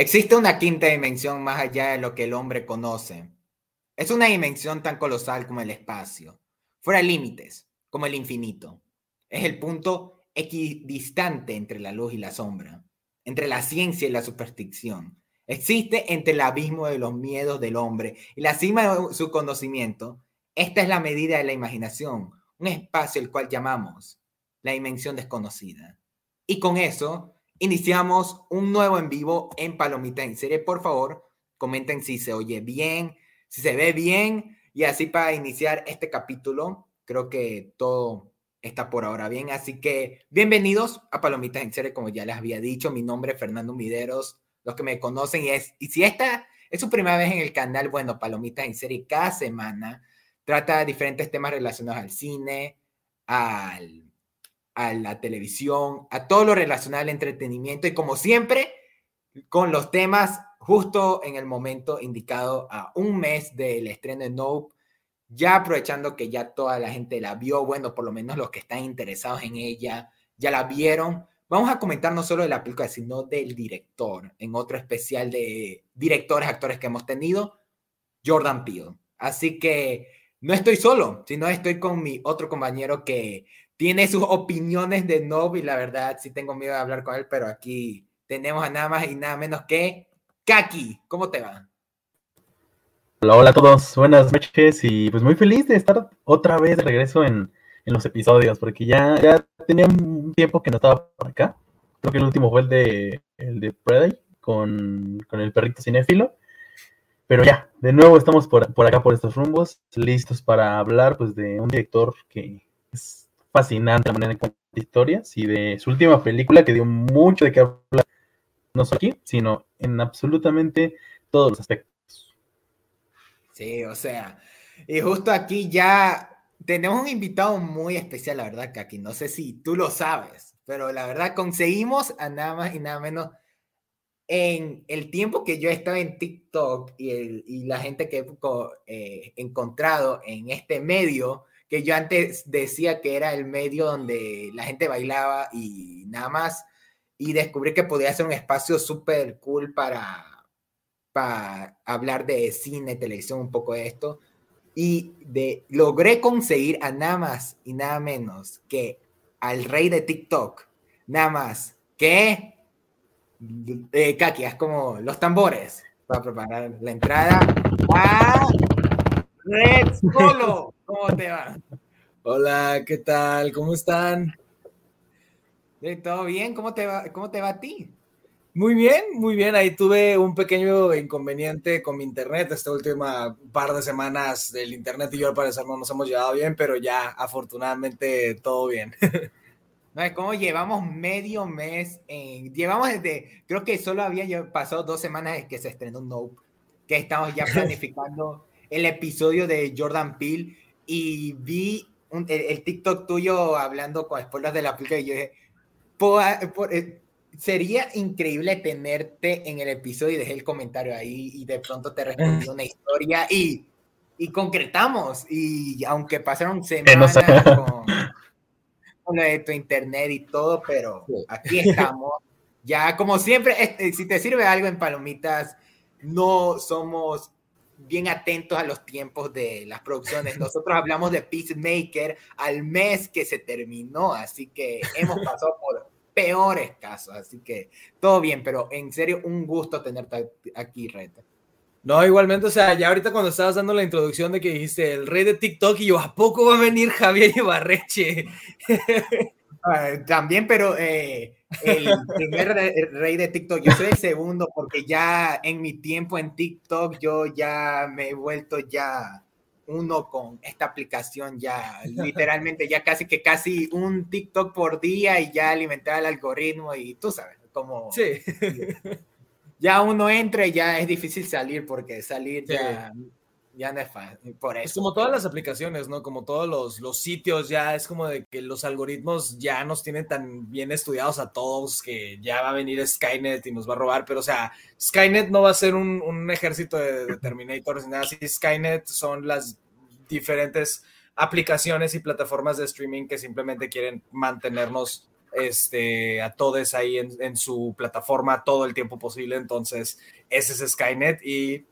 Existe una quinta dimensión más allá de lo que el hombre conoce. Es una dimensión tan colosal como el espacio, fuera límites, como el infinito. Es el punto equidistante entre la luz y la sombra, entre la ciencia y la superstición. Existe entre el abismo de los miedos del hombre y la cima de su conocimiento. Esta es la medida de la imaginación, un espacio el cual llamamos la dimensión desconocida. Y con eso iniciamos un nuevo en vivo en Palomita en serie. Por favor, comenten si se oye bien, si se ve bien. Y así para iniciar este capítulo, creo que todo está por ahora bien. Así que bienvenidos a Palomitas en serie, como ya les había dicho. Mi nombre es Fernando Mideros. Los que me conocen y es, y si esta es su primera vez en el canal, bueno, Palomitas en serie cada semana trata diferentes temas relacionados al cine, al a la televisión, a todo lo relacionado al entretenimiento y como siempre, con los temas justo en el momento indicado a un mes del estreno de Nope, ya aprovechando que ya toda la gente la vio, bueno, por lo menos los que están interesados en ella ya la vieron. Vamos a comentar no solo de la película, sino del director, en otro especial de directores, actores que hemos tenido, Jordan Peele. Así que no estoy solo, sino estoy con mi otro compañero que tiene sus opiniones de Nob y la verdad sí tengo miedo de hablar con él, pero aquí tenemos a nada más y nada menos que Kaki. ¿Cómo te va? Hola, hola a todos, buenas noches y pues muy feliz de estar otra vez de regreso en, los episodios, porque ya, ya tenía un tiempo que no estaba por acá. Creo que el último fue el de, el de Preday con, con el perrito cinéfilo. Pero ya, de nuevo estamos por, por acá, por estos rumbos, listos para hablar pues de un director que fascinante la manera en que historias y de su última película que dio mucho de qué hablar, no solo aquí, sino en absolutamente todos los aspectos. Sí, o sea, y justo aquí ya tenemos un invitado muy especial, la verdad, aquí no sé si tú lo sabes, pero la verdad conseguimos a nada más y nada menos en el tiempo que yo estaba en TikTok y, y la gente que he eh, encontrado en este medio, que yo antes decía que era el medio donde la gente bailaba y nada más, y descubrí que podía ser un espacio súper cool para, para hablar de cine, televisión, un poco de esto, y de, logré conseguir a nada más y nada menos que al rey de TikTok, nada más que eh, Kaki, es como los tambores para preparar la entrada a Red Solo. ¿Cómo te va? Hola, ¿qué tal? ¿Cómo están? ¿Todo bien? ¿Cómo te va, cómo te va a ti? Muy bien, muy bien. Ahí tuve un pequeño inconveniente con mi internet. Esta última par de semanas del internet y yo al parecer no nos hemos llevado bien, pero ya afortunadamente todo bien. No, es como llevamos medio mes, en, llevamos desde, creo que solo había pasado dos semanas desde que se estrenó Nope, que estamos ya planificando el episodio de Jordan Peele y vi el, TikTok tuyo hablando con spoilers de la película y yo dije, eh, sería increíble tenerte en el episodio y dejé el comentario ahí y de pronto te respondí una historia y, y concretamos y aunque pasaron semanas con, con, lo de tu internet y todo, pero aquí estamos. Ya como siempre, este, si te sirve algo en palomitas, no somos bien atentos a los tiempos de las producciones. Nosotros hablamos de Peacemaker al mes que se terminó, así que hemos pasado por peores casos, así que todo bien, pero en serio, un gusto tenerte aquí, Reta. No, igualmente, o sea, ya ahorita cuando estabas dando la introducción de que dijiste el rey de TikTok y yo, ¿a poco va a venir Javier Ibarreche? Ah, también, pero eh, el primer rey de TikTok, yo soy el segundo porque ya en mi tiempo en TikTok yo ya me he vuelto ya uno con esta aplicación ya literalmente ya casi que casi un TikTok por día y ya alimentar el algoritmo y tú sabes, como sí. ya uno entra y ya es difícil salir porque salir ya ya fácil, por eso. Es como todas las aplicaciones, ¿no? Como todos los, los, sitios, ya es como de que los algoritmos ya nos tienen tan bien estudiados a todos que ya va a venir Skynet y nos va a robar, pero o sea, Skynet no va a ser un, un ejército de, Terminators ni nada así, Skynet son las diferentes aplicaciones y plataformas de streaming que simplemente quieren mantenernos este, a todos ahí en, su plataforma todo el tiempo posible. Entonces, ese es Skynet. Y,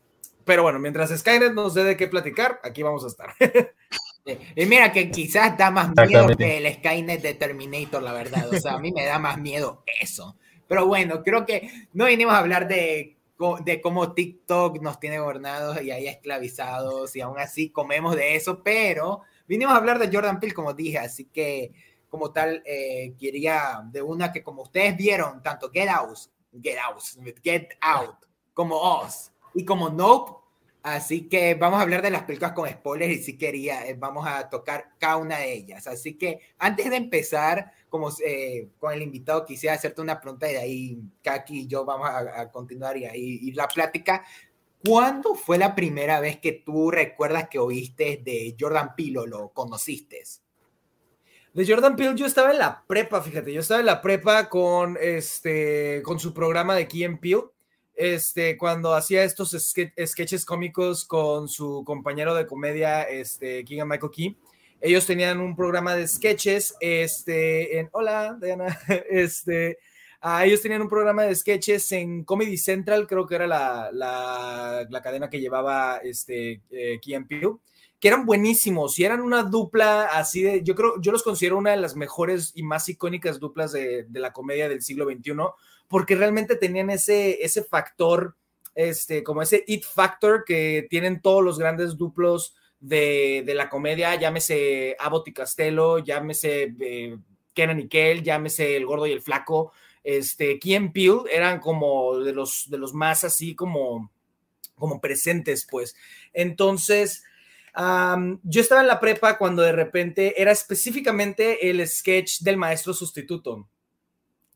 pero bueno, mientras Skynet nos dé de qué platicar, aquí vamos a estar. Y mira que quizás da más miedo que el Skynet de Terminator, la verdad. O sea, a mí me da más miedo eso. Pero bueno, creo que no vinimos a hablar de, de cómo TikTok nos tiene gobernados y ahí esclavizados y aún así comemos de eso, pero vinimos a hablar de Jordan Peele, como dije, así que como tal, eh, quería de una que como ustedes vieron, tanto Get Out, Get Out, Get Out, como Oz y como Nope, Así que vamos a hablar de las películas con spoilers y si quería, eh, vamos a tocar cada una de ellas. Así que antes de empezar, como eh, con el invitado, quisiera hacerte una pregunta y de ahí Kaki y yo vamos a, continuar y ahí y la plática. ¿Cuándo fue la primera vez que tú recuerdas que oíste de Jordan Peele o lo conociste? De Jordan Peele yo estaba en la prepa, fíjate, yo estaba en la prepa con, este, con su programa de Key Peele este, cuando hacía estos sketches cómicos con su compañero de comedia, este, Keegan Michael Key. Ellos tenían un programa de sketches, este, en, hola, Diana, este, ah, ellos tenían un programa de sketches en Comedy Central, creo que era la, cadena que llevaba, este, eh, Key que eran buenísimos y eran una dupla así de, yo creo, yo los considero una de las mejores y más icónicas duplas de, de la comedia del siglo XXI, porque realmente tenían ese, ese factor, este, como ese it factor que tienen todos los grandes duplos de, la comedia, llámese Abbott y Costello, llámese eh, Kenan y Kel, llámese El Gordo y el Flaco, este, Key Peele eran como de los, de los más así como, como presentes, pues. Entonces, yo estaba en la prepa cuando de repente era específicamente el sketch del maestro sustituto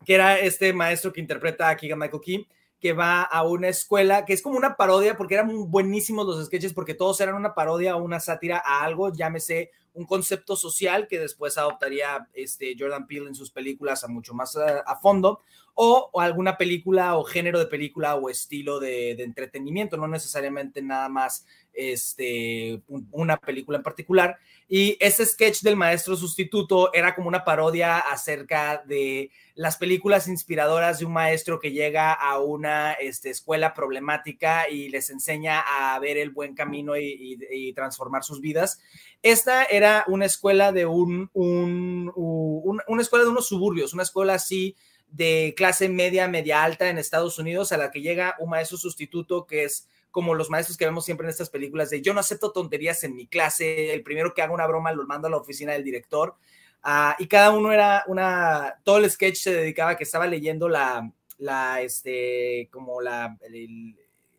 que era este maestro que interpreta a Keegan Michael que va a una escuela que es como una parodia, porque eran buenísimos los sketches, porque todos eran una parodia o una sátira a algo, llámese un concepto social que después adoptaría este Jordan Peele en sus películas a mucho más a, fondo, o, alguna película o género de película o estilo de, entretenimiento, no necesariamente nada más este, una película en particular. Y ese sketch del maestro sustituto era como una parodia acerca de las películas inspiradoras de un maestro que llega a una este, escuela problemática y les enseña a ver el buen camino y, transformar sus vidas. Esta era una escuela de un, una escuela de unos suburbios, una escuela así de clase media, media alta en Estados Unidos, a la que llega un maestro sustituto que es como los maestros que vemos siempre en estas películas de yo no acepto tonterías en mi clase, el primero que haga una broma lo mando a la oficina del director. Ah, y cada uno era una, todo el sketch se dedicaba a que estaba leyendo la, la, este, como la,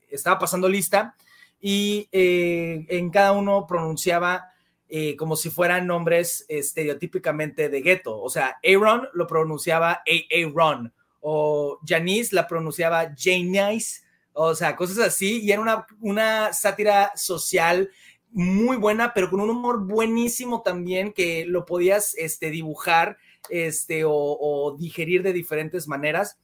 estaba pasando lista y eh, en cada uno pronunciaba eh, como si fueran nombres estereotípicamente de gueto. O sea, Aaron lo pronunciaba Aaron o Janice la pronunciaba Janice o sea, cosas así, y era una, una sátira social muy buena, pero con un humor buenísimo también que lo podías este, dibujar este, o, digerir de diferentes maneras.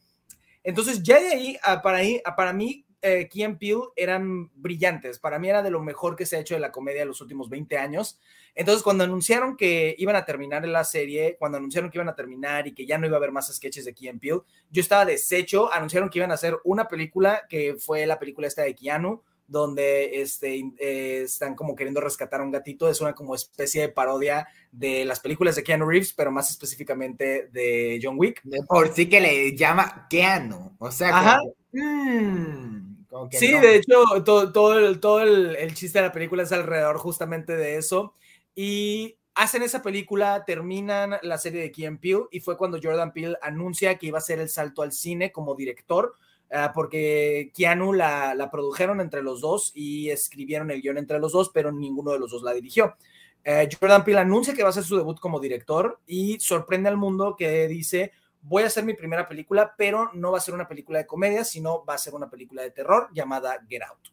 Entonces, ya de ahí, ah, para, para mí, eh, Key Peele eran brillantes. Para mí era de lo mejor que se ha hecho de la comedia en los últimos 20 años. Entonces, cuando anunciaron que iban a terminar la serie, cuando anunciaron que iban a terminar y que ya no iba a haber más sketches de Key Peele, yo estaba deshecho. Anunciaron que iban a hacer una película que fue la película esta de Keanu, donde este, eh, están como queriendo rescatar a un gatito. Es una como especie de parodia de las películas de Keanu Reeves, pero más específicamente de John Wick. Por sí que le llama Keanu. O sea, Ajá. Mm, sí, de hecho, todo, todo, el, todo el, chiste de la película es alrededor justamente de eso. Y hacen esa película, terminan la serie de Key Peele y fue cuando Jordan Peele anuncia que iba a hacer el salto al cine como director, ah, porque Keanu la, la, produjeron entre los dos y escribieron el guion entre los dos, pero ninguno de los dos la dirigió. Eh, Jordan Peele anuncia que va a hacer su debut como director y sorprende al mundo que dice, voy a hacer mi primera película, pero no va a ser una película de comedia, sino va a ser una película de terror llamada Get Out.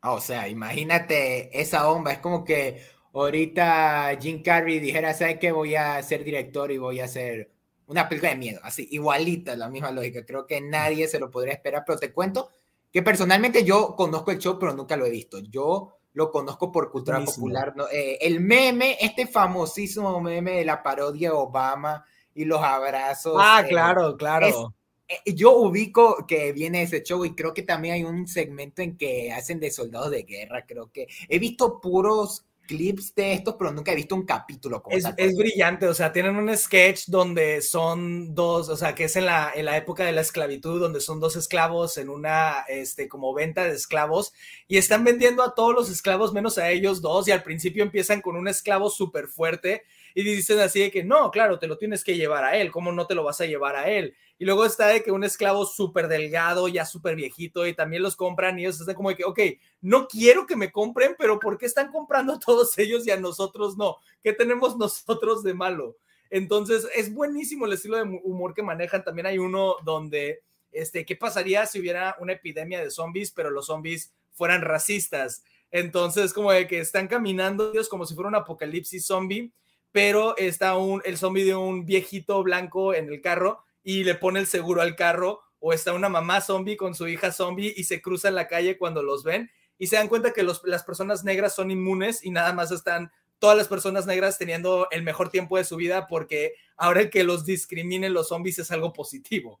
Ah, o sea, imagínate esa bomba, es como que ahorita Jim Carrey dijera, ¿sabes qué? Voy a ser director y voy a hacer una película de miedo, así, igualita, la misma lógica. Creo que nadie se lo podría esperar, pero te cuento que personalmente yo conozco el show, pero nunca lo he visto. Yo lo conozco por cultura popular. ¿no? Eh, el meme, este famosísimo meme de la parodia Obama, y los abrazos. Ah, claro, claro. Eh, yo ubico que viene ese show y creo que también hay un segmento en que hacen de soldados de guerra, creo que he visto puros clips de estos, pero nunca he visto un capítulo. Como es, es brillante, o sea, tienen un sketch donde son dos, o sea, que es en la, en la época de la esclavitud, donde son dos esclavos en una, este, como venta de esclavos, y están vendiendo a todos los esclavos menos a ellos dos, y al principio empiezan con un esclavo súper fuerte, y dicen así de que no, claro, te lo tienes que llevar a él, ¿cómo no te lo vas a llevar a él? Y luego está de que un esclavo súper delgado, ya súper viejito, y también los compran y ellos están como de que, ok, no quiero que me compren, pero ¿por qué están comprando a todos ellos y a nosotros no? ¿Qué tenemos nosotros de malo? Entonces, es buenísimo el estilo de humor que manejan. También hay uno donde, este, ¿qué pasaría si hubiera una epidemia de zombies, pero los zombies fueran racistas? Entonces, como de que están caminando ellos como si fuera un apocalipsis zombie, pero está un, el zombie de un viejito blanco en el carro y le pone el seguro al carro, o está una mamá zombie con su hija zombie y se cruzan la calle cuando los ven y se dan cuenta que las personas negras son inmunes y nada más están todas las personas negras teniendo el mejor tiempo de su vida porque ahora que los discriminen los zombies es algo positivo.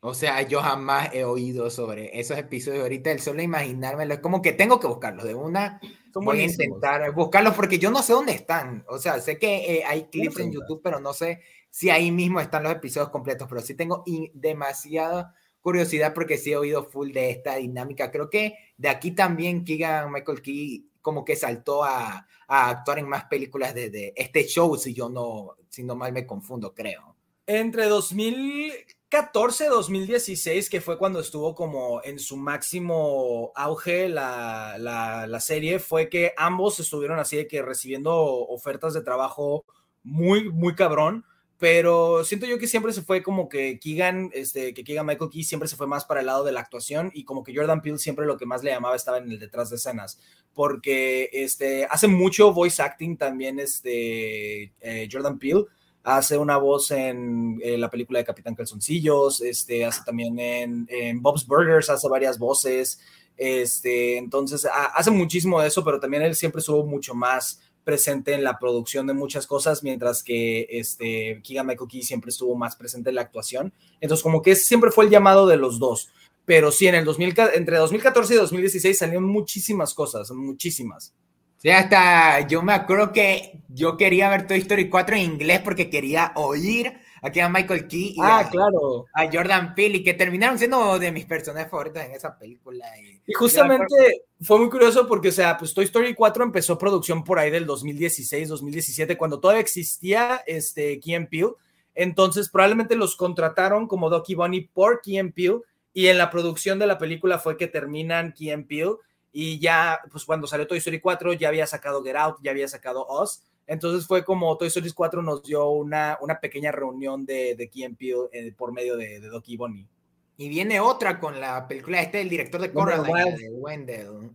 O sea, yo jamás he oído sobre esos episodios ahorita, el solo imaginármelo, es como que tengo que buscarlos de una. Voy a intentar buscarlos porque yo no sé dónde están. O sea, sé que eh, hay clips en YouTube, pero no sé si ahí mismo están los episodios completos, pero sí tengo demasiada curiosidad porque sí he oído full de esta dinámica. Creo que de aquí también Keegan Michael Key como que saltó a, a actuar en más películas de, de, este show, si yo no, si no mal me confundo, creo. Entre 2014 2016, que fue cuando estuvo como en su máximo auge la, la, la serie, fue que ambos estuvieron así de que recibiendo ofertas de trabajo muy, muy cabrón. Pero siento yo que siempre se fue como que Keegan, este, que Keegan Michael Key siempre se fue más para el lado de la actuación y como que Jordan Peele siempre lo que más le llamaba estaba en el detrás de escenas, porque este, hace mucho voice acting también este, eh, Jordan Peele, hace una voz en, la película de Capitán Calzoncillos, este, hace también en, en, Bob's Burgers, hace varias voces, este, entonces hace muchísimo de eso, pero también él siempre estuvo mucho más presente en la producción de muchas cosas, mientras que este, Keegan Michael Key siempre estuvo más presente en la actuación. Entonces, como que siempre fue el llamado de los dos. Pero sí, en el 2000, entre 2014 y 2016 salieron muchísimas cosas, muchísimas. Sí, hasta yo me acuerdo que yo quería ver Toy Story 4 en inglés porque quería oír aquí a Michael Key y ah, a, claro. a Jordan Peele y que terminaron siendo de mis personajes favoritos en esa película. Y, justamente fue muy curioso porque, o sea, pues Toy Story 4 empezó producción por ahí del 2016, 2017, cuando todavía existía este Key Peele. Entonces, probablemente los contrataron como Doki Bunny por Key Peele y en la producción de la película fue que terminan Key Peele y ya, pues cuando salió Toy Story 4 ya había sacado Get Out, ya había sacado Us entonces fue como Toy Story 4 nos dio una, una pequeña reunión de, de Key eh, por medio de, de Doki Bonnie. Y viene otra con la película este del director de Coraline, de Wendell.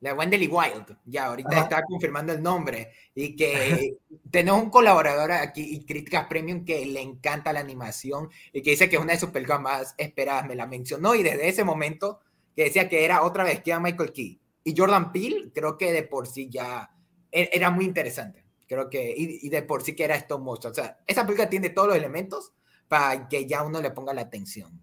La Wendell y Wild. Ya, ahorita está confirmando el nombre. Y que tenemos un colaborador aquí y Críticas Premium que le encanta la animación y que dice que es una de sus películas más esperadas. Me la mencionó y desde ese momento que decía que era otra vez que era Michael Key. Y Jordan Peele, creo que de por sí ya era muy interesante. Creo que, y, de por sí que era esto mucho. O sea, esa película tiene todos los elementos para que ya uno le ponga la atención.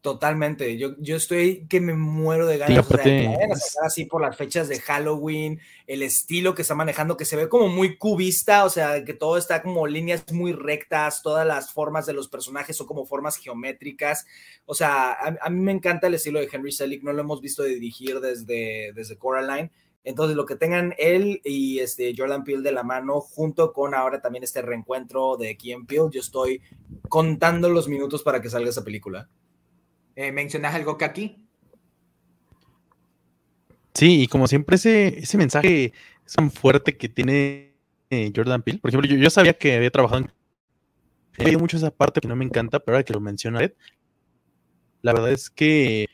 Totalmente. Yo, yo estoy que me muero de ganas. de así por las fechas de Halloween, el estilo que está manejando, que se ve como muy cubista, o sea, que todo está como líneas muy rectas, todas las formas de los personajes son como formas geométricas. O sea, a, a mí me encanta el estilo de Henry Selick, no lo hemos visto dirigir desde, desde Coraline entonces, lo que tengan él y este Jordan Peele de la mano, junto con ahora también este reencuentro de Kim Peele, yo estoy contando los minutos para que salga esa película. Eh, ¿Mencionas algo que aquí? Sí, y como siempre, ese, ese mensaje tan fuerte que tiene eh, Jordan Peele. Por ejemplo, yo, sabía que había trabajado en. He oído mucho esa parte que no me encanta, pero ahora que lo menciona la verdad es que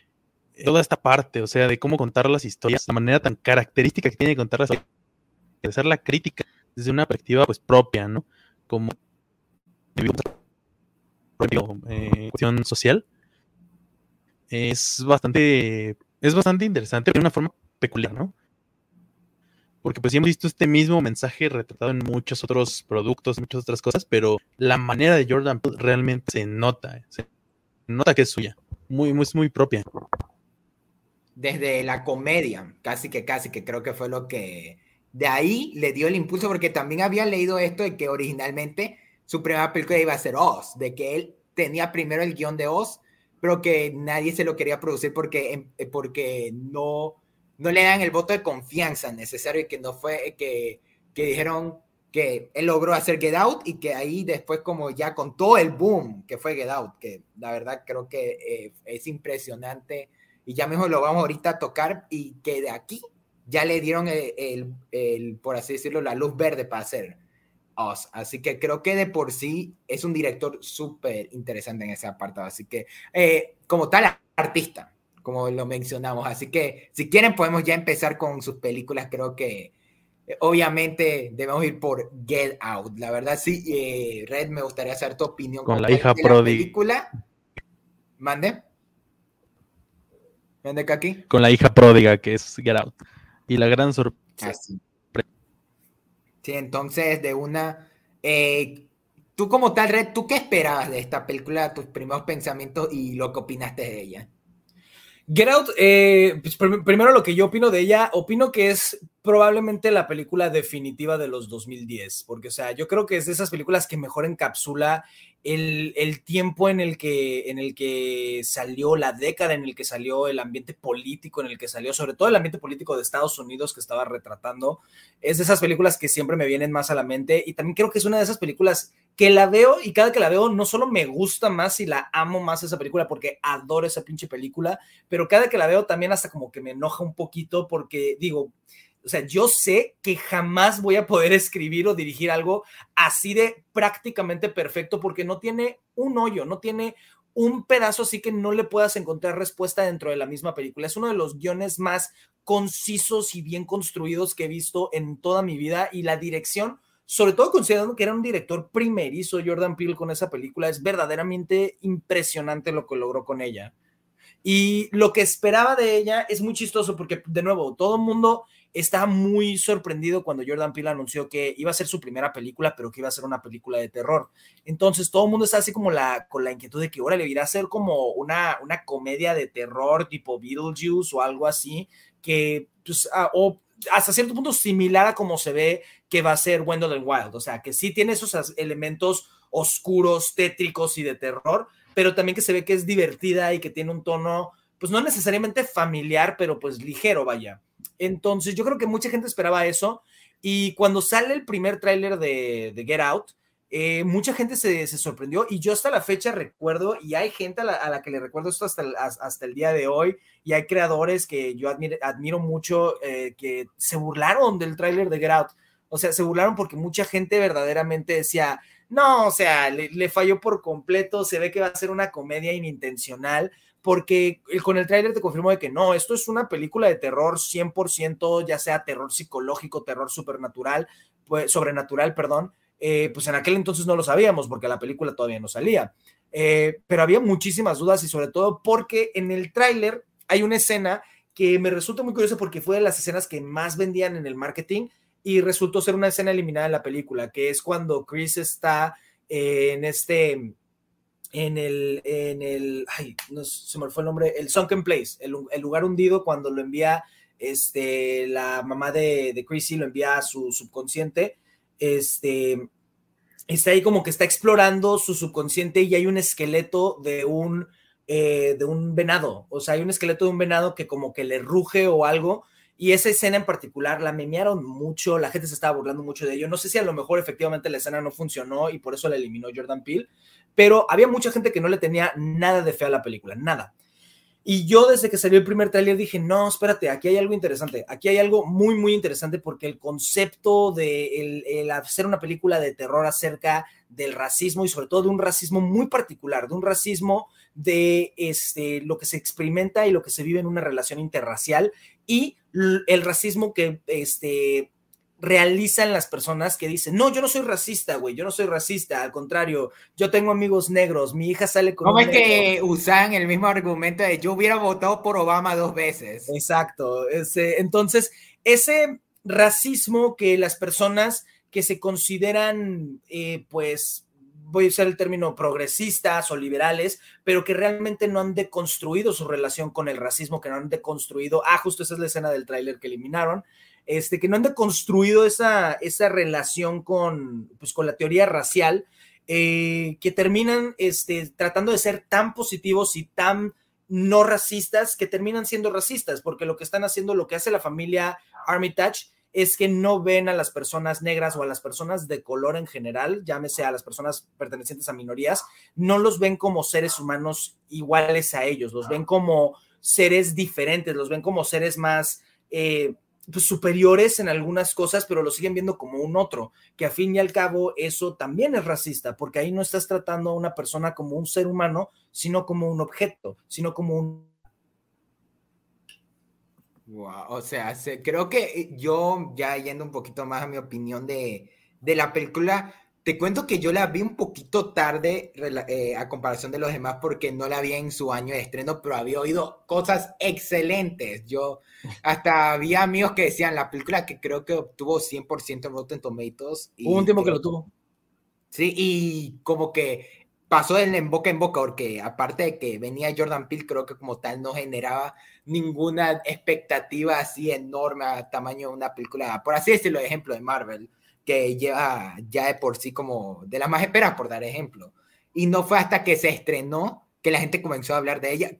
toda esta parte, o sea, de cómo contar las historias, la manera tan característica que tiene de contar las historias, hacer la crítica desde una perspectiva pues propia, ¿no? Como eh, cuestión social, es bastante, es bastante interesante, de una forma peculiar, ¿no? porque pues hemos visto este mismo mensaje retratado en muchos otros productos, muchas otras cosas, pero la manera de Jordan realmente se nota, se nota que es suya, muy, muy, muy propia. Desde la comedia, casi que casi, que creo que fue lo que de ahí le dio el impulso, porque también había leído esto de que originalmente su primera película iba a ser Oz, de que él tenía primero el guion de Oz, pero que nadie se lo quería producir porque, eh, porque no no le dan el voto de confianza necesario y que no fue que, que dijeron que él logró hacer Get Out y que ahí después como ya con todo el boom que fue Get Out, que la verdad creo que eh, es impresionante y ya mejor lo vamos ahorita a tocar y que de aquí ya le dieron el, el, por así decirlo, la luz verde para hacer Oz. Así que creo que de por sí es un director súper interesante en ese apartado. Así que eh, como tal artista, como lo mencionamos. Así que si quieren podemos ya empezar con sus películas. Creo que eh, obviamente debemos ir por Get Out. La verdad sí, eh, Red, me gustaría saber tu opinión con la hija pródiga. película. Mande. ¿Mande aquí? Con la hija pródiga que es Get Out. Y la gran sorpresa. Ah, sí. entonces de una... Eh, tú como tal, Red, ¿tú qué esperabas de esta película, tus primeros pensamientos y lo que opinaste de ella? Get Out, eh, pues, primero lo que yo opino de ella, opino que es probablemente la película definitiva de los 2010, porque, o sea, yo creo que es de esas películas que mejor encapsula el, tiempo en el, que, en el que salió, la década en el que salió, el ambiente político en el que salió, sobre todo el ambiente político de Estados Unidos que estaba retratando, es de esas películas que siempre me vienen más a la mente y también creo que es una de esas películas que la veo y cada que la veo no solo me gusta más y la amo más esa película porque adoro esa pinche película, pero cada que la veo también hasta como que me enoja un poquito porque digo, o sea, yo sé que jamás voy a poder escribir o dirigir algo así de prácticamente perfecto porque no tiene un hoyo, no tiene un pedazo así que no le puedas encontrar respuesta dentro de la misma película. Es uno de los guiones más concisos y bien construidos que he visto en toda mi vida y la dirección, sobre todo considerando que era un director primerizo, Jordan Peele con esa película, es verdaderamente impresionante lo que logró con ella. Y lo que esperaba de ella es muy chistoso porque, de nuevo, todo el mundo estaba muy sorprendido cuando Jordan Peele anunció que iba a ser su primera película, pero que iba a ser una película de terror. Entonces todo el mundo está así como la, con la inquietud de que ahora le irá a ser como una, una comedia de terror tipo Beetlejuice o algo así, que pues, ah, o hasta cierto punto similar a como se ve que va a ser Wendell Wild. O sea, que sí tiene esos elementos oscuros, tétricos y de terror, pero también que se ve que es divertida y que tiene un tono, pues no necesariamente familiar, pero pues ligero, vaya. Entonces, yo creo que mucha gente esperaba eso. Y cuando sale el primer tráiler de, Get Out, eh, mucha gente se, sorprendió y yo hasta la fecha recuerdo, y hay gente a la, que le recuerdo esto hasta el, hasta el, día de hoy, y hay creadores que yo admiro, mucho eh, que se burlaron del tráiler de Get Out. O sea, se burlaron porque mucha gente verdaderamente decía, no, o sea, le, le falló por completo, se ve que va a ser una comedia inintencional porque con el tráiler te confirmó de que no, esto es una película de terror 100%, ya sea terror psicológico, terror supernatural, pues, sobrenatural, perdón, eh, pues en aquel entonces no lo sabíamos porque la película todavía no salía. Eh, pero había muchísimas dudas y sobre todo porque en el tráiler hay una escena que me resulta muy curiosa porque fue de las escenas que más vendían en el marketing y resultó ser una escena eliminada en la película, que es cuando Chris está eh, en este en el, en el, ay, no, se me fue el nombre, el Sunken Place, el, lugar hundido cuando lo envía este, la mamá de, de Chrissy, lo envía a su subconsciente, este, está ahí como que está explorando su subconsciente y hay un esqueleto de un, eh, de un venado, o sea, hay un esqueleto de un venado que como que le ruge o algo, y esa escena en particular la memearon mucho, la gente se estaba burlando mucho de ello. No sé si a lo mejor efectivamente la escena no funcionó y por eso la eliminó Jordan Peele, pero había mucha gente que no le tenía nada de fe a la película, nada. Y yo desde que salió el primer tráiler dije, no, espérate, aquí hay algo interesante, aquí hay algo muy, muy interesante porque el concepto de el, hacer una película de terror acerca del racismo y sobre todo de un racismo muy particular, de un racismo de este, lo que se experimenta y lo que se vive en una relación interracial y el racismo que este, realizan las personas que dicen, no, yo no soy racista, güey, yo no soy racista, al contrario, yo tengo amigos negros, mi hija sale con... ¿Cómo es que usan el mismo argumento de yo hubiera votado por Obama dos veces? Exacto, ese, entonces, ese, racismo que las personas que se consideran, eh, pues, voy a usar el término progresistas o liberales, pero que realmente no han deconstruido su relación con el racismo, que no han deconstruido, ah, justo esa es la escena del tráiler que eliminaron, este, que no han deconstruido esa, esa relación con, pues, con la teoría racial, eh, que terminan este, tratando de ser tan positivos y tan no racistas que terminan siendo racistas, porque lo que están haciendo, lo que hace la familia Armitage, es que no ven a las personas negras o a las personas de color en general, llámese a las personas pertenecientes a minorías, no los ven como seres humanos iguales a ellos, los ven como seres diferentes, los ven como seres más eh, pues, superiores en algunas cosas, pero lo siguen viendo como un otro, que a fin y al cabo eso también es racista, porque ahí no estás tratando a una persona como un ser humano, sino como un objeto, sino como un o sea, creo que yo, ya yendo un poquito más a mi opinión de, de la película, te cuento que yo la vi un poquito tarde eh, a comparación de los demás porque no la vi en su año de estreno, pero había oído cosas excelentes. Yo hasta había amigos que decían la película que creo que obtuvo 100% en Rotten Tomatoes. Hubo un tiempo que lo tuvo. Sí, y como que pasó en boca en boca, porque aparte de que venía Jordan Peele, creo que como tal no generaba ninguna expectativa así enorme a tamaño de una película, por así decirlo, ejemplo de Marvel, que lleva ya de por sí como de las más esperadas, por dar ejemplo. Y no fue hasta que se estrenó que la gente comenzó a hablar de ella.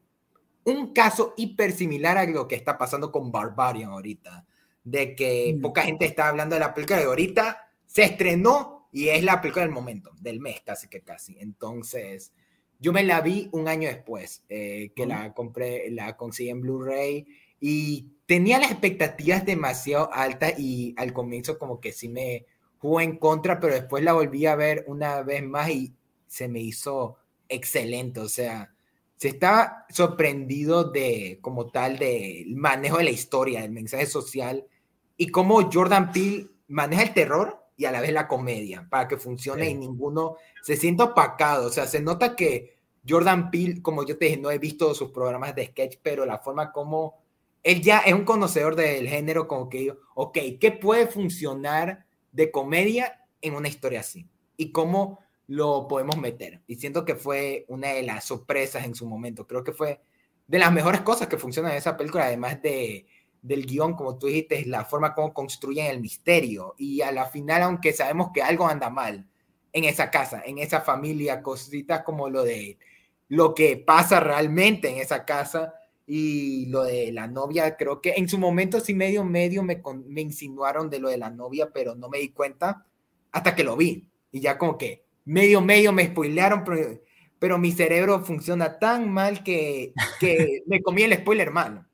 Un caso hiper similar a lo que está pasando con Barbarian ahorita, de que mm. poca gente está hablando de la película de ahorita, se estrenó y es la película del momento, del mes casi que casi. Entonces, yo me la vi un año después eh, que la compré, la conseguí en Blu-ray y tenía las expectativas demasiado altas y al comienzo como que sí me jugó en contra, pero después la volví a ver una vez más y se me hizo excelente. O sea, se estaba sorprendido de, como tal, del manejo de la historia, del mensaje social y cómo Jordan Peele maneja el terror y a la vez la comedia, para que funcione y ninguno se sienta opacado. O sea, se nota que Jordan Peele, como yo te dije, no he visto sus programas de sketch, pero la forma como él ya es un conocedor del género, como que digo, ok, ¿qué puede funcionar de comedia en una historia así? Y cómo lo podemos meter. Y siento que fue una de las sorpresas en su momento. Creo que fue de las mejores cosas que funcionan en esa película, además de del guion, como tú dijiste, la forma como construyen el misterio. Y a la final, aunque sabemos que algo anda mal en esa casa, en esa familia, cositas como lo de lo que pasa realmente en esa casa y lo de la novia, creo que en su momento sí medio, medio me, me insinuaron de lo de la novia, pero no me di cuenta hasta que lo vi. Y ya como que medio, medio me spoilearon, pero, pero mi cerebro funciona tan mal que, que me comí el spoiler mal.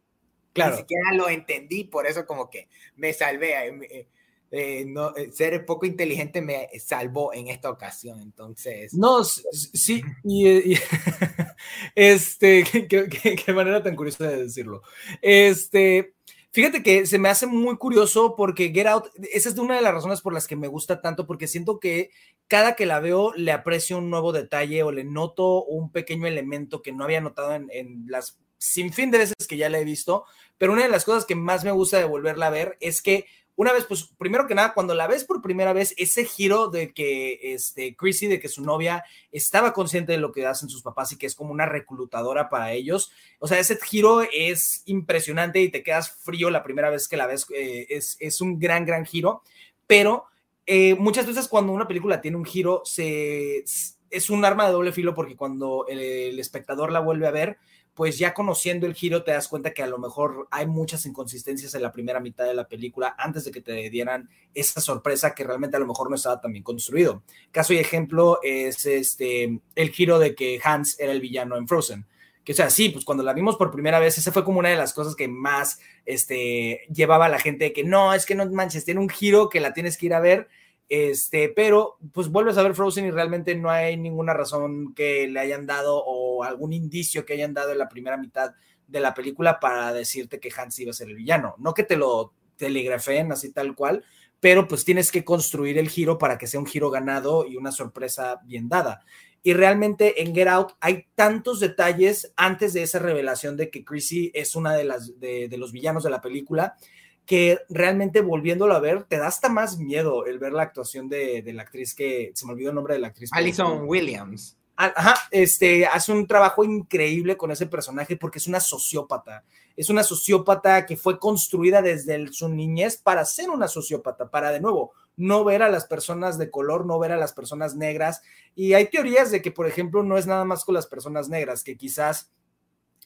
Claro. Ni siquiera lo entendí, por eso como que me salvé. Eh, eh, no, eh, ser poco inteligente me salvó en esta ocasión, entonces. No, sí, y, este, qué, manera tan curiosa de decirlo. Este, fíjate que se me hace muy curioso porque Get Out, esa es una de las razones por las que me gusta tanto, porque siento que cada que la veo le aprecio un nuevo detalle o le noto un pequeño elemento que no había notado en, en las sin fin de veces que ya la he visto, pero una de las cosas que más me gusta de volverla a ver es que una vez, pues primero que nada, cuando la ves por primera vez, ese giro de que este, Chrissy, de que su novia estaba consciente de lo que hacen sus papás y que es como una reclutadora para ellos, o sea, ese giro es impresionante y te quedas frío la primera vez que la ves, eh, es, un gran, gran giro, pero eh, muchas veces cuando una película tiene un giro, se, es un arma de doble filo porque cuando el espectador la vuelve a ver, pues ya conociendo el giro te das cuenta que a lo mejor hay muchas inconsistencias en la primera mitad de la película antes de que te dieran esa sorpresa que realmente a lo mejor no estaba tan bien construido. Caso y ejemplo es este el giro de que Hans era el villano en Frozen. Que o sea, sí, pues cuando la vimos por primera vez, esa fue como una de las cosas que más este, llevaba a la gente que no, es que no manches, tiene un giro que la tienes que ir a ver este, pero pues vuelves a ver Frozen y realmente no hay ninguna razón que le hayan dado o algún indicio que hayan dado en la primera mitad de la película para decirte que Hans iba a ser el villano. No que te lo telegrafeen así tal cual, pero pues tienes que construir el giro para que sea un giro ganado y una sorpresa bien dada. Y realmente en Get Out hay tantos detalles antes de esa revelación de que Chrissy es una de las de los villanos de la película que realmente volviéndolo a ver, te da hasta más miedo el ver la actuación de, de la actriz que se me olvidó el nombre de la actriz. Alison Williams. Ajá, este, hace un trabajo increíble con ese personaje porque es una sociópata. Es una sociópata que fue construida desde su niñez para ser una sociópata, para de nuevo no ver a las personas de color, no ver a las personas negras. Y hay teorías de que, por ejemplo, no es nada más con las personas negras, que quizás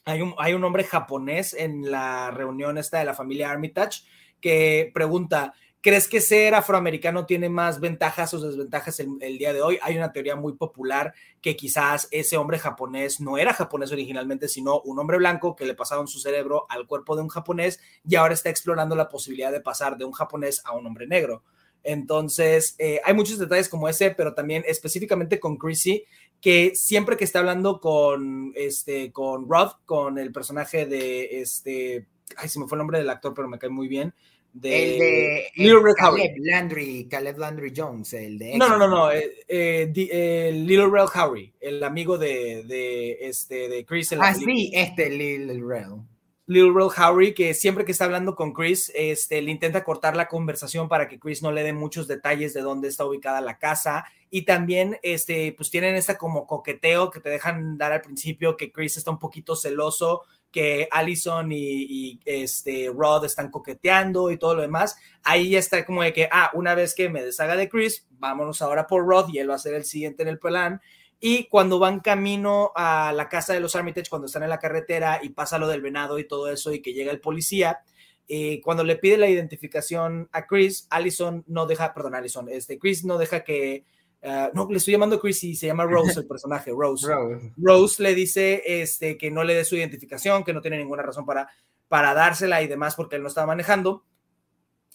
hay un, hay hombre japonés en la reunión esta de la familia Armitage que pregunta, ¿crees que ser afroamericano tiene más ventajas o desventajas el, el, día de hoy? Hay una teoría muy popular que quizás ese hombre japonés no era japonés originalmente, sino un hombre blanco que le pasaron su cerebro al cuerpo de un japonés y ahora está explorando la posibilidad de pasar de un japonés a un hombre negro. Entonces, eh, hay muchos detalles como ese, pero también específicamente con Chrissy, que siempre que está hablando con, este, con Rod, con el personaje de, este, ay, se me fue el nombre del actor, pero me cae muy bien, de, el de Little Red Caleb Landry, Caleb Landry Jones, el de... No, no, no, no, eh, eh, eh, Little Rel Howery, el amigo de, de, este, de Chris. ah, sí, este Little Rel. Little Rel Howery, que siempre que está hablando con Chris, este, le intenta cortar la conversación para que Chris no le dé muchos detalles de dónde está ubicada la casa. Y también, este, pues tienen esta como coqueteo que te dejan dar al principio, que Chris está un poquito celoso, que Allison y, y, este Rod están coqueteando y todo lo demás. Ahí ya está como de que, ah, una vez que me deshaga de Chris, vámonos ahora por Rod y él va a ser el siguiente en el plan. Y cuando van camino a la casa de los Armitage, cuando están en la carretera y pasa lo del venado y todo eso, y que llega el policía, eh, cuando le pide la identificación a Chris, Allison no deja, perdón, Allison, este, Chris no deja que, uh, no, le estoy llamando Chris y se llama Rose el personaje, Rose. Rose. Rose le dice este, que no le dé su identificación, que no tiene ninguna razón para, para dársela y demás porque él no estaba manejando.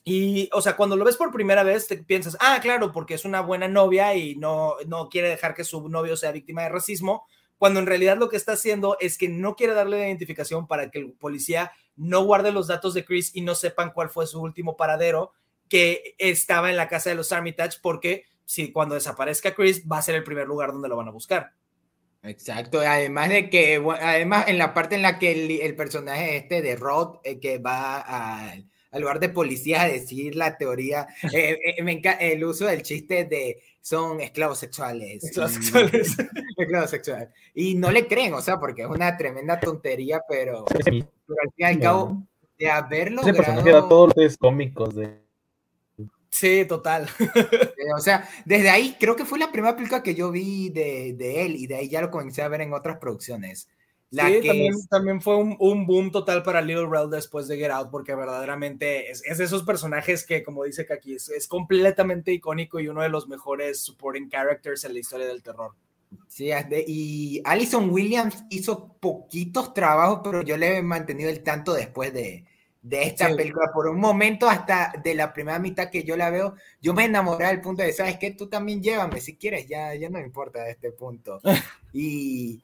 Y, o sea, cuando lo ves por primera vez, te piensas, ah, claro, porque es una buena novia y no, no quiere dejar que su novio sea víctima de racismo, cuando en realidad lo que está haciendo es que no quiere darle la identificación para que el policía no guarde los datos de Chris y no sepan cuál fue su último paradero, que estaba en la casa de los Armitage, porque si cuando desaparezca Chris va a ser el primer lugar donde lo van a buscar. Exacto, además de que, además en la parte en la que el, personaje este de Rod, eh, que va al al lugar de policía a decir la teoría, eh, eh, me encanta el uso del chiste de son esclavos sexuales. Esclavos sexuales. esclavos sexuales. Y no le creen, o sea, porque es una tremenda tontería, pero, pero al fin y al cabo, de haberlo Ese personaje da todos los cómicos de... Sí, total. o sea, desde ahí creo que fue la primera película que yo vi de, de él y de ahí ya lo comencé a ver en otras producciones. La sí, que también, es... también, fue un, un, boom total para Little Rel después de Get Out, porque verdaderamente es, es de esos personajes que, como dice Kaki, es, es, completamente icónico y uno de los mejores supporting characters en la historia del terror. Sí, y Alison Williams hizo poquitos trabajos, pero yo le he mantenido el tanto después de, de esta sí. película. Por un momento, hasta de la primera mitad que yo la veo, yo me enamoré al punto de, ¿sabes qué? Tú también llévame si quieres, ya, ya no importa de este punto. y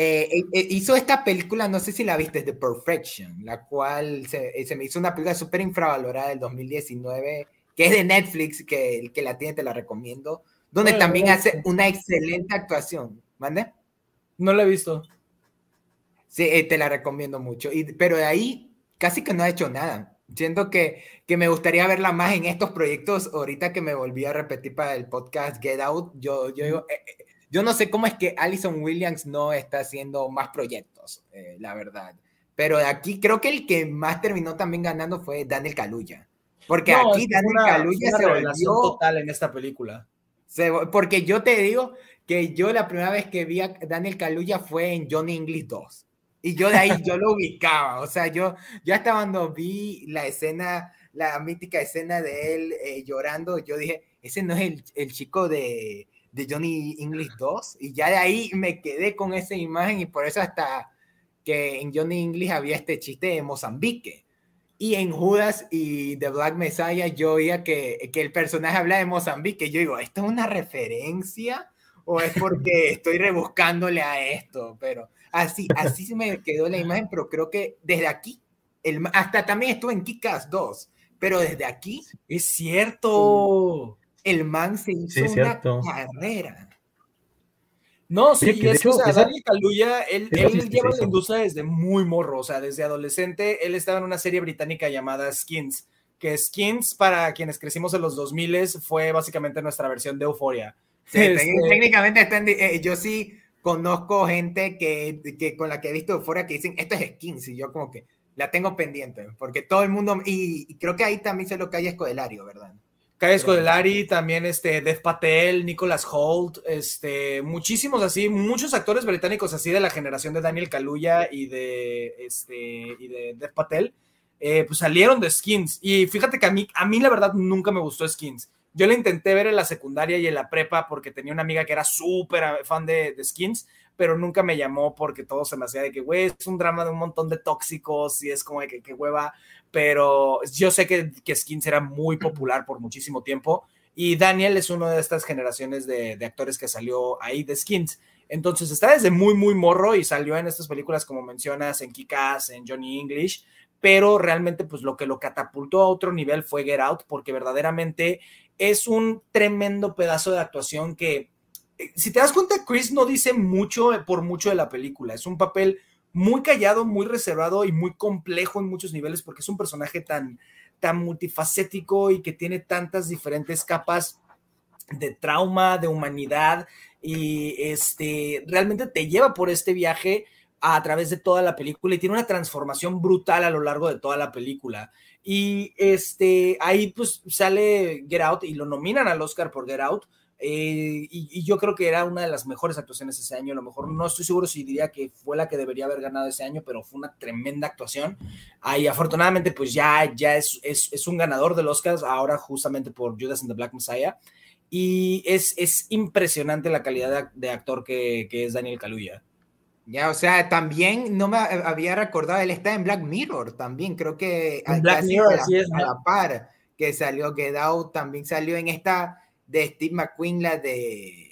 eh, eh, hizo esta película, no sé si la viste, The Perfection, la cual se, se me hizo una película súper infravalorada del 2019, que es de Netflix, que el que la tiene te la recomiendo, donde no, también hace una excelente actuación. ¿Mande? No la he visto. Sí, eh, te la recomiendo mucho. Y, pero de ahí casi que no ha hecho nada. Siento que, que me gustaría verla más en estos proyectos. Ahorita que me volví a repetir para el podcast Get Out, yo, yo digo, eh, yo no sé cómo es que Alison Williams no está haciendo más proyectos, eh, la verdad. Pero aquí creo que el que más terminó también ganando fue Daniel Kaluuya. Porque no, aquí Daniel una, Kaluuya una se volvió total en esta película. Se, porque yo te digo que yo la primera vez que vi a Daniel Kaluuya fue en Johnny English 2. Y yo de ahí yo lo ubicaba. O sea, yo ya hasta cuando vi la escena, la mítica escena de él eh, llorando, yo dije, ese no es el, el chico de, de Johnny English 2 y ya de ahí me quedé con esa imagen y por eso hasta que en Johnny English había este chiste de Mozambique. Y en Judas y The Black Messiah yo oía que, que el personaje habla de Mozambique yo digo, ¿esto es una referencia o es porque estoy rebuscándole a esto? Pero así, así se me quedó la imagen, pero creo que desde aquí, el, hasta también estuve en Kikas 2, pero desde aquí... Es cierto el man se hizo sí, una carrera. No, sí, Oye, es hecho, o sea, esa... Dani Kaluuya, él, él lleva la industria desde muy morro, o sea, desde adolescente, él estaba en una serie británica llamada Skins, que Skins, para quienes crecimos en los 2000 fue básicamente nuestra versión de Euphoria. Este, técnicamente eh, yo sí conozco gente que, que, con la que he visto Euphoria que dicen, esto es Skins, y yo como que la tengo pendiente, porque todo el mundo, y, creo que ahí también se lo cae Escodelario, ¿verdad? Calle Escodelari, también este Dev Patel, Nicholas Holt, este, muchísimos así, muchos actores británicos así de la generación de Daniel Kaluuya y de este y de Dev Patel, eh, pues salieron de Skins. Y fíjate que a mí, a mí la verdad nunca me gustó Skins. Yo la intenté ver en la secundaria y en la prepa porque tenía una amiga que era súper fan de, de, Skins, pero nunca me llamó porque todo se me hacía de que, güey, es un drama de un montón de tóxicos y es como de que, que hueva pero yo sé que, que Skins era muy popular por muchísimo tiempo y Daniel es una de estas generaciones de, de actores que salió ahí de Skins. Entonces está desde muy, muy morro y salió en estas películas como mencionas, en Kick-Ass, en Johnny English, pero realmente pues lo que lo catapultó a otro nivel fue Get Out, porque verdaderamente es un tremendo pedazo de actuación que, si te das cuenta, Chris no dice mucho por mucho de la película, es un papel muy callado, muy reservado y muy complejo en muchos niveles porque es un personaje tan, tan multifacético y que tiene tantas diferentes capas de trauma, de humanidad y este realmente te lleva por este viaje a través de toda la película y tiene una transformación brutal a lo largo de toda la película. Y este ahí pues sale Get Out y lo nominan al Oscar por Get Out eh, y, yo creo que era una de las mejores actuaciones ese año. A lo mejor no estoy seguro si diría que fue la que debería haber ganado ese año, pero fue una tremenda actuación. ahí afortunadamente, pues ya, ya es, es, es, un ganador del Oscar, ahora justamente por Judas and the Black Messiah. Y es, es impresionante la calidad de, actor que, que, es Daniel Kaluuya. Ya, o sea, también no me había recordado, él está en Black Mirror también, creo que Black Mirror, a, es, a la par que salió Get Out, también salió en esta de Steve McQueen, la de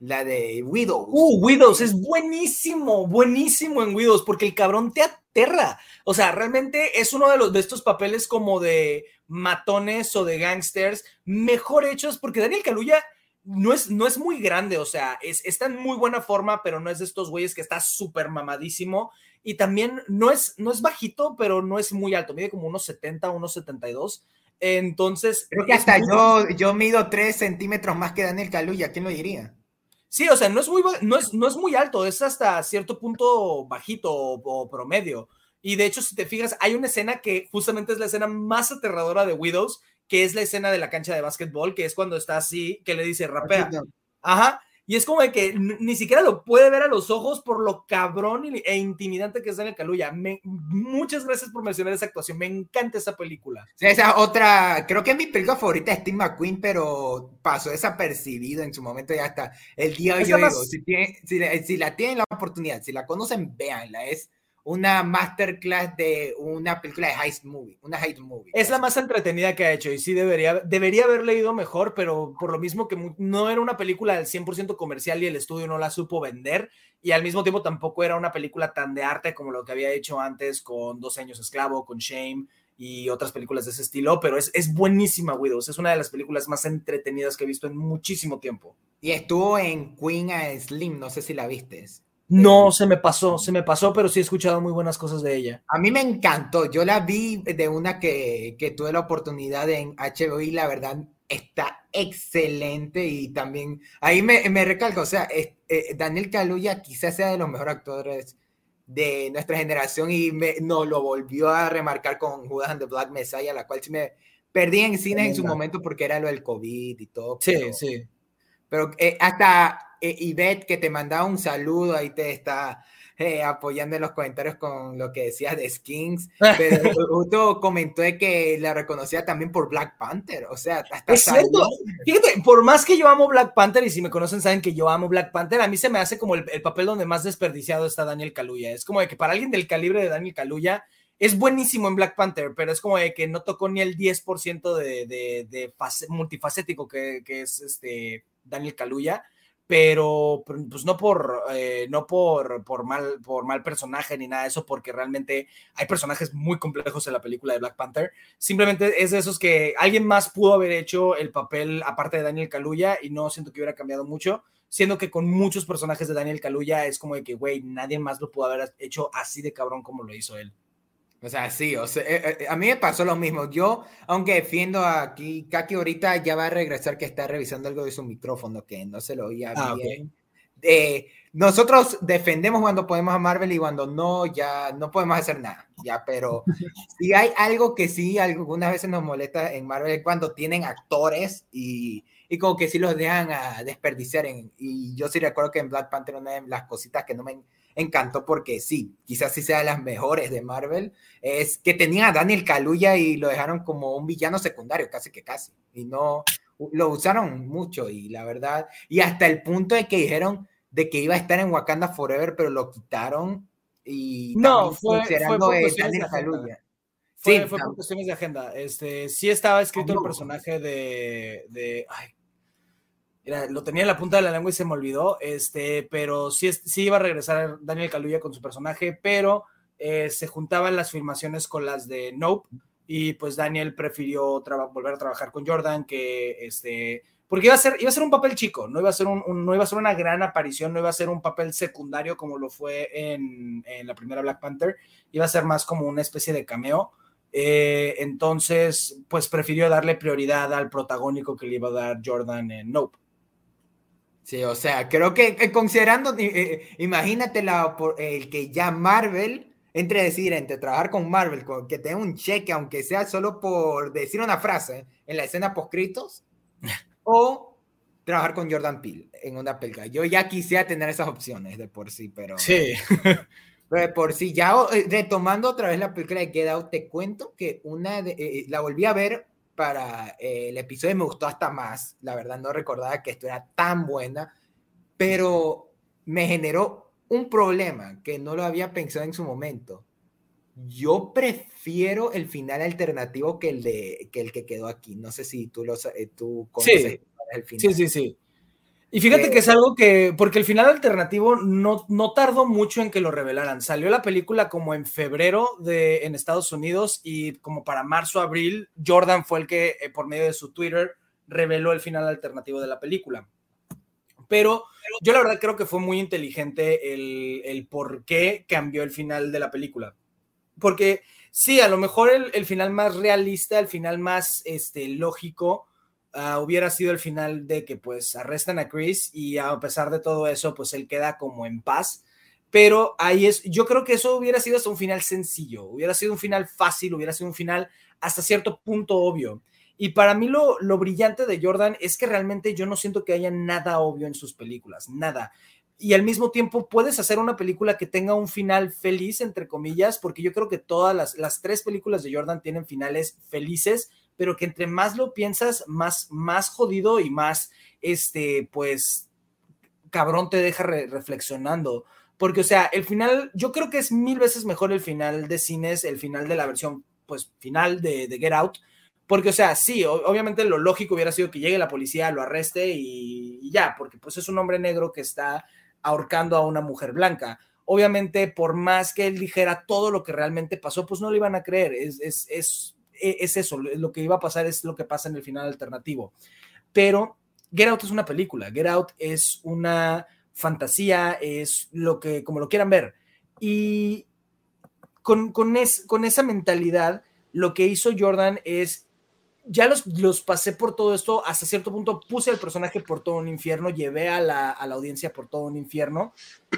la de Widows. Uh, Widows es buenísimo, buenísimo en Widows, porque el cabrón te aterra. O sea, realmente es uno de los de estos papeles como de matones o de gangsters mejor hechos, porque Daniel Kaluuya no es, no es muy grande, o sea, es, está en muy buena forma, pero no es de estos güeyes que está súper mamadísimo. Y también no es, no es bajito, pero no es muy alto, mide como unos 70, unos 72. Entonces. Creo que hasta yo, yo mido 3 centímetros más que Daniel Kaluuya, ¿quién lo diría? Sí, o sea, no es muy, no es, no es muy alto, es hasta cierto punto bajito o, promedio. Y de hecho, si te fijas, hay una escena que justamente es la escena más aterradora de Widows, que es la escena de la cancha de básquetbol, que es cuando está así, que le dice rapea. Ajá. Y es como de que ni siquiera lo puede ver a los ojos por lo cabrón e intimidante que es Daniel Kaluuya. muchas gracias por mencionar esa actuación. Me encanta esa película. esa otra, creo que es mi película favorita es Steve McQueen, pero pasó desapercibido en su momento ya hasta el día de hoy. si, si, la tienen la oportunidad, si la conocen, véanla. Es una masterclass de una película de heist movie, una heist movie. Es la más entretenida que ha hecho y sí debería, debería haber leído mejor, pero por lo mismo que no era una película del 100% comercial y el estudio no la supo vender y al mismo tiempo tampoco era una película tan de arte como lo que había hecho antes con Dos años esclavo, con Shame y otras películas de ese estilo, pero es, es buenísima Widows, es una de las películas más entretenidas que he visto en muchísimo tiempo. Y estuvo en Queen a Slim, no sé si la vistes. No, se me pasó, se me pasó, pero sí he escuchado muy buenas cosas de ella. A mí me encantó. Yo la vi de una que, que tuve la oportunidad en HBO y la verdad está excelente y también ahí me, me recalco, o sea, eh, Daniel Kaluuya quizás sea de los mejores actores de nuestra generación y me, no lo volvió a remarcar con Judas and the Black Messiah, la cual sí me perdí en cines en su momento porque era lo del COVID y todo. Sí, sí. Pero eh, hasta eh, Ivette, que te mandaba un saludo, ahí te está eh, apoyando en los comentarios con lo que decías de Skins, pero justo comentó que la reconocía también por Black Panther, o sea, hasta es cierto. Fíjate, por más que yo amo Black Panther, y si me conocen saben que yo amo Black Panther, a mí se me hace como el, papel donde más desperdiciado está Daniel Kaluuya, es como de que para alguien del calibre de Daniel Kaluuya, es buenísimo en Black Panther, pero es como de que no tocó ni el 10% de, de, de multifacético que, que, es este Daniel Kaluuya pero pues no por eh, no por, por mal por mal personaje ni nada de eso porque realmente hay personajes muy complejos en la película de Black Panther. Simplemente es de esos que alguien más pudo haber hecho el papel aparte de Daniel Kaluuya y no siento que hubiera cambiado mucho siendo que con muchos personajes de Daniel Kaluuya es como de que güey nadie más lo pudo haber hecho así de cabrón como lo hizo él O sea, sí, o sea, eh, eh, a mí me pasó lo mismo. Yo, aunque defiendo aquí, Kaki ahorita ya va a regresar que está revisando algo de su micrófono que no se lo oía ah, bien. Eh, nosotros defendemos cuando podemos a Marvel y cuando no, ya no podemos hacer nada. Ya, pero si hay algo que sí algunas veces nos molesta en Marvel cuando tienen actores y, y como que sí los dejan a desperdiciar. En, y yo sí recuerdo que en Black Panther una de las cositas que no me encantó porque sí, quizás sí sea de las mejores de Marvel, es que tenía a Daniel Kaluuya y lo dejaron como un villano secundario, casi que casi, y no, lo usaron mucho y la verdad, y hasta el punto de que dijeron de que iba a estar en Wakanda Forever, pero lo quitaron y no, fue, fue por Daniel Kaluuya. Fue, sí, fue por cuestiones de agenda. Este, sí estaba escrito el personaje de, de ay, lo tenía en la punta de la lengua y se me olvidó, este, pero sí, sí iba a regresar Daniel Kaluuya con su personaje, pero eh, se juntaban las filmaciones con las de Nope y pues Daniel prefirió volver a trabajar con Jordan que este porque iba a ser iba a ser un papel chico no iba a ser un, no iba a ser una gran aparición no iba a ser un papel secundario como lo fue en, en la primera Black Panther iba a ser más como una especie de cameo eh, entonces pues prefirió darle prioridad al protagónico que le iba a dar Jordan en Nope Sí, o sea, creo que considerando, eh, eh, imagínate la, el que ya Marvel, entre decir, entre trabajar con Marvel, que tenga un cheque, aunque sea solo por decir una frase en la escena poscritos, o trabajar con Jordan Peele en una película. Yo ya quisiera tener esas opciones de por sí, pero... Sí. de por sí, ya eh, retomando otra vez la película de Get Out, te cuento que una de, la volví a ver para eh, el episodio me gustó hasta más. La verdad no recordaba que esto era tan buena, pero me generó un problema que no lo había pensado en su momento. Yo prefiero el final alternativo que el de que el que quedó aquí. No sé si tú lo eh, tú conoces el final. Sí, sí, sí. Y fíjate que es algo que, porque el final alternativo no, no tardó mucho en que lo revelaran. Salió la película como en febrero de, en Estados Unidos y como para marzo, abril, Jordan fue el que eh, por medio de su Twitter reveló el final alternativo de la película. Pero yo la verdad creo que fue muy inteligente el, el por qué cambió el final de la película. Porque sí, a lo mejor el, el final más realista, el final más este, lógico, Ah, hubiera sido el final de que pues arrestan a Chris y a pesar de todo eso pues él queda como en paz. Pero ahí es, yo creo que eso hubiera sido hasta un final sencillo, hubiera sido un final fácil, hubiera sido un final hasta cierto punto obvio. Y para mí lo, lo brillante de Jordan es que realmente yo no siento que haya nada obvio en sus películas, nada y al mismo tiempo puedes hacer una película que tenga un final feliz, entre comillas, porque yo creo que todas las, las, tres películas de Jordan tienen finales felices, pero que entre más lo piensas, más, más jodido y más, este, pues, cabrón te deja reflexionando. Porque, o sea, el final, yo creo que es mil veces mejor el final de cines, el final de la versión, pues, final de, de Get Out, porque, o sea, sí, obviamente lo lógico hubiera sido que llegue la policía, lo arreste y, ya, porque pues es un hombre negro que está ahorcando a una mujer blanca. Obviamente, por más que él dijera todo lo que realmente pasó, pues no le iban a creer. Es, es, es es eso, lo que iba a pasar es lo que pasa en el final alternativo. Pero Get Out es una película, Get Out es una fantasía, es lo que, como lo quieran ver. Y con, con, con esa mentalidad, lo que hizo Jordan es, ya los, los, pasé por todo esto, hasta cierto punto puse al personaje por todo un infierno, llevé a la, a la, audiencia por todo un infierno.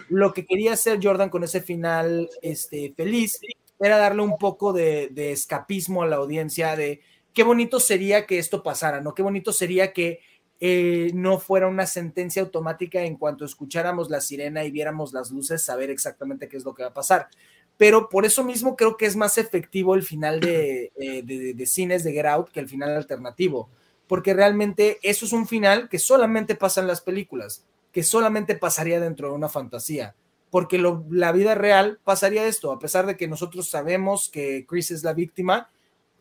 Lo que quería hacer Jordan con ese final este, feliz era darle un poco de, escapismo a la audiencia de qué bonito sería que esto pasara, ¿no? Qué bonito sería que eh, no fuera una sentencia automática en cuanto escucháramos la sirena y viéramos las luces, saber exactamente qué es lo que va a pasar. Pero por eso mismo creo que es más efectivo el final de, eh, de cines de Get Out que el final alternativo, porque realmente eso es un final que solamente pasa en las películas, que solamente pasaría dentro de una fantasía porque la vida real pasaría esto, a pesar de que nosotros sabemos que Chris es la víctima,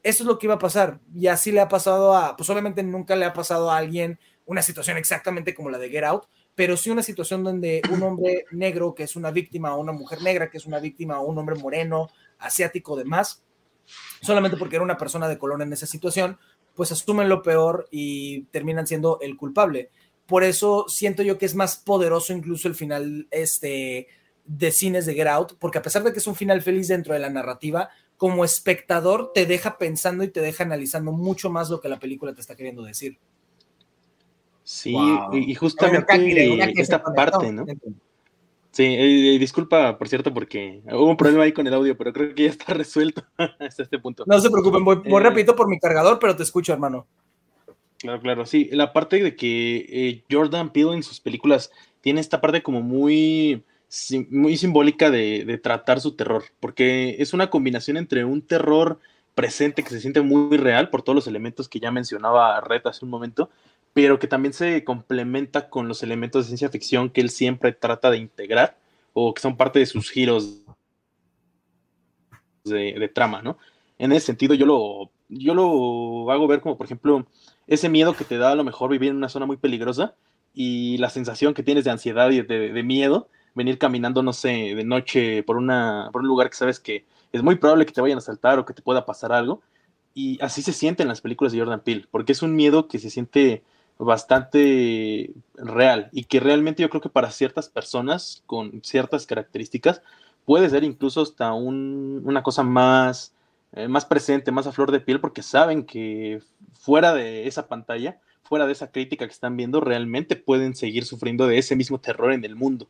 eso es lo que iba a pasar. Y así le ha pasado a, pues obviamente nunca le ha pasado a alguien una situación exactamente como la de Get Out, pero sí una situación donde un hombre negro que es una víctima, o una mujer negra que es una víctima, o un hombre moreno, asiático, demás, solamente porque era una persona de color en esa situación, pues asumen lo peor y terminan siendo el culpable. Por eso siento yo que es más poderoso incluso el final este, de cines de Get Out, porque a pesar de que es un final feliz dentro de la narrativa, como espectador te deja pensando y te deja analizando mucho más lo que la película te está queriendo decir. Sí, y, justamente esta parte, ¿no? Sí, eh, disculpa, por cierto, porque hubo un problema ahí con el audio, pero creo que ya está resuelto hasta este punto. No se preocupen, voy, eh, repito por mi cargador, pero te escucho, hermano. Claro, claro, sí. La parte de que eh, Jordan Peele en sus películas tiene esta parte como muy, muy simbólica de, de, tratar su terror, porque es una combinación entre un terror presente que se siente muy real por todos los elementos que ya mencionaba Red hace un momento, pero que también se complementa con los elementos de ciencia ficción que él siempre trata de integrar o que son parte de sus giros de, trama, ¿no? En ese sentido, yo lo, yo lo hago ver como, por ejemplo, ese miedo que te da a lo mejor vivir en una zona muy peligrosa y la sensación que tienes de ansiedad y de, miedo, venir caminando, no sé, de noche por, una, por un lugar que sabes que es muy probable que te vayan a saltar o que te pueda pasar algo. Y así se siente en las películas de Jordan Peele, porque es un miedo que se siente bastante real y que realmente yo creo que para ciertas personas con ciertas características puede ser incluso hasta una cosa más, eh, más presente, más a flor de piel, porque saben que fuera de esa pantalla, fuera de esa crítica que están viendo, realmente pueden seguir sufriendo de ese mismo terror en el mundo.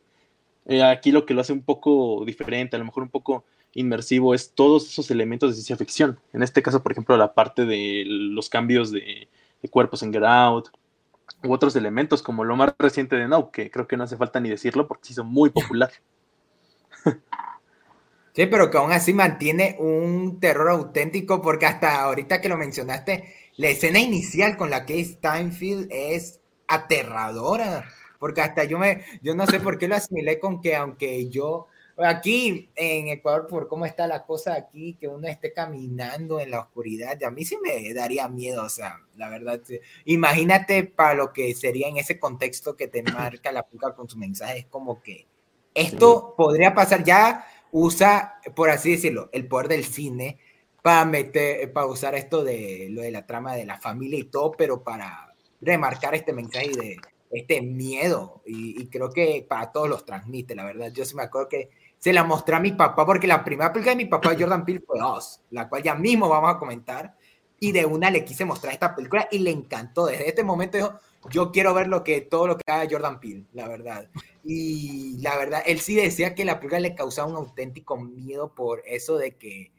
Eh, aquí lo que lo hace un poco diferente, a lo mejor un poco inmersivo, es todos esos elementos de ciencia ficción. En este caso, por ejemplo, la parte de los cambios de, cuerpos en Get Out, u otros elementos, como lo más reciente de No, que creo que no hace falta ni decirlo porque se hizo muy popular. Sí, pero que aún así mantiene un terror auténtico, porque hasta ahorita que lo mencionaste, la escena inicial con la que es Steinfeld es aterradora, porque hasta yo me, yo no sé por qué lo asimilé con que aunque yo Aquí en Ecuador, por cómo está la cosa aquí, que uno esté caminando en la oscuridad, a mí sí me daría miedo, o sea, la verdad. Imagínate para lo que sería en ese contexto que te marca la película con su mensaje, es como que esto podría pasar, ya usa, por así decirlo, el poder del cine para meter, para usar esto de lo de la trama de la familia y todo, pero para remarcar este mensaje de este miedo y, y creo que para todos los transmite, la verdad. Yo sí me acuerdo que se la mostré a mi papá, porque la primera película de mi papá, Jordan Peele, fue Oz, la cual ya mismo vamos a comentar. Y de una le quise mostrar esta película y le encantó. Desde este momento dijo, yo quiero ver lo que, todo lo que haga Jordan Peele, la verdad. Y la verdad, él sí decía que la película le causaba un auténtico miedo por eso de que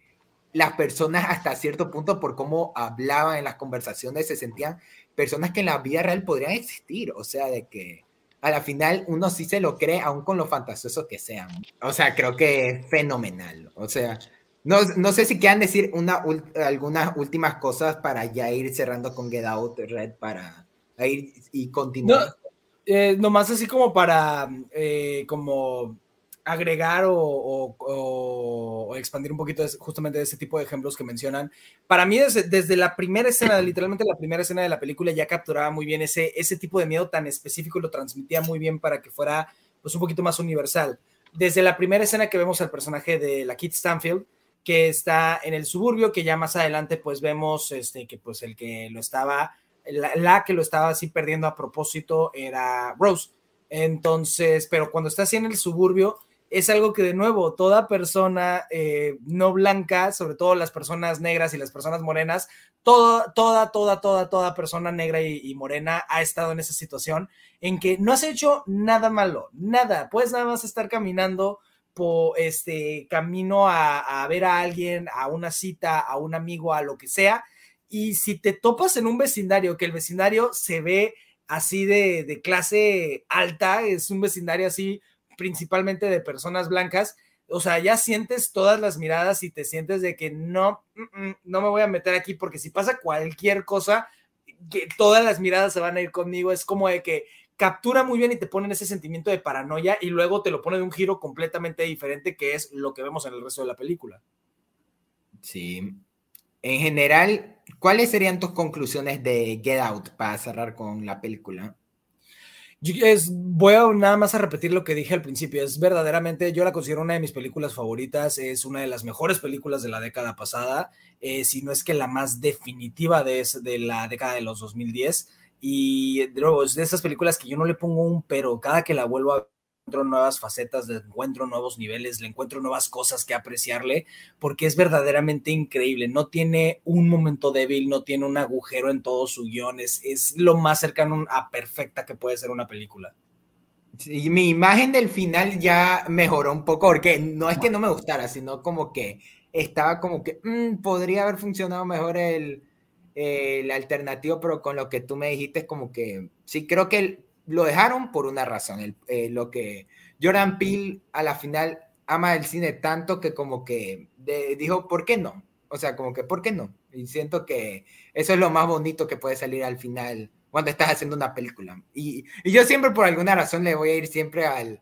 las personas hasta cierto punto, por cómo hablaban en las conversaciones, se sentían personas que en la vida real podrían existir. O sea, de que a la final uno sí se lo cree, aún con lo fantasioso que sean. O sea, creo que es fenomenal. O sea, no, no sé si quieran decir una, algunas últimas cosas para ya ir cerrando con Get Out Red para ir y continuar. No, eh, nomás así como para eh, como agregar o, expandir un poquito justamente de ese tipo de ejemplos que mencionan. Para mí, desde, la primera escena, literalmente la primera escena de la película, ya capturaba muy bien ese, ese tipo de miedo tan específico y lo transmitía muy bien para que fuera pues, un poquito más universal. Desde la primera escena que vemos al personaje de la Kit Stanfield, que está en el suburbio, que ya más adelante pues vemos este, que pues el que lo estaba, la, la que lo estaba así perdiendo a propósito era Rose. Entonces, pero cuando está así en el suburbio, es algo que de nuevo toda persona eh, no blanca, sobre todo las personas negras y las personas morenas, toda, toda, toda, toda, toda persona negra y, morena ha estado en esa situación en que no has hecho nada malo, nada, puedes nada más estar caminando por este camino a, ver a alguien, a una cita, a un amigo, a lo que sea, y si te topas en un vecindario, que el vecindario se ve así de, de clase alta, es un vecindario así principalmente de personas blancas, o sea, ya sientes todas las miradas y te sientes de que no, mm, mm, no me voy a meter aquí porque si pasa cualquier cosa, que todas las miradas se van a ir conmigo, es como de que captura muy bien y te ponen ese sentimiento de paranoia y luego te lo pone de un giro completamente diferente que es lo que vemos en el resto de la película. Sí. En general, ¿cuáles serían tus conclusiones de Get Out para cerrar con la película? Es, voy a nada más a repetir lo que dije al principio. Es verdaderamente, yo la considero una de mis películas favoritas. Es una de las mejores películas de la década pasada, eh, si no es que la más definitiva de, de la década de los 2010. Y de nuevo, es de esas películas que yo no le pongo un pero. Cada que la vuelvo a encuentro nuevas facetas, le encuentro nuevos niveles, le encuentro nuevas cosas que apreciarle, porque es verdaderamente increíble. No tiene un momento débil, no tiene un agujero en todos sus guiones, es lo más cercano a perfecta que puede ser una película. Sí, mi imagen del final ya mejoró un poco, porque no es que no me gustara, sino como que estaba como que mm, podría haber funcionado mejor el, el alternativo, pero con lo que tú me dijiste como que sí, creo que lo dejaron por una razón. El, eh, lo que Jordan Peele a la final ama el cine tanto que como que dijo, ¿por qué no? O sea, como que, ¿por qué no? Y siento que eso es lo más bonito que puede salir al final cuando estás haciendo una película. Y, y yo siempre por alguna razón le voy a ir siempre al,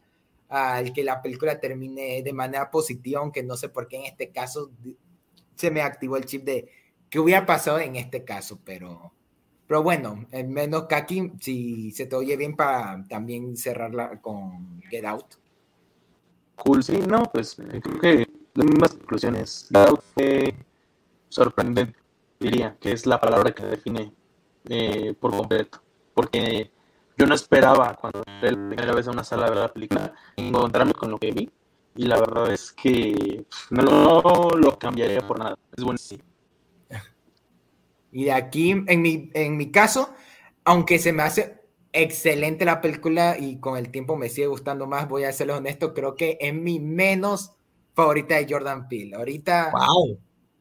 al que la película termine de manera positiva, aunque no sé por qué en este caso se me activó el chip de qué hubiera pasado en este caso, pero, pero bueno, al menos Kaki, si se te oye bien para también cerrarla con Get Out. Cool, sí, no, pues eh, creo que las mismas conclusiones. Get Out fue sorprendente, diría, que es la palabra que define eh, por completo, porque yo no esperaba cuando fui la primera vez a una sala de la película encontrarme con lo que vi y la verdad es que no lo cambiaría por nada, es buenísimo. Y de aquí, en mi, en mi caso, aunque se me hace excelente la película y con el tiempo me sigue gustando más, voy a serles honesto, creo que es mi menos favorita de Jordan Peele. Ahorita wow.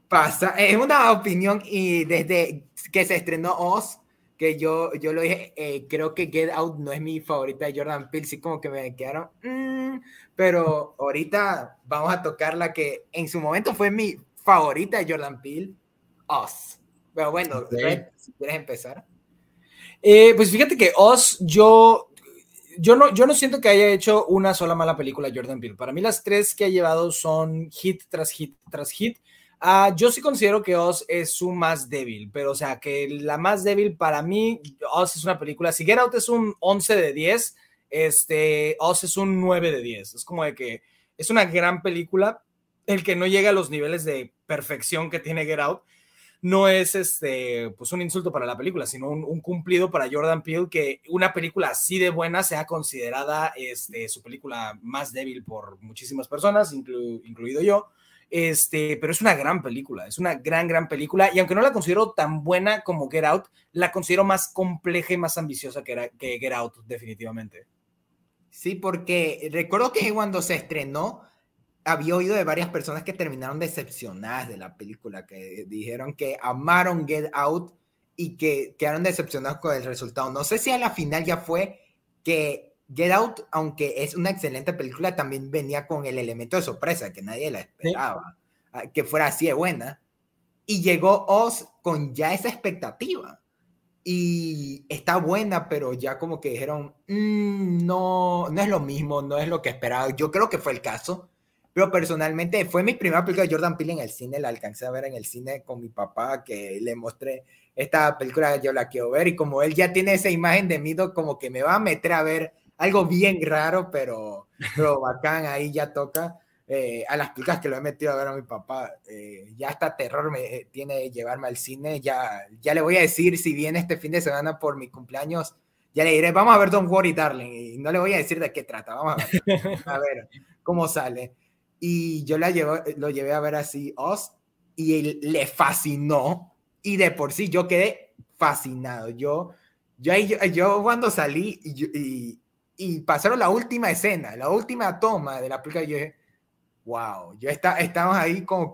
pasa, es una opinión y desde que se estrenó Oz, que yo, yo lo dije, eh, creo que Get Out no es mi favorita de Jordan Peele, sí como que me quedaron, mm", pero ahorita vamos a tocar la que en su momento fue mi favorita de Jordan Peele, Oz. Pero bueno, si quieres empezar. Eh, pues fíjate que Oz, yo, yo, no, yo no siento que haya hecho una sola mala película Jordan Peele. Para mí las tres que ha llevado son hit tras hit tras hit. Uh, yo sí considero que Oz es su más débil, pero o sea, que la más débil para mí, Oz es una película, si Get Out es un 11 de 10, este, Oz es un 9 de 10. Es como de que es una gran película, el que no llega a los niveles de perfección que tiene Get Out, no es este, pues un insulto para la película, sino un, cumplido para Jordan Peele que una película así de buena sea considerada este, su película más débil por muchísimas personas, incluido yo. Este, pero es una gran película, es una gran, gran película. Y aunque no la considero tan buena como Get Out, la considero más compleja y más ambiciosa que, era, que Get Out, definitivamente. Sí, porque recuerdo que cuando se estrenó, había oído de varias personas que terminaron decepcionadas de la película, que dijeron que amaron Get Out y que quedaron decepcionados con el resultado. No sé si a la final ya fue que Get Out, aunque es una excelente película, también venía con el elemento de sorpresa, que nadie la esperaba, ah, que fuera así de buena. Y llegó Oz con ya esa expectativa. Y está buena, pero ya como que dijeron, mm, no, no es lo mismo, no es lo que esperaba. Yo creo que fue el caso pero personalmente fue mi primera película de Jordan Peele en el cine, la alcancé a ver en el cine con mi papá, que le mostré esta película, yo la quiero ver, y como él ya tiene esa imagen de mí, como que me va a meter a ver algo bien raro, pero, pero bacán, ahí ya toca. Eh, a las películas que lo he metido a ver a mi papá, eh, ya está terror me eh, tiene llevarme al cine, ya, ya le voy a decir si viene este fin de semana por mi cumpleaños, ya le diré, vamos a ver Don't Worry Darling, y no le voy a decir de qué trata, vamos a ver, a ver cómo sale. Y yo la llevo, lo llevé a ver así, Oz, y él, le fascinó. Y de por sí yo quedé fascinado. Yo, yo, yo, cuando salí y, y, pasaron la última escena, la última toma de la película, yo dije, wow, yo está, estamos ahí como,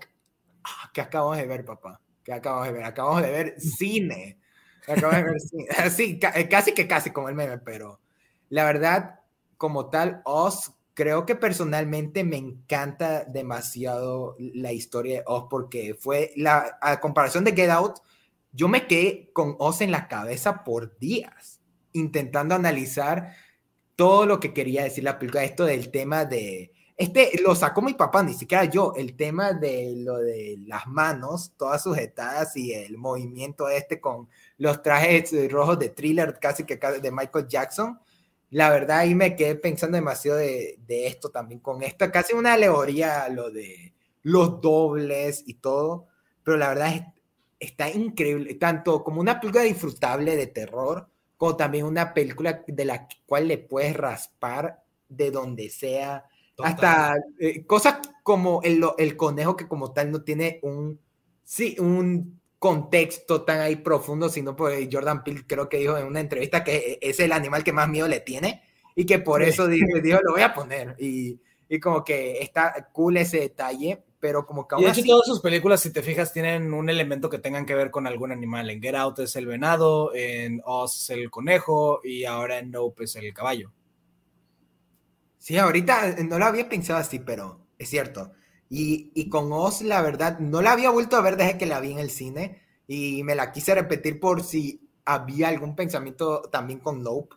ah, ¿qué acabamos de ver, papá? ¿Qué acabamos de ver? Acabamos de ver cine. Acabamos de ver cine. Así, casi que casi como el meme, pero la verdad, como tal, Oz creo que personalmente me encanta demasiado la historia de Oz porque fue la a comparación de Get Out, yo me quedé con Oz en la cabeza por días intentando analizar todo lo que quería decir la película, esto del tema de este lo sacó mi papá, ni siquiera yo, el tema de lo de las manos, todas sujetadas y el movimiento este con los trajes rojos de thriller, casi que de Michael Jackson la verdad ahí me quedé pensando demasiado de, esto también, con esto, casi una alegoría lo de los dobles y todo, pero la verdad es, está increíble, tanto como una película disfrutable de terror, como también una película de la cual le puedes raspar de donde sea, hasta eh, cosas como el, el, conejo que como tal no tiene un, sí, un contexto tan ahí profundo, sino porque Jordan Peele creo que dijo en una entrevista que es el animal que más miedo le tiene y que por eso dijo, dijo, lo voy a poner. Y, y como que está cool ese detalle, pero como que Y de hecho todas sus películas, si te fijas, tienen un elemento que tengan que ver con algún animal. En Get Out es el venado, en Oz es el conejo y ahora en Nope es el caballo. Sí, ahorita no lo había pensado así, pero es cierto. Y, y, con Oz, la verdad, no la había vuelto a ver desde que la vi en el cine y me la quise repetir por si había algún pensamiento también con Nope.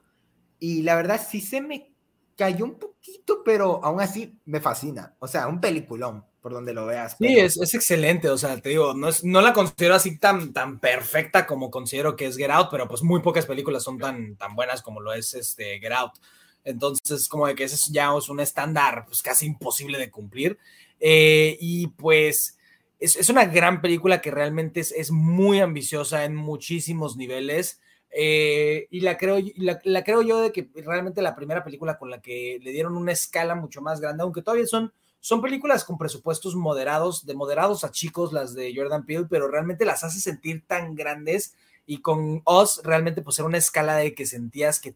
Y la verdad sí se me cayó un poquito, pero aún así me fascina. O sea, un peliculón, por donde lo veas. Sí, es, es, excelente. O sea, te digo, no, es, no la considero así tan, tan perfecta como considero que es Get Out, pero pues muy pocas películas son tan, tan buenas como lo es este Get Out. Entonces, como de que ese ya es un estándar pues casi imposible de cumplir. Eh, y pues es, es, una gran película que realmente es, muy ambiciosa en muchísimos niveles. Eh, y la creo, la, creo yo de que realmente la primera película con la que le dieron una escala mucho más grande, aunque todavía son, son películas con presupuestos moderados, de moderados a chicos, las de Jordan Peele, pero realmente las hace sentir tan grandes y con Oz realmente pues era una escala de que sentías que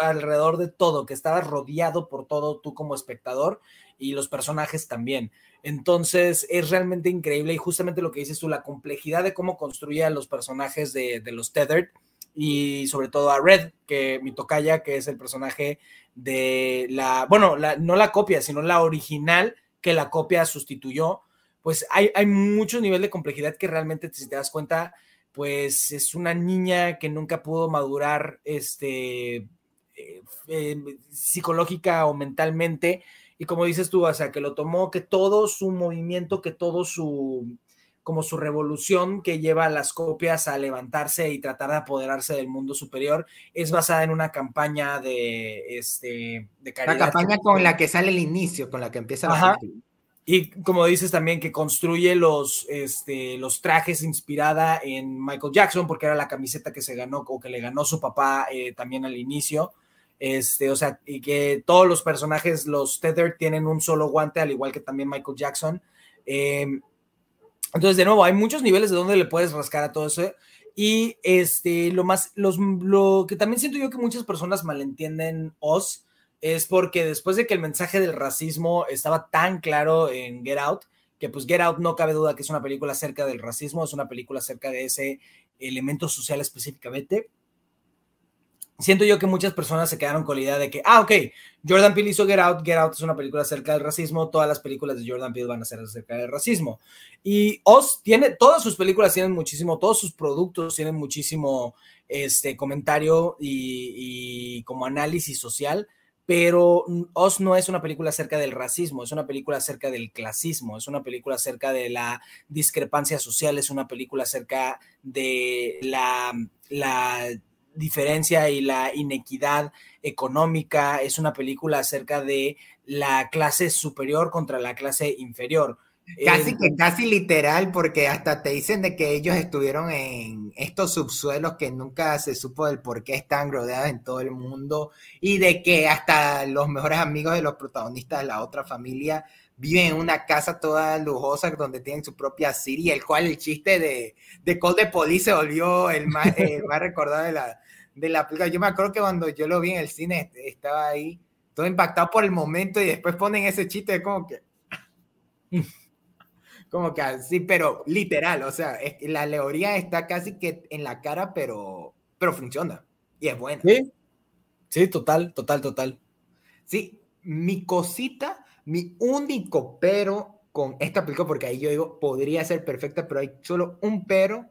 alrededor de todo, que estabas rodeado por todo tú como espectador y los personajes también. Entonces es realmente increíble y justamente lo que dices tú, la complejidad de cómo construye a los personajes de, los Tethered y sobre todo a Red, que mi tocaya, que es el personaje de la, bueno, no la copia, sino la original que la copia sustituyó, pues hay, hay mucho nivel de complejidad que realmente, si te das cuenta, pues es una niña que nunca pudo madurar este, eh, eh, psicológica o mentalmente, y como dices tú, o sea, que lo tomó, que todo su movimiento, que todo su, como su revolución que lleva a las copias a levantarse y tratar de apoderarse del mundo superior, es basada en una campaña de, este, de caridad. La campaña con la que sale el inicio, con la que empieza la Ajá. Y como dices también que construye los, este, los trajes inspirada en Michael Jackson, porque era la camiseta que se ganó o que le ganó su papá eh, también al inicio. Este, o sea, y que todos los personajes, los Tether, tienen un solo guante, al igual que también Michael Jackson. Eh, entonces, de nuevo, hay muchos niveles de donde le puedes rascar a todo eso. Y este, lo más, los, lo que también siento yo que muchas personas malentienden Oz es porque después de que el mensaje del racismo estaba tan claro en Get Out, que pues Get Out no cabe duda que es una película acerca del racismo, es una película acerca de ese elemento social específicamente. Siento yo que muchas personas se quedaron con la idea de que, ah, ok, Jordan Peele hizo Get Out, Get Out es una película acerca del racismo, todas las películas de Jordan Peele van a ser acerca del racismo. Y Oz tiene, todas sus películas tienen muchísimo, todos sus productos tienen muchísimo este, comentario y, y como análisis social, pero Oz no es una película acerca del racismo, es una película acerca del clasismo, es una película acerca de la discrepancia social, es una película acerca de la, la diferencia y la inequidad económica, es una película acerca de la clase superior contra la clase inferior. Casi eh, que casi literal, porque hasta te dicen de que ellos estuvieron en estos subsuelos que nunca se supo del por qué están rodeados en todo el mundo y de que hasta los mejores amigos de los protagonistas de la otra familia viven en una casa toda lujosa donde tienen su propia Siri, el cual el chiste de, de Cold de Police se volvió el más, el más recordado de la, de la película. Yo me acuerdo que cuando yo lo vi en el cine estaba ahí todo impactado por el momento y después ponen ese chiste como que... como que así, pero literal, o sea, es, la alegoría está casi que en la cara, pero, pero funciona y es buena. Sí, sí, total, total, total. Sí, mi cosita, mi único pero con esta película, porque ahí yo digo, podría ser perfecta, pero hay solo un pero,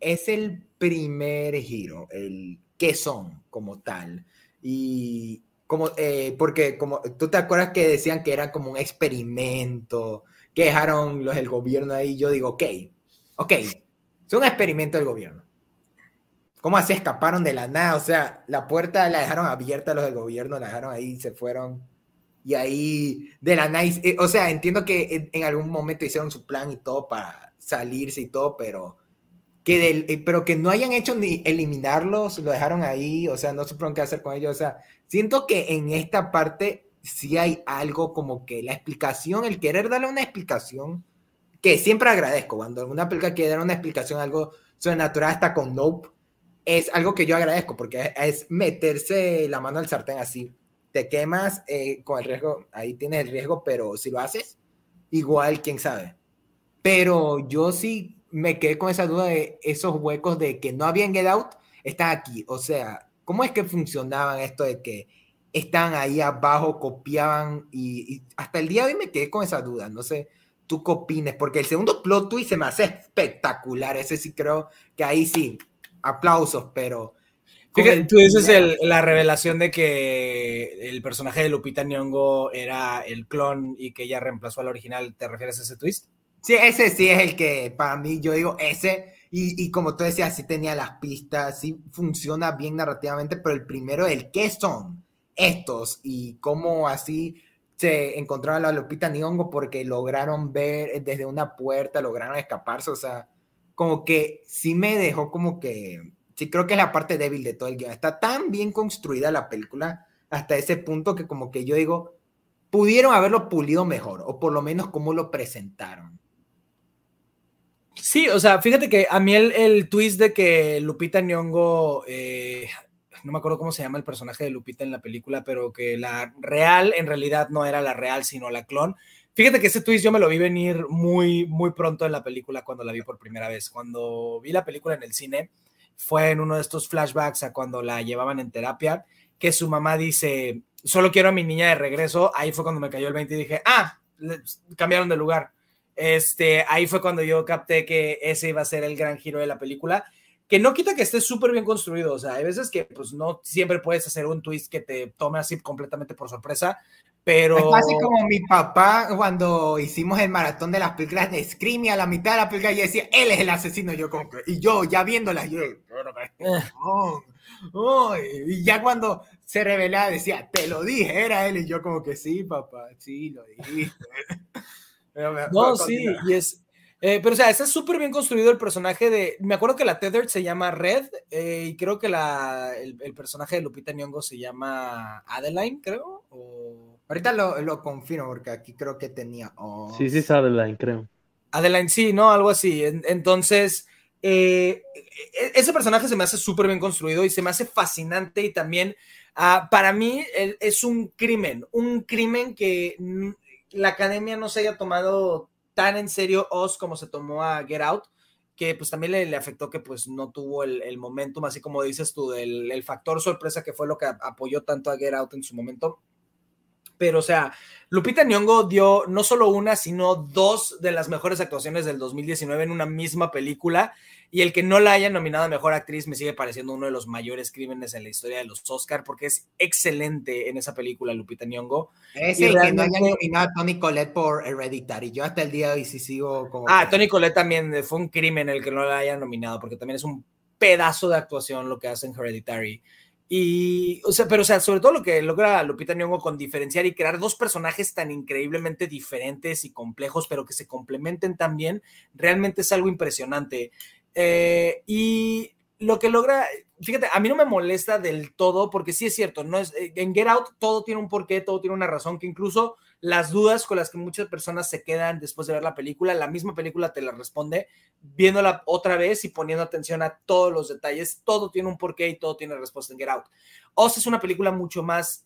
es el primer giro, el qué son como tal. Y como, eh, porque como tú te acuerdas que decían que era como un experimento, que dejaron los del gobierno ahí, yo digo, ok, ok, es un experimento del gobierno. ¿Cómo así escaparon de la nada? O sea, la puerta la dejaron abierta los del gobierno, la dejaron ahí, se fueron. Y ahí de la nada, o sea, entiendo que en, en, algún momento hicieron su plan y todo para salirse y todo, pero que, del, eh, pero que no hayan hecho ni eliminarlos, lo dejaron ahí, o sea, no supieron qué hacer con ellos. O sea, siento que en esta parte si hay algo como que la explicación, el querer darle una explicación, que siempre agradezco, cuando una película quiere dar una explicación, algo sobrenatural, hasta con Nope, es algo que yo agradezco, porque es meterse la mano al sartén así. Te quemas eh, con el riesgo, ahí tienes el riesgo, pero si lo haces, igual, quién sabe. Pero yo sí me quedé con esa duda de esos huecos de que no habían Get Out, están aquí. O sea, ¿cómo es que funcionaban esto de que están ahí abajo, copiaban y, hasta el día de hoy me quedé con esa duda, no sé, tú qué opines, porque el segundo plot twist se me hace espectacular, ese sí creo que ahí sí, aplausos, pero... Fíjate, tú dices el, la revelación de que el personaje de Lupita Nyong'o era el clon y que ella reemplazó al original, ¿te refieres a ese twist? Sí, ese sí es el que para mí, yo digo ese, y, y como tú decías, sí tenía las pistas, sí funciona bien narrativamente, pero el primero, el qué son, estos y cómo así se encontraron la Lupita Nyong'o porque lograron ver desde una puerta, lograron escaparse, o sea, como que sí me dejó como que, sí creo que es la parte débil de todo el guion, está tan bien construida la película hasta ese punto que como que yo digo, pudieron haberlo pulido mejor, o por lo menos cómo lo presentaron. Sí, o sea, fíjate que a mí el, el twist de que Lupita Nyong'o eh, no me acuerdo cómo se llama el personaje de Lupita en la película, pero que la real en realidad no era la real, sino la clon. Fíjate que ese twist yo me lo vi venir muy, muy pronto en la película cuando la vi por primera vez. Cuando vi la película en el cine, fue en uno de estos flashbacks a cuando la llevaban en terapia, que su mamá dice, solo quiero a mi niña de regreso. Ahí fue cuando me cayó el 20 y dije, ah, cambiaron de lugar. Este, ahí fue cuando yo capté que ese iba a ser el gran giro de la película que no quita que esté súper bien construido, o sea, hay veces que pues no siempre puedes hacer un twist que te tome así completamente por sorpresa, pero... Es casi como mi papá cuando hicimos el maratón de las películas de Scream y a la mitad de la película yo decía, él es el asesino, yo como que, y yo ya viéndolas, yo, oh, y ya cuando se revelaba decía, te lo dije, era él, y yo como que sí, papá, sí, lo dijiste. no, sí, y es eh, pero, o sea, está súper bien construido el personaje de. Me acuerdo que la Tethered se llama Red, eh, y creo que la, el, personaje de Lupita Nyong'o se llama Adeline, creo. Ahorita lo, lo, confirmo, porque aquí creo que tenía. Sí, sí, es Adeline, creo. Adeline, sí, ¿no? Algo así. Entonces, eh, e, ese personaje se me hace súper bien construido y se me hace fascinante y también. Ah, para mí es un crimen, un crimen que la academia no se haya tomado tan en serio Oz como se tomó a Get Out, que pues también le, afectó que pues no tuvo el, el, momentum, así como dices tú, del el factor sorpresa que fue lo que apoyó tanto a Get Out en su momento. Pero, o sea, Lupita Nyong'o dio no solo una, sino dos de las mejores actuaciones del 2019 en una misma película y el que no la haya nominado a Mejor Actriz me sigue pareciendo uno de los mayores crímenes en la historia de los Oscar, porque es excelente en esa película, Lupita Nyong'o. Es el que no haya nominado a Tony Collette por Hereditary. Yo hasta el día de hoy sí sigo como... Ah, Tony Collette también eh, fue un crimen el que no la haya nominado, porque también es un pedazo de actuación lo que hace en Hereditary. Y, o sea, pero, o sea, sobre todo lo que logra Lupita Nyong'o con diferenciar y crear dos personajes tan increíblemente diferentes y complejos, pero que se complementen también, realmente es algo impresionante. Eh, y lo que logra, fíjate, a mí no me molesta del todo, porque sí es cierto, no es, eh, en Get Out todo tiene un porqué, todo tiene una razón, que incluso las dudas con las que muchas personas se quedan después de ver la película, la misma película te la responde viéndola otra vez y poniendo atención a todos los detalles, todo tiene un porqué y todo tiene respuesta en Get Out. Oz es una película mucho más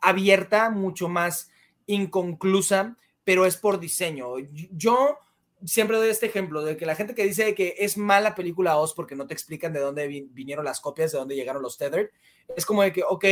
abierta, mucho más inconclusa, pero es por diseño. Yo siempre doy este ejemplo de que la gente que dice que es mala película Oz porque no te explican de dónde vinieron las copias, de dónde llegaron los Tethered, es como de que, ok,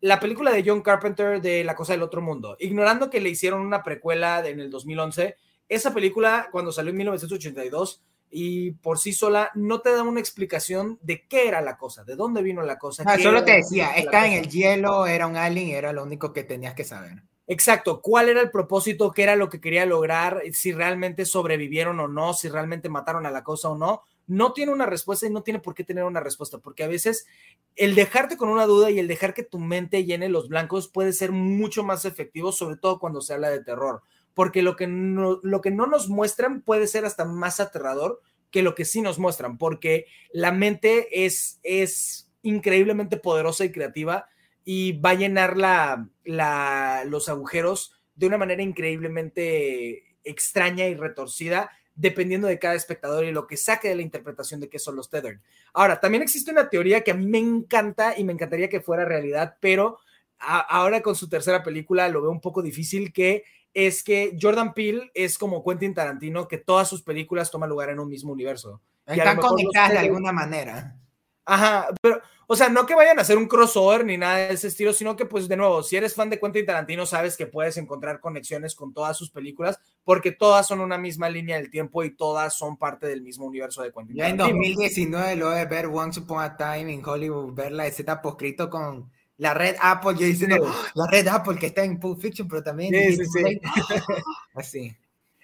la película de John Carpenter de La Cosa del Otro Mundo, ignorando que le hicieron una precuela en el 2011, esa película cuando salió en 1982 y por sí sola no te da una explicación de qué era la cosa, de dónde vino la cosa. Ah, solo te decía, está en el hielo, era un alien, era lo único que tenías que saber. Exacto, cuál era el propósito, qué era lo que quería lograr, si realmente sobrevivieron o no, si realmente mataron a la cosa o no. No tiene una respuesta y no tiene por qué tener una respuesta, porque a veces el dejarte con una duda y el dejar que tu mente llene los blancos puede ser mucho más efectivo, sobre todo cuando se habla de terror, porque lo que no, lo que no nos muestran puede ser hasta más aterrador que lo que sí nos muestran, porque la mente es, es increíblemente poderosa y creativa y va a llenar la, la, los agujeros de una manera increíblemente extraña y retorcida dependiendo de cada espectador y lo que saque de la interpretación de qué son los Tethered. Ahora, también existe una teoría que a mí me encanta y me encantaría que fuera realidad, pero ahora con su tercera película lo veo un poco difícil, que es que Jordan Peele es como Quentin Tarantino, que todas sus películas toman lugar en un mismo universo. Están conectadas de alguna manera. Ajá, pero, o sea, no que vayan a hacer un crossover ni nada de ese estilo, sino que, pues, de nuevo, si eres fan de Quentin Tarantino, sabes que puedes encontrar conexiones con todas sus películas, porque todas son una misma línea del tiempo y todas son parte del mismo universo de Quentin ya Tarantino. En 2019, luego de ver Once Upon a Time in Hollywood, ver la escena poscrito con la red Apple, yo diciendo, ¡Oh! la red Apple que está en Pulp Fiction, pero también... Sí, sí, sí. Así.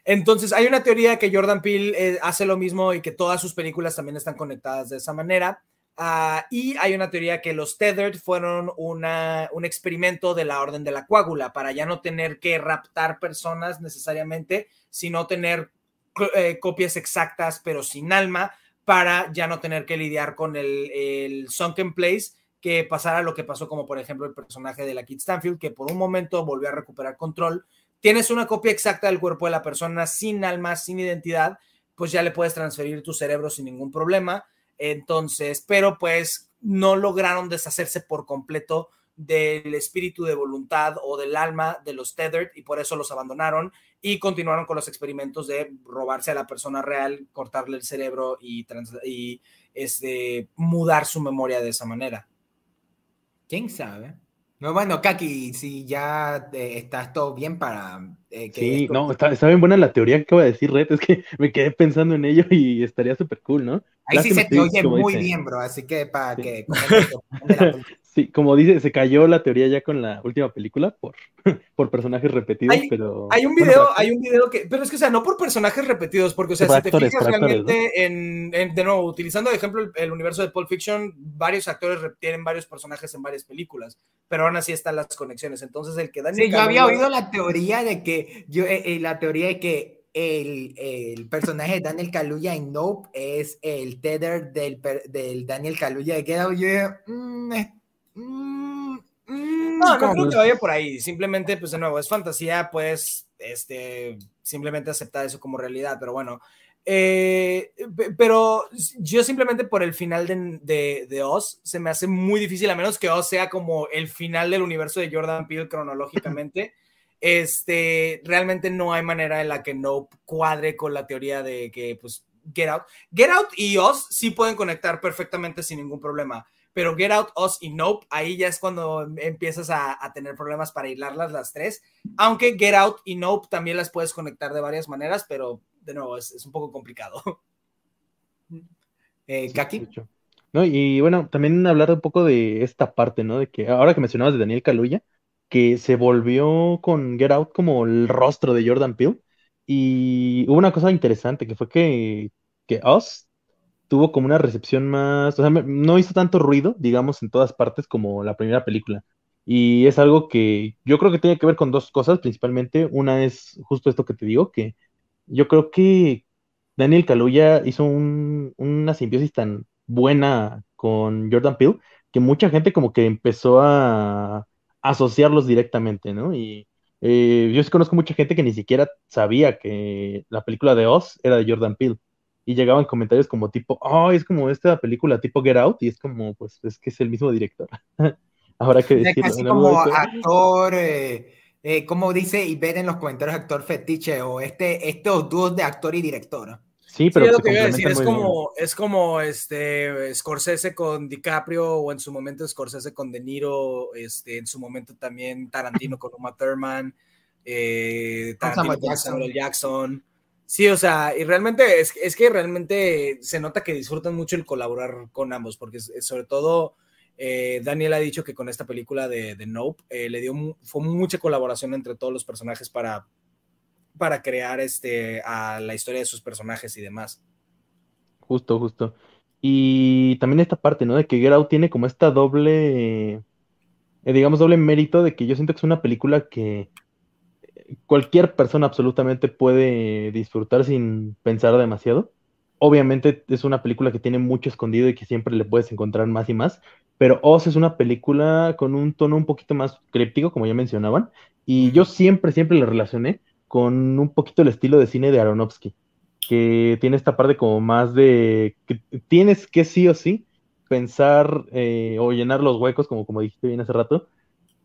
Entonces, hay una teoría que Jordan Peele eh, hace lo mismo y que todas sus películas también están conectadas de esa manera. Ah, y hay una teoría que los Tethered fueron una, un experimento de la orden de la coágula para ya no tener que raptar personas necesariamente, sino tener eh, copias exactas pero sin alma para ya no tener que lidiar con el, el sunken place que pasara lo que pasó como por ejemplo el personaje de la Kid Stanfield que por un momento volvió a recuperar control. Tienes una copia exacta del cuerpo de la persona sin alma, sin identidad, pues ya le puedes transferir tu cerebro sin ningún problema entonces, pero pues no lograron deshacerse por completo del espíritu de voluntad o del alma de los Tethered y por eso los abandonaron y continuaron con los experimentos de robarse a la persona real, cortarle el cerebro y, y este, mudar su memoria de esa manera. ¿Quién sabe? No, bueno, Kaki, si ya eh, estás todo bien para... Eh, sí, no, está, bien buena la teoría que acaba de decir Red, es que me quedé pensando en ello y estaría súper cool, ¿no? Ahí sí se te oye muy bien, bro, así que para que... Sí, como dice, se cayó la teoría ya con la última película por, por personajes repetidos, pero... Hay un video, hay un video que... Pero es que, o sea, no por personajes repetidos, porque, o sea, si te fijas realmente en, de nuevo, utilizando de ejemplo el, universo de Pulp Fiction, varios actores tienen varios personajes en varias películas, pero aún así están las conexiones. Entonces, el que Daniel Sí, yo había oído la teoría de que... Yo, eh, eh, la teoría de que el, el, personaje de Daniel Kaluuya en Nope es el tether del, del Daniel Kaluuya de Get Out. Yo mm, Mm, mm, no, no creo que vaya por ahí. Simplemente, pues de nuevo, es fantasía, pues, este, simplemente aceptar eso como realidad, pero bueno. Eh, pero yo simplemente por el final de, de, de, Oz se me hace muy difícil, a menos que Oz sea como el final del universo de Jordan Peele cronológicamente. este, realmente no hay manera en la que no cuadre con la teoría de que, pues, Get Out. Get Out y Oz sí pueden conectar perfectamente sin ningún problema pero Get Out, Us y Nope, ahí ya es cuando empiezas a, tener problemas para hilarlas las tres, aunque Get Out y Nope también las puedes conectar de varias maneras, pero de nuevo es, un poco complicado. Eh, Kaki. No, y bueno, también hablar un poco de esta parte, ¿no? De que ahora que mencionabas de Daniel Kaluuya, que se volvió con Get Out como el rostro de Jordan Peele. Y hubo una cosa interesante que fue que, que Us tuvo como una recepción más, o sea, no hizo tanto ruido, digamos, en todas partes como la primera película. Y es algo que yo creo que tiene que ver con dos cosas, principalmente. Una es justo esto que te digo, que yo creo que Daniel Kaluuya hizo una simbiosis tan buena con Jordan Peele que mucha gente como que empezó a asociarlos directamente, ¿no? Y eh, yo sí conozco mucha gente que ni siquiera sabía que la película de Oz era de Jordan Peele y llegaban comentarios como tipo, oh, es como esta película tipo Get Out, y es como, pues, es que es el mismo director. Habrá que decirlo. Casi como actor, eh, eh, como dice y ver en los comentarios actor fetiche, o este, estos dúos de actor y director. Sí, pero lo que iba a decir, es como, es como este Scorsese con DiCaprio, o en su momento Scorsese con De Niro, este, en su momento también Tarantino con Uma Thurman, eh, Tarantino con Samuel Jackson. Sí, o sea, y realmente es, es, que realmente se nota que disfrutan mucho el colaborar con ambos, porque sobre todo eh, Daniel ha dicho que con esta película de, Nope eh, le dio fue mucha colaboración entre todos los personajes para, para crear este, a la historia de sus personajes y demás. Justo, justo. Y también esta parte, ¿no? De que Get tiene como esta doble, eh, digamos, doble mérito de que yo siento que es una película que cualquier persona absolutamente puede disfrutar sin pensar demasiado. Obviamente es una película que tiene mucho escondido y que siempre le puedes encontrar más y más, pero Oz es una película con un tono un poquito más críptico, como ya mencionaban, y yo siempre, siempre la relacioné con un poquito el estilo de cine de Aronofsky, que tiene esta parte como más de que tienes que sí o sí pensar eh, o llenar los huecos, como, como dijiste bien hace rato,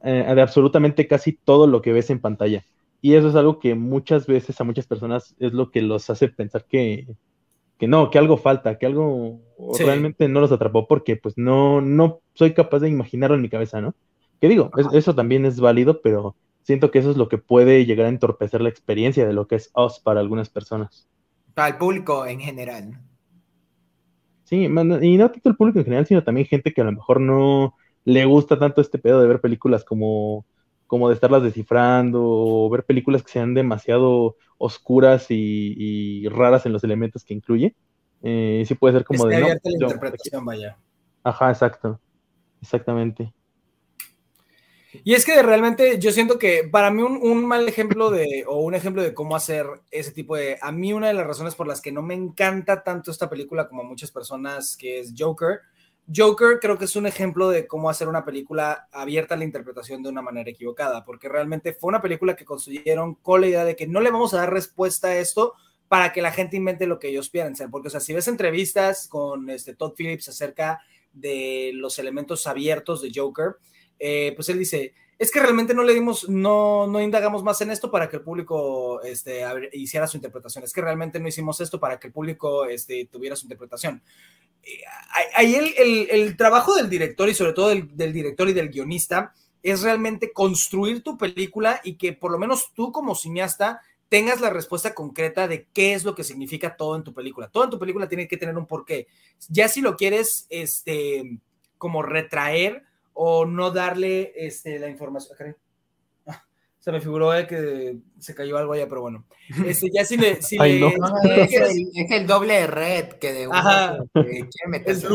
eh, de absolutamente casi todo lo que ves en pantalla. Y eso es algo que muchas veces a muchas personas es lo que los hace pensar que, que no, que algo falta, que algo realmente no los atrapó porque pues no, no soy capaz de imaginarlo en mi cabeza, ¿no? Que digo, eso también es válido, pero siento que eso es lo que puede llegar a entorpecer la experiencia de lo que es Us para algunas personas. Para el público en general. Sí, y no tanto el público en general, sino también gente que a lo mejor no le gusta tanto este pedo de ver películas como, como de estarlas descifrando, o ver películas que sean demasiado oscuras y, raras en los elementos que incluye. Eh, sí puede ser como de... la interpretación, vaya. Ajá, exacto. Exactamente. Y es que realmente yo siento que para mí un, mal ejemplo de, o un ejemplo de cómo hacer ese tipo de, a mí una de las razones por las que no me encanta tanto esta película como a muchas personas, que es Joker. Joker creo que es un ejemplo de cómo hacer una película abierta a la interpretación de una manera equivocada, porque realmente fue una película que construyeron con la idea de que no le vamos a dar respuesta a esto para que la gente invente lo que ellos piensen, porque o sea, si ves entrevistas con este Todd Phillips acerca de los elementos abiertos de Joker, eh, pues él dice, es que realmente no le dimos, no, no indagamos más en esto para que el público este, hiciera su interpretación, es que realmente no hicimos esto para que el público este, tuviera su interpretación. Ahí el, el, trabajo del director y sobre todo del, del director y del guionista es realmente construir tu película y que por lo menos tú como cineasta tengas la respuesta concreta de qué es lo que significa todo en tu película. Todo en tu película tiene que tener un porqué. Ya si lo quieres, este, como retraer, o no darle este, la información. Se me figuró que se cayó algo allá, pero bueno. Este, ya si le. Si es, el, doble red que de uno quiere meterse.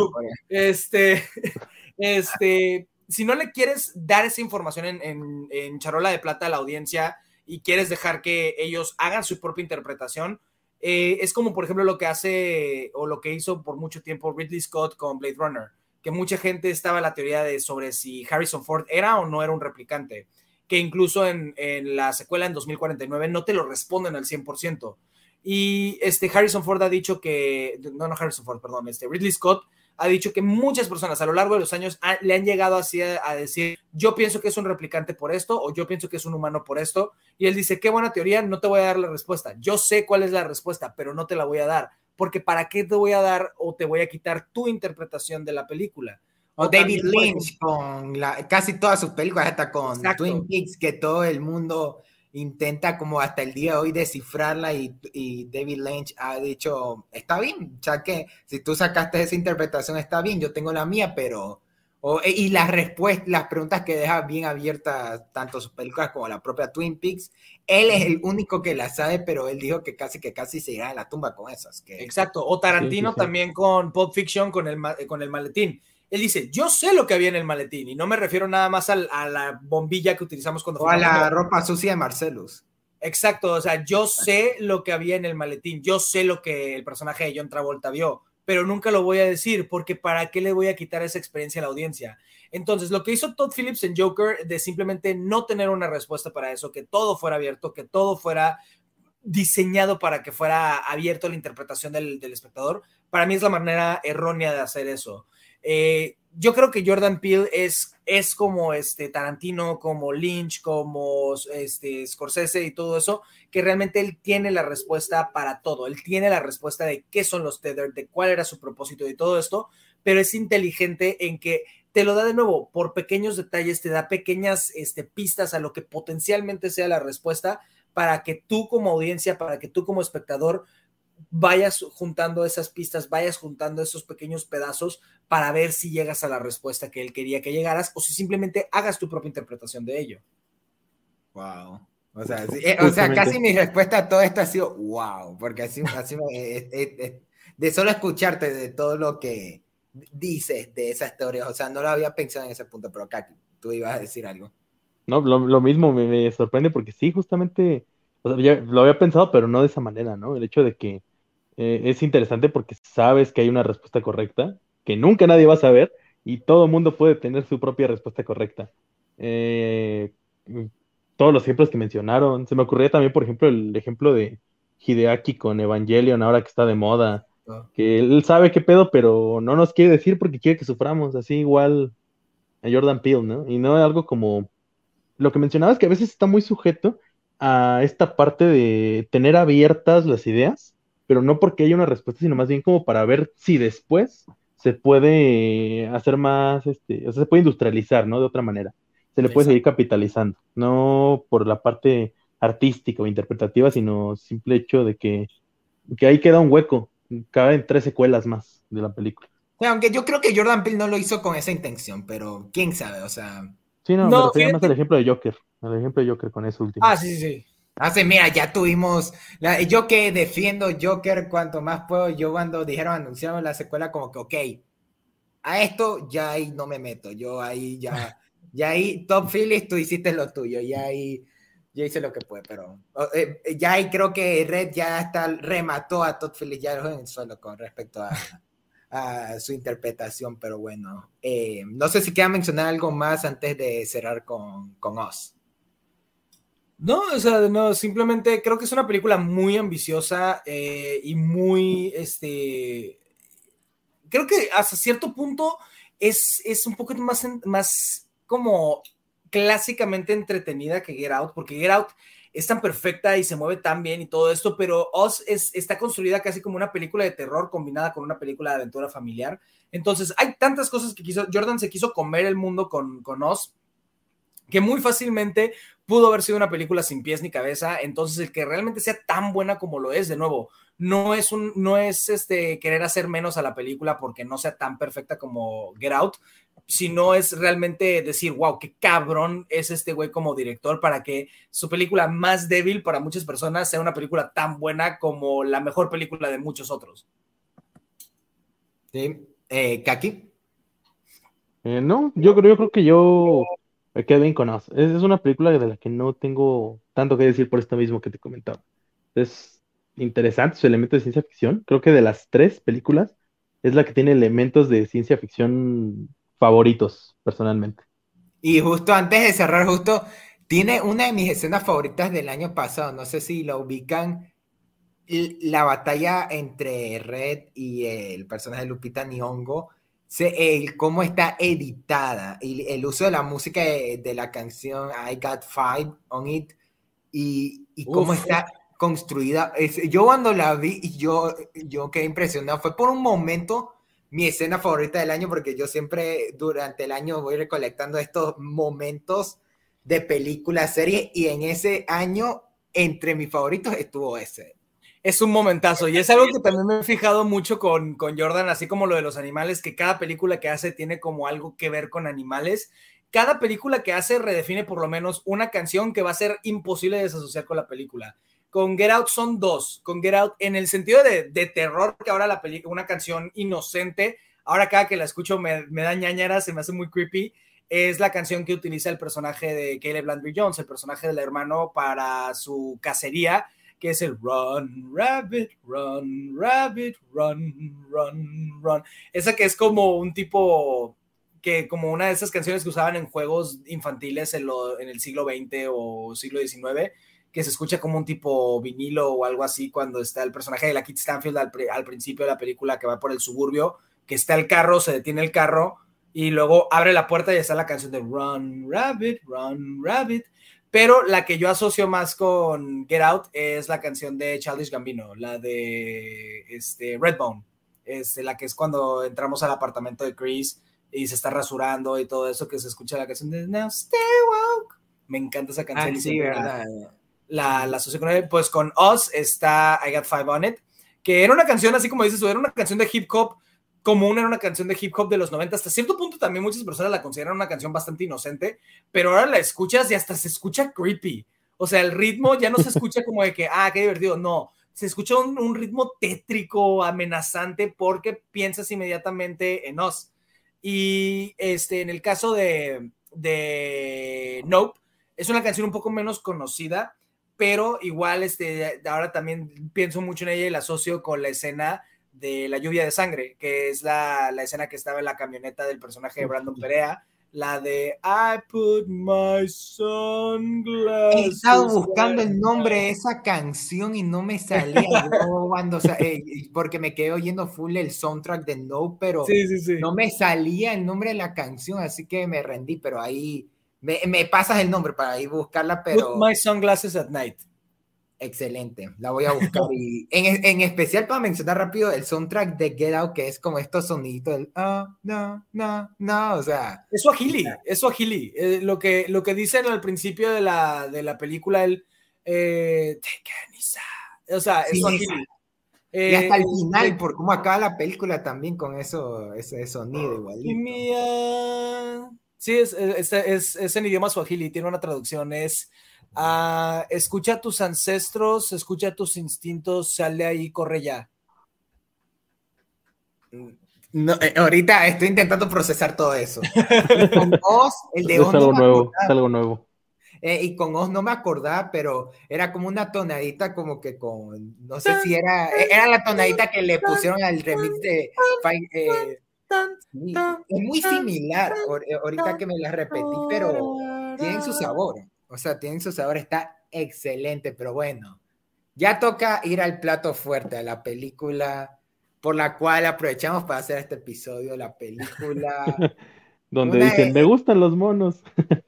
Este, este, si no le quieres dar esa información en, en, charola de plata a la audiencia y quieres dejar que ellos hagan su propia interpretación, eh, es como por ejemplo lo que hace o lo que hizo por mucho tiempo Ridley Scott con Blade Runner que mucha gente estaba en la teoría de sobre si Harrison Ford era o no era un replicante, que incluso en, la secuela en 2049 no te lo responden al 100%. Y este Harrison Ford ha dicho que, no, no Harrison Ford, perdón, este Ridley Scott ha dicho que muchas personas a lo largo de los años le han llegado así a, decir, yo pienso que es un replicante por esto o yo pienso que es un humano por esto. Y él dice, qué buena teoría, no te voy a dar la respuesta. Yo sé cuál es la respuesta, pero no te la voy a dar porque ¿para qué te voy a dar o te voy a quitar tu interpretación de la película? O, David Lynch con la, casi todas sus películas, hasta con Twin Peaks, que todo el mundo intenta como hasta el día de hoy descifrarla y, y, David Lynch ha dicho, está bien, ya que si tú sacaste esa interpretación está bien, yo tengo la mía, pero e, y las respuestas, las preguntas que deja bien abiertas tanto sus películas como la propia Twin Peaks, él es el único que la sabe, pero él dijo que casi que casi se irá a la tumba con esas. Que... Exacto, o Tarantino también con Pulp Fiction, con el, con el maletín. Él dice, yo sé lo que había en el maletín y no me refiero nada más a la bombilla que utilizamos cuando... O a la ropa sucia de Marcelus. Exacto, o sea, yo sé lo que había en el maletín, yo sé lo que el personaje de John Travolta vio pero nunca lo voy a decir porque ¿para qué le voy a quitar esa experiencia a la audiencia? Entonces, lo que hizo Todd Phillips en Joker de simplemente no tener una respuesta para eso, que todo fuera abierto, que todo fuera diseñado para que fuera abierto a la interpretación del, del espectador, para mí es la manera errónea de hacer eso. Eh, yo creo que Jordan Peele es, es como este Tarantino, como Lynch, como este Scorsese y todo eso, que realmente él tiene la respuesta para todo. Él tiene la respuesta de qué son los Tether, de cuál era su propósito y todo esto, pero es inteligente en que te lo da de nuevo por pequeños detalles, te da pequeñas este, pistas a lo que potencialmente sea la respuesta para que tú como audiencia, para que tú como espectador vayas juntando esas pistas, vayas juntando esos pequeños pedazos para ver si llegas a la respuesta que él quería que llegaras o si simplemente hagas tu propia interpretación de ello. Wow. O sea, eh, casi mi respuesta a todo esto ha sido wow, porque así, así eh, eh, de solo escucharte de todo lo que dices de esas teorías, o sea, no lo había pensado en ese punto, pero acá tú ibas a decir algo. No, lo, mismo me, sorprende porque sí, justamente, lo había pensado, pero no de esa manera, ¿no? El hecho de que es interesante porque sabes que hay una respuesta correcta, que nunca nadie va a saber, y todo el mundo puede tener su propia respuesta correcta. Eh, todos los ejemplos que mencionaron, se me ocurría también, por ejemplo, el ejemplo de Hideaki con Evangelion, ahora que está de moda, ah. que él sabe qué pedo, pero no nos quiere decir porque quiere que suframos, así igual a Jordan Peele, ¿no? Y no es algo como lo que mencionabas, que a veces está muy sujeto a esta parte de tener abiertas las ideas, pero no porque haya una respuesta, sino más bien como para ver si después se puede hacer más, este, o sea, se puede industrializar, ¿no? De otra manera. Se le puede seguir capitalizando, no por la parte artística o interpretativa, sino simple hecho de que, que ahí queda un hueco, caben tres secuelas más de la película. aunque yo creo que Jordan Peele no lo hizo con esa intención, pero quién sabe, o sea, Sí, no, no me más el ejemplo de Joker. El ejemplo de Joker con eso último. Ah, sí, sí, sí. Hace, mira, ya tuvimos. yo que defiendo Joker cuanto más puedo. Yo cuando dijeron, anunciaron la secuela, como que, ok, a esto ya ahí no me meto. Yo ahí ya. ya ahí, Top Phillips, tú hiciste lo tuyo. Ya ahí. Yo hice lo que pude, pero eh, ya ahí creo que Red ya está remató a Todd Phillips ya en el suelo con respecto a, a su interpretación, pero bueno, eh, no sé si queda mencionar algo más antes de cerrar con, con Oz. No, o sea, no, simplemente creo que es una película muy ambiciosa eh, y muy, este, creo que hasta cierto punto es, es un poco más, más como clásicamente entretenida que Get Out, porque Get Out es tan perfecta y se mueve tan bien y todo esto, pero Oz es, está construida casi como una película de terror combinada con una película de aventura familiar. Entonces, hay tantas cosas que quiso, Jordan se quiso comer el mundo con, con Oz, que muy fácilmente pudo haber sido una película sin pies ni cabeza. Entonces, el que realmente sea tan buena como lo es, de nuevo, no es un, no es este querer hacer menos a la película porque no sea tan perfecta como Get Out, sino es realmente decir, wow, qué cabrón es este güey como director para que su película más débil para muchas personas sea una película tan buena como la mejor película de muchos otros. Sí. Eh, ¿Kaki? Eh, no, yo creo, yo creo que yo me quedé bien con Es, es una película de la que no tengo tanto que decir por esto mismo que te comentaba. Es interesante su elemento de ciencia ficción. Creo que de las tres películas es la que tiene elementos de ciencia ficción favoritos, personalmente. Y justo antes de cerrar, justo, tiene una de mis escenas favoritas del año pasado, no sé si la ubican, la batalla entre Red y el personaje de Lupita Nyong'o, el, cómo está editada, y el uso de la música de, la canción I Got Five on It, y, y cómo está construida. yo cuando la vi, yo, yo quedé impresionado, fue por un momento mi escena favorita del año porque yo siempre durante el año voy recolectando estos momentos de película, serie y en ese año entre mis favoritos estuvo ese. Es un momentazo y es algo que también me he fijado mucho con, con Jordan, así como lo de los animales, que cada película que hace tiene como algo que ver con animales. Cada película que hace redefine por lo menos una canción que va a ser imposible desasociar con la película. Con Get Out son dos. Con Get Out, en el sentido de, terror, que ahora la película, una canción inocente, ahora cada que la escucho me, me da ñañaras, se me hace muy creepy. Es la canción que utiliza el personaje de Caleb Landry Jones, el personaje del hermano, para su cacería, que es el Run, Rabbit, Run, Rabbit, Run, Run, Run. Esa que es como un tipo que como una de esas canciones que usaban en juegos infantiles en, en el siglo XX o siglo XIX, que se escucha como un tipo vinilo o algo así cuando está el personaje de la Kit Stanfield al, principio de la película que va por el suburbio, que está el carro, se detiene el carro y luego abre la puerta y está la canción de Run Rabbit, Run Rabbit. Pero la que yo asocio más con Get Out es la canción de Childish Gambino, la de este, Redbone, es la que es cuando entramos al apartamento de Chris y se está rasurando y todo eso, que se escucha la canción de Now Stay Woke. Me encanta esa canción. Ah, sí, verdad la, la asocio con él, pues con Us está I Got Five on It, que era una canción, así como dices era una canción de hip hop común, era una canción de hip hop de los 90, hasta cierto punto también muchas personas la consideran una canción bastante inocente, pero ahora la escuchas y hasta se escucha creepy. O sea, el ritmo ya no se escucha como de que, ah, qué divertido, no, se escucha un, ritmo tétrico, amenazante, porque piensas inmediatamente en Us. Y este, en el caso de, de Nope, es una canción un poco menos conocida, pero igual este, ahora también pienso mucho en ella y la asocio con la escena de La lluvia de sangre, que es la, la escena que estaba en la camioneta del personaje de Brandon Perea, la de I put my sunglasses. He estado buscando el nombre de esa canción y no me salía cuando, o sea, eh, porque me quedé oyendo full el soundtrack de No, pero Sí, sí, sí. no me salía el nombre de la canción, así que me rendí, pero ahí me, me pasas el nombre para ir buscarla, pero Put my sunglasses at night. Excelente, la voy a buscar y en, en especial para mencionar rápido el soundtrack de Get Out, que es como estos soniditos del ah, no, no, no, o sea, Es Swahili, es Swahili. Eh, lo, que, lo que dicen al principio de la, de la película, el eh. O sea, es Sí, Swahili. esa. Eh, y hasta el final, eh, por cómo acaba la película también con eso, ese sonido igualito. Sí, es, es, es- es en idioma swahili, tiene una traducción, es ah, escucha a tus ancestros, escucha tus instintos, sal de ahí, corre ya. No, eh, ahorita estoy intentando procesar todo eso. Con Oz, el de Es Oz no algo nuevo, es algo nuevo. eh, y con Oz no me acordaba, pero era como una tonadita como que con, no sé si era, era la tonadita que le pusieron al remix de eh, es muy similar ahor- ahorita que me la repetí, pero tienen su sabor, o sea, tienen su sabor, está excelente, pero bueno, ya toca ir al plato fuerte, a la película por la cual aprovechamos para hacer este episodio, la película... Donde dicen, de- me gustan los monos.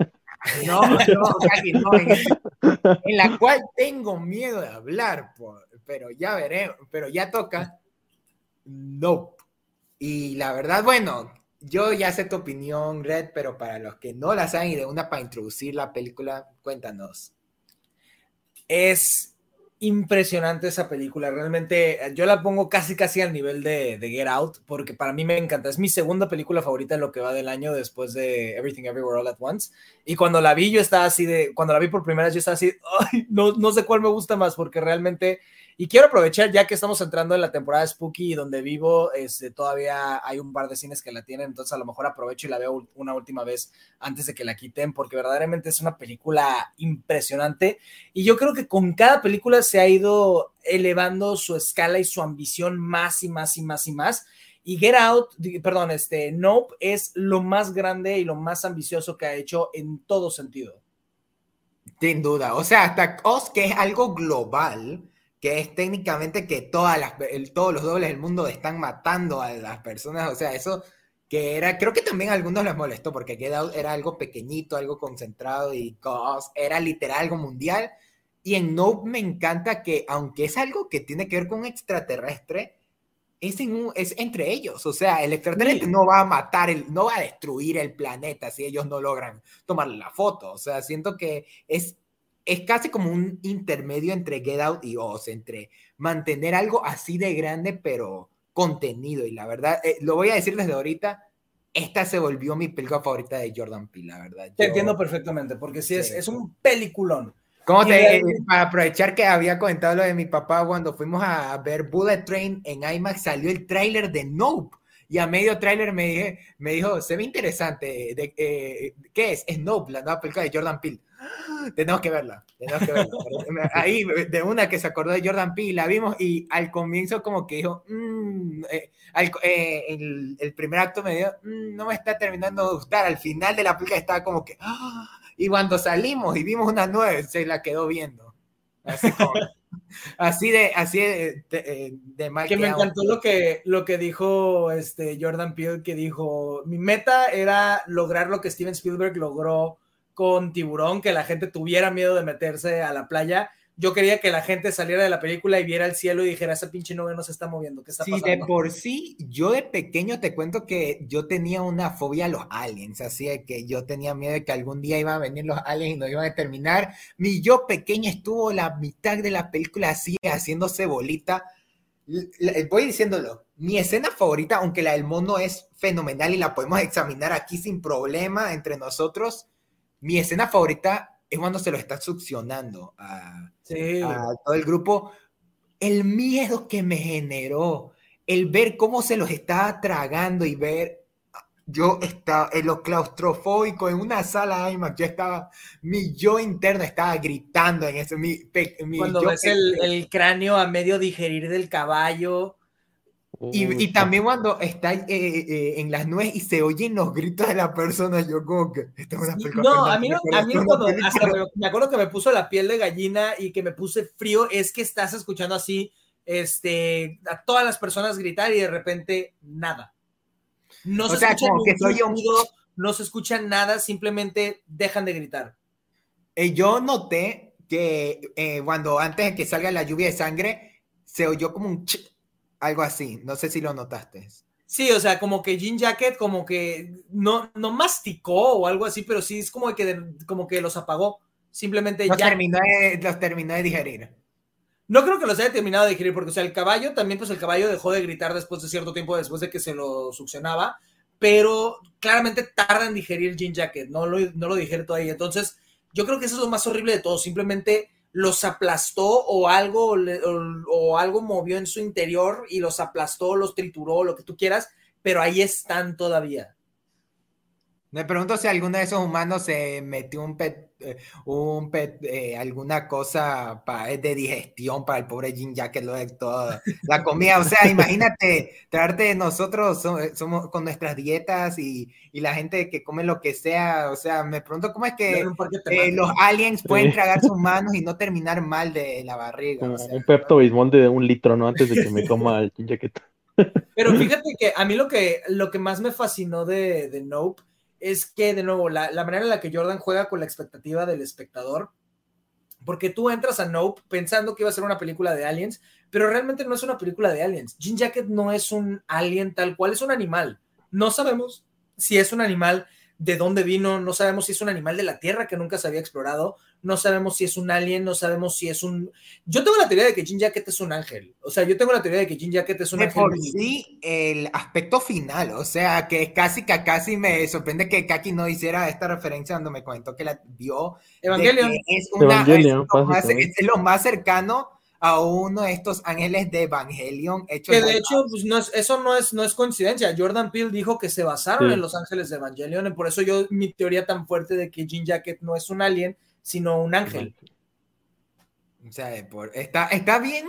No, no, casi no, en, en la cual tengo miedo de hablar, por- pero ya veré, pero ya toca. No. Y la verdad, bueno, yo ya sé tu opinión, Red, pero para los que no la saben y de una para introducir la película, cuéntanos. Es impresionante esa película, realmente eh, yo la pongo casi casi al nivel de, de Get Out, porque para mí me encanta, es mi segunda película favorita en lo que va del año después de Everything Everywhere All at Once, y cuando la vi yo estaba así de, cuando la vi por primera vez yo estaba así, "Ay, no, no sé cuál me gusta más, porque realmente, y quiero aprovechar ya que estamos entrando en la temporada Spooky, donde vivo, este, todavía hay un par de cines que la tienen, entonces a lo mejor aprovecho y la veo una última vez antes de que la quiten, porque verdaderamente es una película impresionante. Y yo creo que con cada película se ha ido elevando su escala y su ambición más y más y más y más. Y Get Out, perdón, este Nope es lo más grande y lo más ambicioso que ha hecho en todo sentido. Sin duda. O sea, hasta Oz, que es algo global, que es técnicamente que todas las, todos los dobles del mundo están matando a las personas. O sea, eso que era, creo que también a algunos les molestó, porque Get Out era algo pequeñito, algo concentrado, y Oz era literal algo mundial. Y en Nope me encanta que, aunque es algo que tiene que ver con un extraterrestre, es, en un- es entre ellos. O sea, el extraterrestre Sí. no va a matar, el, no va a destruir el planeta si ellos no logran tomarle la foto. O sea, siento que es, es casi como un intermedio entre Get Out y Oz, entre mantener algo así de grande, pero contenido. Y la verdad, eh, lo voy a decir desde ahorita, esta se volvió mi película favorita de Jordan Peele, la verdad. Te entiendo perfectamente, porque sí, Es, Sí. es un peliculón. ¿Cómo te, eh, para aprovechar que había comentado lo de mi papá cuando fuimos a ver Bullet Train en IMAX salió el tráiler de Nope. Y a medio tráiler me, dije- me dijo se ve interesante de, eh, ¿qué es? es Nope la nueva película de Jordan Peele tenemos que verla tenemos que verla. Ahí de una que se acordó de Jordan Peele la vimos y al comienzo como que dijo "Mm", eh, al- eh, el, el primer acto me dio "Mm, no me está terminando de gustar al final de la película estaba como que "Ah", y cuando salimos y vimos una nueva, se la quedó viendo. Así, como- así de, así de, de, de mal Que me encantó lo que, lo que dijo este Jordan Peele, que dijo, mi meta era lograr lo que Steven Spielberg logró con Tiburón, que la gente tuviera miedo de meterse a la playa. Yo quería que la gente saliera de la película y viera el cielo y dijera, esa pinche nube no se está moviendo, ¿qué está Sí, de pasando? por sí, yo de pequeño te cuento que yo tenía una fobia a los aliens, así de que yo tenía miedo de que algún día iban a venir los aliens y nos iban a terminar. Mi yo pequeño estuvo la mitad de la película así, haciéndose bolita. Voy diciéndolo, mi escena favorita, aunque la del mono es fenomenal y la podemos examinar aquí sin problema entre nosotros, mi escena favorita es cuando se lo está succionando a, Sí. a todo el grupo, el miedo que me generó, el ver cómo se los estaba tragando y ver, yo estaba en lo claustrofóbico en una sala IMAX, yo estaba, mi yo interno estaba gritando en eso, mi, Cuando yo ves el cráneo a medio digerir del caballo. Y, y, también cuando está eh, eh, en las nubes y se oyen los gritos de la persona, yo como que esta es una No, a mí, no, a mí cuando, hasta me, me, acuerdo que me puso la piel de gallina y que me puse frío, es que estás escuchando así este, a todas las personas gritar y de repente nada. No se escucha que soy no se escucha nada, simplemente dejan de gritar. Eh, yo noté que eh, cuando antes de que salga la lluvia de sangre, se oyó como un ch, algo así. No sé si lo notaste. Sí, o sea, como que Jean Jacket como que no, no masticó o algo así, pero sí es como que, como que los apagó. Simplemente ya. Terminó los terminó de digerir. No creo que los haya terminado de digerir, porque, o sea, el caballo también, pues el caballo dejó de gritar después de cierto tiempo, después de que se lo succionaba, pero claramente tarda en digerir Jean Jacket, no lo, no lo digiere todavía. Entonces, yo creo que eso es lo más horrible de todo, simplemente los aplastó o algo, o, algo movió en su interior y los aplastó, los trituró, lo que tú quieras, pero ahí están todavía. Me pregunto si alguno de esos humanos se metió un pet eh, un eh, alguna cosa para, de digestión para el pobre Jin que lo de toda la comida. O sea, imagínate traerte nosotros eh, somos, con nuestras dietas y, y, la gente que come lo que sea. O sea, me pregunto cómo es que los aliens pueden tragar sus manos y no terminar mal de la barriga. un Pepto Bismol de un litro, ¿no? Antes de que me coma el Jin Pero fíjate que a mí lo que, lo que más me fascinó de, de Nope es que, de nuevo, la, manera en la que Jordan juega con la expectativa del espectador, porque tú entras a Nope pensando que iba a ser una película de aliens, pero realmente no es una película de aliens. Jean Jacket no es un alien tal cual, es un animal. No sabemos si es un animal de dónde vino, no sabemos si es un animal de la Tierra que nunca se había explorado, no sabemos si es un alien, no sabemos si es un... Yo tengo la teoría de que Jean Jacket es un ángel, o sea, yo tengo la teoría de que Jean Jacket es un ángel. Por sí, el aspecto final, o sea, que casi que casi me sorprende que Kaki no hiciera esta referencia cuando me comentó que la vio. Evangelion. Es, una, Evangelion, es lo más cercano a uno de estos ángeles de Evangelion hechos que de hecho pues no es, eso no es no es coincidencia. Jordan Peele dijo que se basaron en los ángeles de Evangelion y por eso yo mi teoría tan fuerte de que Jean Jacket no es un alien sino un ángel. O sea está está bien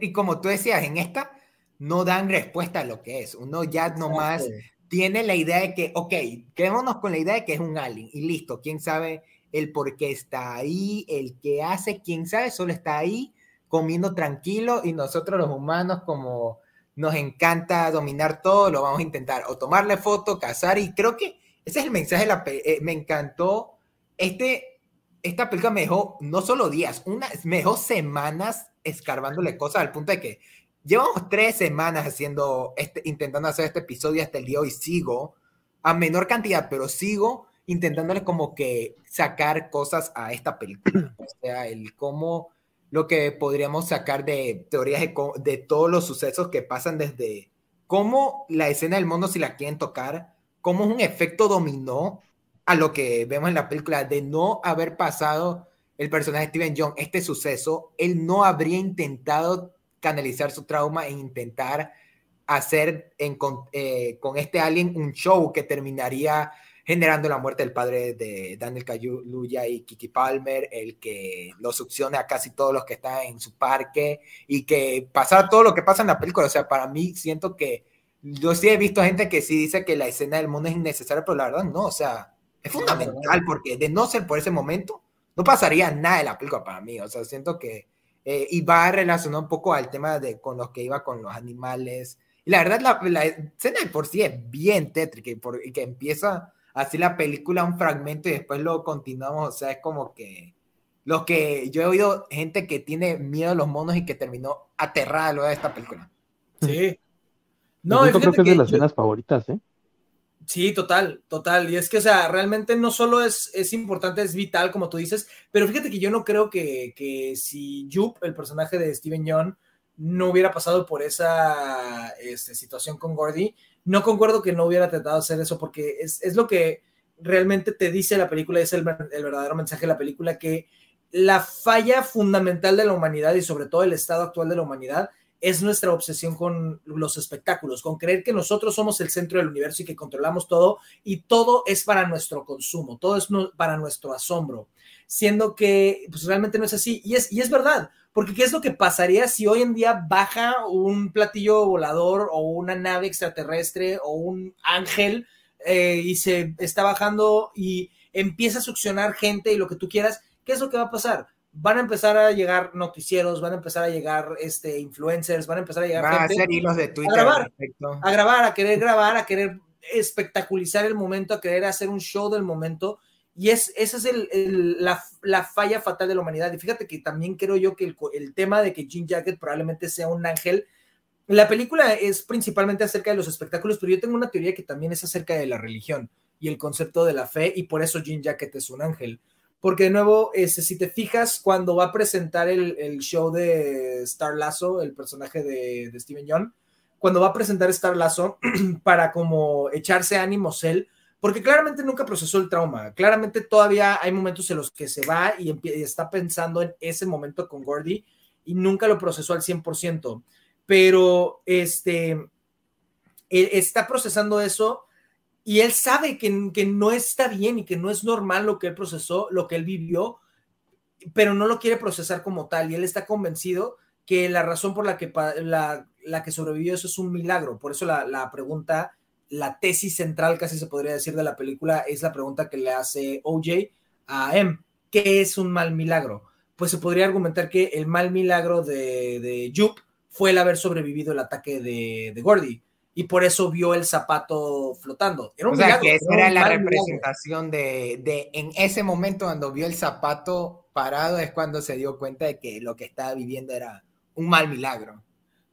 y como tú decías en esta no dan respuesta a lo que es. Uno ya nomás tiene la idea de que ok quedémonos con la idea de que es un alien y listo quién sabe el por qué está ahí el que hace quién sabe solo está ahí comiendo tranquilo y nosotros los humanos como nos encanta dominar todo, lo vamos a intentar. O tomarle foto, cazar y creo que ese es el mensaje de la eh, me encantó este esta película me dejó no solo días, una, me dejó semanas escarbándole cosas al punto de que llevamos tres semanas haciendo este, intentando hacer este episodio hasta el día de hoy sigo a menor cantidad, pero sigo intentándole como que sacar cosas a esta película, o sea, el cómo lo que podríamos sacar de teorías de, todos los sucesos que pasan desde cómo la escena del mono, si la quieren tocar, cómo es un efecto dominó a lo que vemos en la película de no haber pasado el personaje de Steven Young este suceso, él no habría intentado canalizar su trauma e intentar hacer eh, con este alien un show que terminaría generando la muerte del padre de Daniel Kaluuya y Kiki Palmer, el que lo succione a casi todos los que están en su parque y que pasar todo lo que pasa en la película. O sea, para mí siento que yo sí he visto gente que sí dice que la escena del mundo es innecesaria, pero la verdad no, o sea, es fundamental porque de no ser por ese momento, no pasaría nada de la película para mí. O sea, siento que eh, y va relacionado un poco al tema de con los que iba con los animales. Y la verdad, la, la escena de por sí es bien tétrica y, por, y que empieza así la película un fragmento y después lo continuamos, o sea, es como que lo que yo he oído gente que tiene miedo a los monos y que terminó aterrada luego de esta película. Sí. No, yo creo que es de las escenas favoritas, ¿eh? Sí, total, total. Y es que, o sea, realmente no solo es, es importante, es vital, como tú dices, pero fíjate que yo no creo que, que si Jupe, el personaje de Steven Young, no hubiera pasado por esa este, situación con Gordy, no concuerdo que no hubiera tratado de hacer eso porque es, es lo que realmente te dice la película, es el, el, verdadero mensaje de la película, que la falla fundamental de la humanidad y sobre todo el estado actual de la humanidad es nuestra obsesión con los espectáculos, con creer que nosotros somos el centro del universo y que controlamos todo y todo es para nuestro consumo, todo es para nuestro asombro, siendo que pues, realmente no es así. Y es, y es verdad, Porque ¿qué es lo que pasaría si hoy en día baja un platillo volador o una nave extraterrestre o un ángel eh, y se está bajando y empieza a succionar gente y lo que tú quieras? ¿Qué es lo que va a pasar? Van a empezar a llegar noticieros, van a empezar a llegar este, influencers, van a empezar a llegar a hacer hilos de Twitter. A grabar, a grabar, a querer grabar, a querer espectaculizar el momento, a querer hacer un show del momento. Y es, esa es el, la, falla fatal de la humanidad. Y fíjate que también creo yo que el, tema de que Jean Jacket probablemente sea un ángel, la película es principalmente acerca de los espectáculos, pero yo tengo una teoría que también es acerca de la religión y el concepto de la fe, y por eso Jean Jacket es un ángel. Porque de nuevo, si te fijas, cuando va a presentar el, show de Star Lasso, el personaje de, de Steven Young, cuando va a presentar Star Lazo para como echarse ánimos él, porque claramente nunca procesó el trauma, claramente todavía hay momentos en los que se va y, está pensando en ese momento con Gordy y nunca lo procesó al 100%, pero este, él está procesando eso y él sabe que, que no está bien y que no es normal lo que él procesó, lo que él vivió, pero no lo quiere procesar como tal y él está convencido que la razón por la que, la, la que sobrevivió eso es un milagro. Por eso la, la, pregunta, la tesis central, casi se podría decir, de la película es la pregunta que le hace OJ a M. ¿Qué es un mal milagro? Pues se podría argumentar que el mal milagro de, de Jupe fue el haber sobrevivido el ataque de, de Gordy y por eso vio el zapato flotando. Era un o sea, que esa era, la representación de, de, en ese momento cuando vio el zapato parado es cuando se dio cuenta de que lo que estaba viviendo era un mal milagro.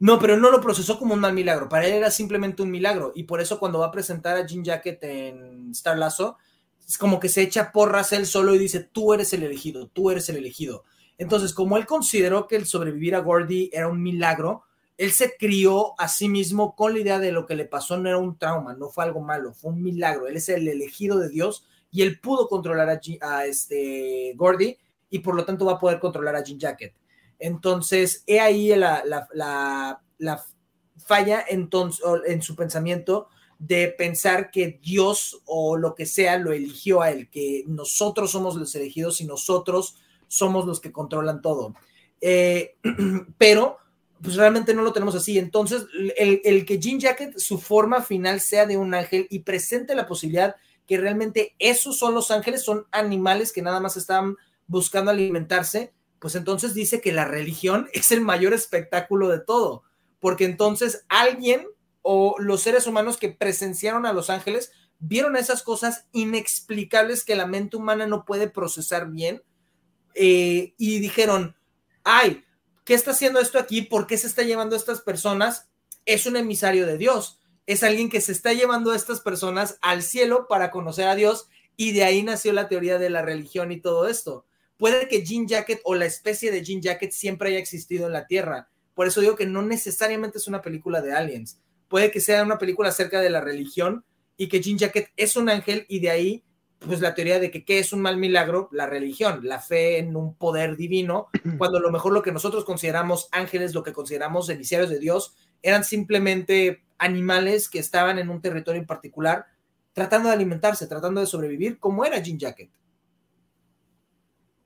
No, pero no lo procesó como un mal milagro. Para él era simplemente un milagro. Y por eso cuando va a presentar a Jean Jacket en Star Lasso, es como que se echa porras él solo y dice, tú eres el elegido, tú eres el elegido. Entonces, como él consideró que el sobrevivir a Gordy era un milagro, él se crió a sí mismo con la idea de lo que le pasó no era un trauma, no fue algo malo, fue un milagro. Él es el elegido de Dios y él pudo controlar a, este Gordy y por lo tanto va a poder controlar a Jean Jacket. Entonces, he ahí la, la, falla entonces, en su pensamiento de pensar que Dios o lo que sea lo eligió a él, que nosotros somos los elegidos y nosotros somos los que controlan todo. Eh, pero, pues realmente no lo tenemos así. Entonces, el, el, que Jean Jacket, su forma final sea de un ángel y presente la posibilidad que realmente esos son los ángeles, son animales que nada más están buscando alimentarse, pues entonces dice que la religión es el mayor espectáculo de todo, porque entonces alguien o los seres humanos que presenciaron a los ángeles vieron esas cosas inexplicables que la mente humana no puede procesar bien eh, y dijeron, ay, ¿qué está haciendo esto aquí? ¿Por qué se está llevando a estas personas? Es un emisario de Dios, es alguien que se está llevando a estas personas al cielo para conocer a Dios y de ahí nació la teoría de la religión y todo esto puede que Jean Jacket o la especie de Jean Jacket siempre haya existido en la Tierra. Por eso digo que no necesariamente es una película de aliens. Puede que sea una película acerca de la religión y que Jean Jacket es un ángel y de ahí, pues la teoría de que qué es un mal milagro, la religión, la fe en un poder divino, cuando a lo mejor lo que nosotros consideramos ángeles, lo que consideramos emisarios de Dios, eran simplemente animales que estaban en un territorio en particular tratando de alimentarse, tratando de sobrevivir, como era Jean Jacket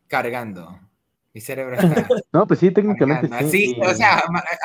cargando. Mi cerebro está. no, pues sí, técnicamente sí. o sea,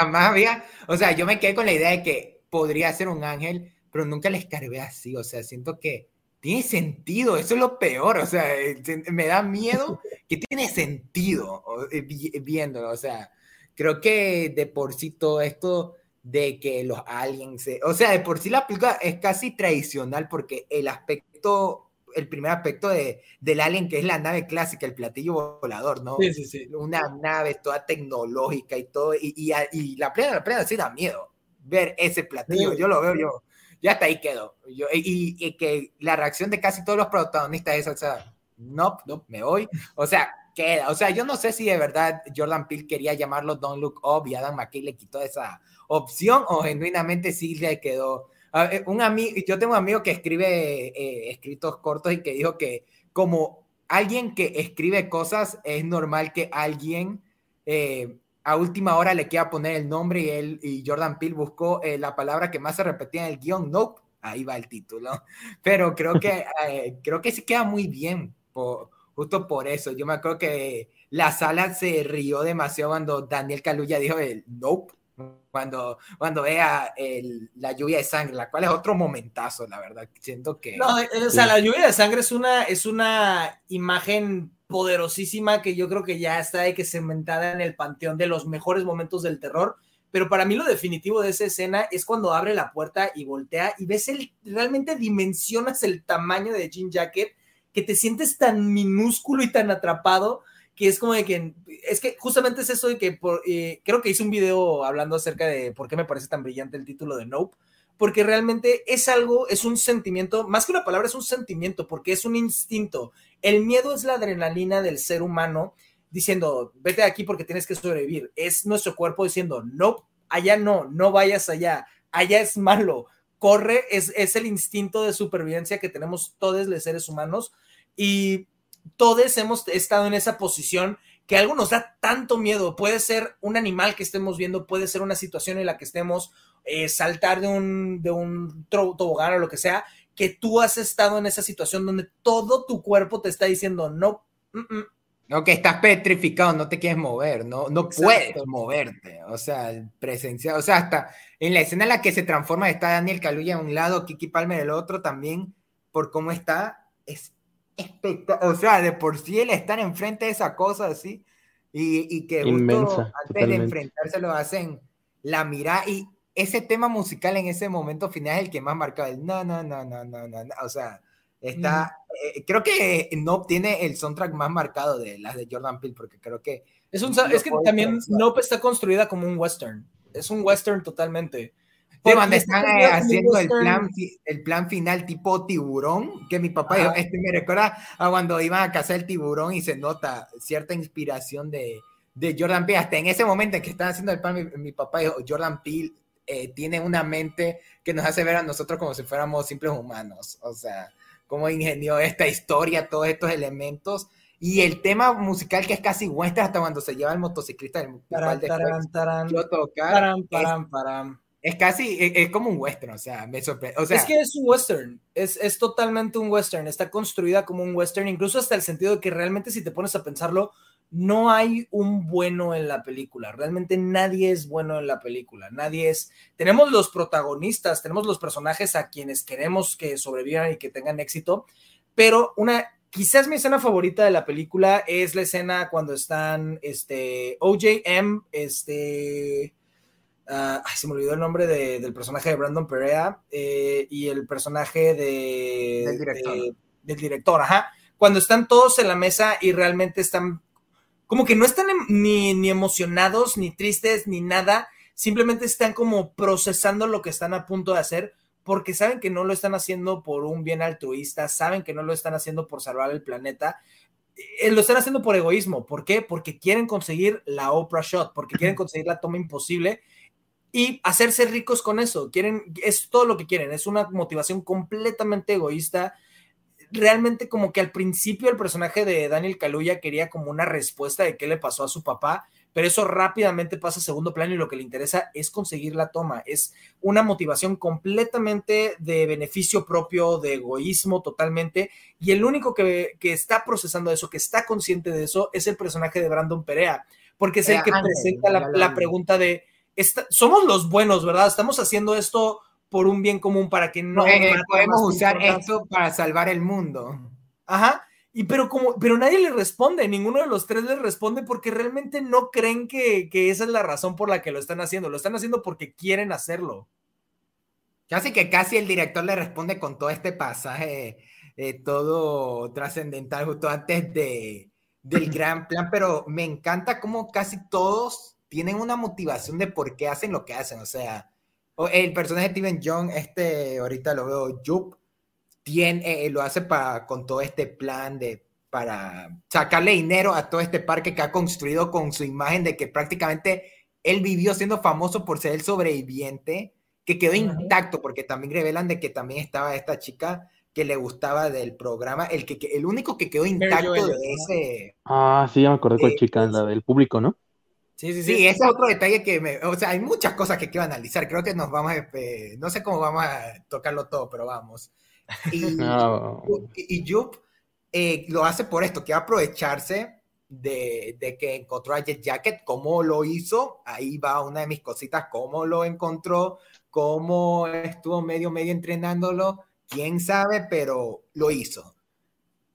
más había. O sea, yo me quedé con la idea de que podría ser un ángel, pero nunca les cargué así. O sea, siento que tiene sentido. Eso es lo peor. O sea, eh, me da miedo que tiene sentido eh, viéndolo. O sea, creo que de por sí todo esto de que los aliens, o sea, de por sí la película es casi tradicional porque el aspecto el primer aspecto de, del alien, que es la nave clásica, el platillo volador, ¿no? Sí, sí, sí. Una nave toda tecnológica y todo, y, y, la plena, la plena sí da miedo ver ese platillo, yo lo veo, yo, ya hasta ahí quedo. Yo, y, y, que la reacción de casi todos los protagonistas es, o sea, no, no, me voy, o sea, queda, o sea, yo no sé si de verdad Jordan Peele quería llamarlo Don't Look Up y Adam McKay le quitó esa opción o genuinamente sí le quedó un amigo, yo tengo un amigo que escribe eh, escritos cortos y que dijo que como alguien que escribe cosas, es normal que alguien eh, a última hora le quiera poner el nombre y él y Jordan Peele buscó eh, la palabra que más se repetía en el guion, Ahí va el título. Pero creo que, creo que sí queda muy bien. justo por eso. Yo me acuerdo que la sala se rió demasiado cuando Daniel Kaluuya dijo el nope, cuando, cuando vea el, la lluvia de sangre, la cual es otro momentazo, la verdad. Siento que... No, o sea, la lluvia de sangre es una, es una imagen poderosísima que yo creo que ya está de que cementada en el panteón de los mejores momentos del terror. Pero para mí lo definitivo de esa escena es cuando abre la puerta y voltea y ves el, realmente dimensionas el tamaño de Jean Jacket, que te sientes tan minúsculo y tan atrapado que es como de que, es que justamente es eso de que por, eh, creo que hice un video hablando acerca de por qué me parece tan brillante el título de Nope, porque realmente es algo, es un sentimiento, más que una palabra, es un sentimiento, porque es un instinto. El miedo es la adrenalina del ser humano diciendo, vete de aquí porque tienes que sobrevivir. Es nuestro cuerpo diciendo, no, allá no, no vayas allá, allá es malo. Corre, es, es el instinto de supervivencia que tenemos todos los seres humanos y todos hemos estado en esa posición que algo nos da tanto miedo. Puede ser un animal que estemos viendo, puede ser una situación en la que estemos, eh, saltar de un, de un tobogán o lo que sea, que tú has estado en esa situación donde todo tu cuerpo te está diciendo no. No, que estás petrificado, no te quieres mover, no, no puedes moverte. O sea, presencia, o sea, hasta en la escena en la que se transforma está Daniel Caluya a un lado, Kiki Palmer del otro, también por cómo está, es espectacular. O sea, de por sí el estar enfrente de esa cosa así, y, y que justo antes de enfrentarse lo hacen la mira y ese tema musical en ese momento final es el que más marcaba el no, no, no, no, no, no, o sea, está, eh, creo que no tiene el soundtrack más marcado de las de Jordan Peele, porque creo que... Es, un, es que también Nope está construida como un western, es un western totalmente. Cuando están eh, haciendo el plan, el plan final tipo tiburón, que mi papá dijo, este me recuerda a cuando iban a cazar el tiburón y se nota cierta inspiración de, de Jordan Peele. Hasta en ese momento en que están haciendo el plan, mi, mi papá dijo, Jordan Peele eh, tiene una mente que nos hace ver a nosotros como si fuéramos simples humanos. O sea, cómo ingenió esta historia, todos estos elementos. Y el tema musical que es casi western hasta cuando se lleva el motociclista del es, casi, es, como un western, o sea, me sorprende. O sea, es que es un western, es, es totalmente un western, está construida como un western, incluso hasta el sentido de que realmente si te pones a pensarlo, no hay un bueno en la película, realmente nadie es bueno en la película, nadie es, tenemos los protagonistas, tenemos los personajes a quienes queremos que sobrevivan y que tengan éxito, pero una, quizás mi escena favorita de la película es la escena cuando están, este, OJM, este, uh, se me olvidó el nombre del personaje de Brandon Perea eh, y el personaje de, del director. del director, ajá, cuando están todos en la mesa y realmente están como que no están em, ni, ni emocionados, ni tristes, ni nada, simplemente están como procesando lo que están a punto de hacer porque saben que no lo están haciendo por un bien altruista, saben que no lo están haciendo por salvar el planeta, eh, lo están haciendo por egoísmo. ¿Por qué? Porque quieren conseguir la Oprah Shot, porque quieren conseguir la toma imposible y hacerse ricos con eso. Quieren, es todo lo que quieren, es una motivación completamente egoísta. Realmente como que al principio el personaje de Daniel Kaluuya quería como una respuesta de qué le pasó a su papá, pero eso rápidamente pasa a segundo plano y lo que le interesa es conseguir la toma, es una motivación completamente de beneficio propio, de egoísmo totalmente, y el único que, está procesando eso, que está consciente de eso, es el personaje de Brandon Perea, porque es el que presenta la, pregunta de, somos los buenos, ¿verdad? Estamos haciendo esto por un bien común para que no eh, podemos usar esto para salvar el mundo. Ajá. Y pero como, pero nadie le responde, ninguno de los tres le responde porque realmente no creen que, esa es la razón por la que lo están haciendo. Lo están haciendo porque quieren hacerlo. Casi que casi el director le responde con todo este pasaje, eh, todo trascendental justo antes de, del gran plan, pero me encanta cómo casi todos tienen una motivación de por qué hacen lo que hacen. O sea, el personaje de Steven Young, este, ahorita lo veo, Jup, tiene, eh, lo hace para, con todo este plan de para sacarle dinero a todo este parque que ha construido con su imagen de que prácticamente él vivió siendo famoso por ser el sobreviviente, que quedó intacto, porque también revelan de que también estaba esta chica que le gustaba del programa, el, que, el único que quedó intacto de ese... Ah, sí, ya me acordé con chica, la del público, ¿no? Sí, sí, sí. ese es otro detalle que me. O sea, hay muchas cosas que quiero analizar. Creo que nos vamos a. Eh, no sé cómo vamos a tocarlo todo, pero vamos. Y, y, Jup eh, lo hace por esto, que aprovecharse de, de, que encontró a Jet Jacket, cómo lo hizo, ahí va una de mis cositas, cómo lo encontró, cómo estuvo medio, medio entrenándolo, quién sabe, pero lo hizo.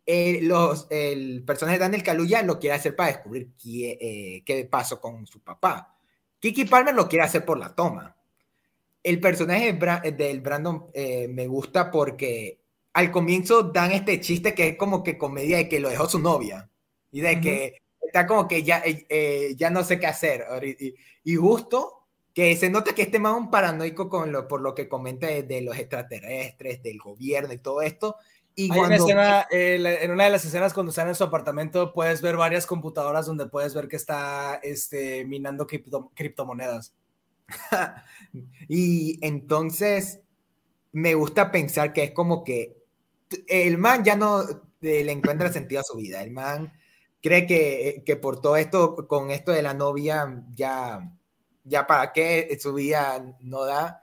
Eh, los, el personaje de Daniel Kaluuya lo quiere hacer para descubrir qué, eh, qué pasó con su papá. Kiki Palmer lo quiere hacer por la toma. El personaje del Brandon eh, me gusta porque al comienzo dan este chiste que es como que comedia de que lo dejó su novia y de que está como que ya, eh, ya no sé qué hacer. Y, y, justo que se nota que este más un paranoico con lo, por lo que comenta de, los extraterrestres, del gobierno y todo esto. Y cuando... escena, eh, en una de las escenas cuando están en su apartamento puedes ver varias computadoras donde puedes ver que está este, minando criptomonedas. y entonces me gusta pensar que es como que el man ya no le encuentra sentido a su vida. El man cree que, que, por todo esto, con esto de la novia, ya, ya para qué su vida no da,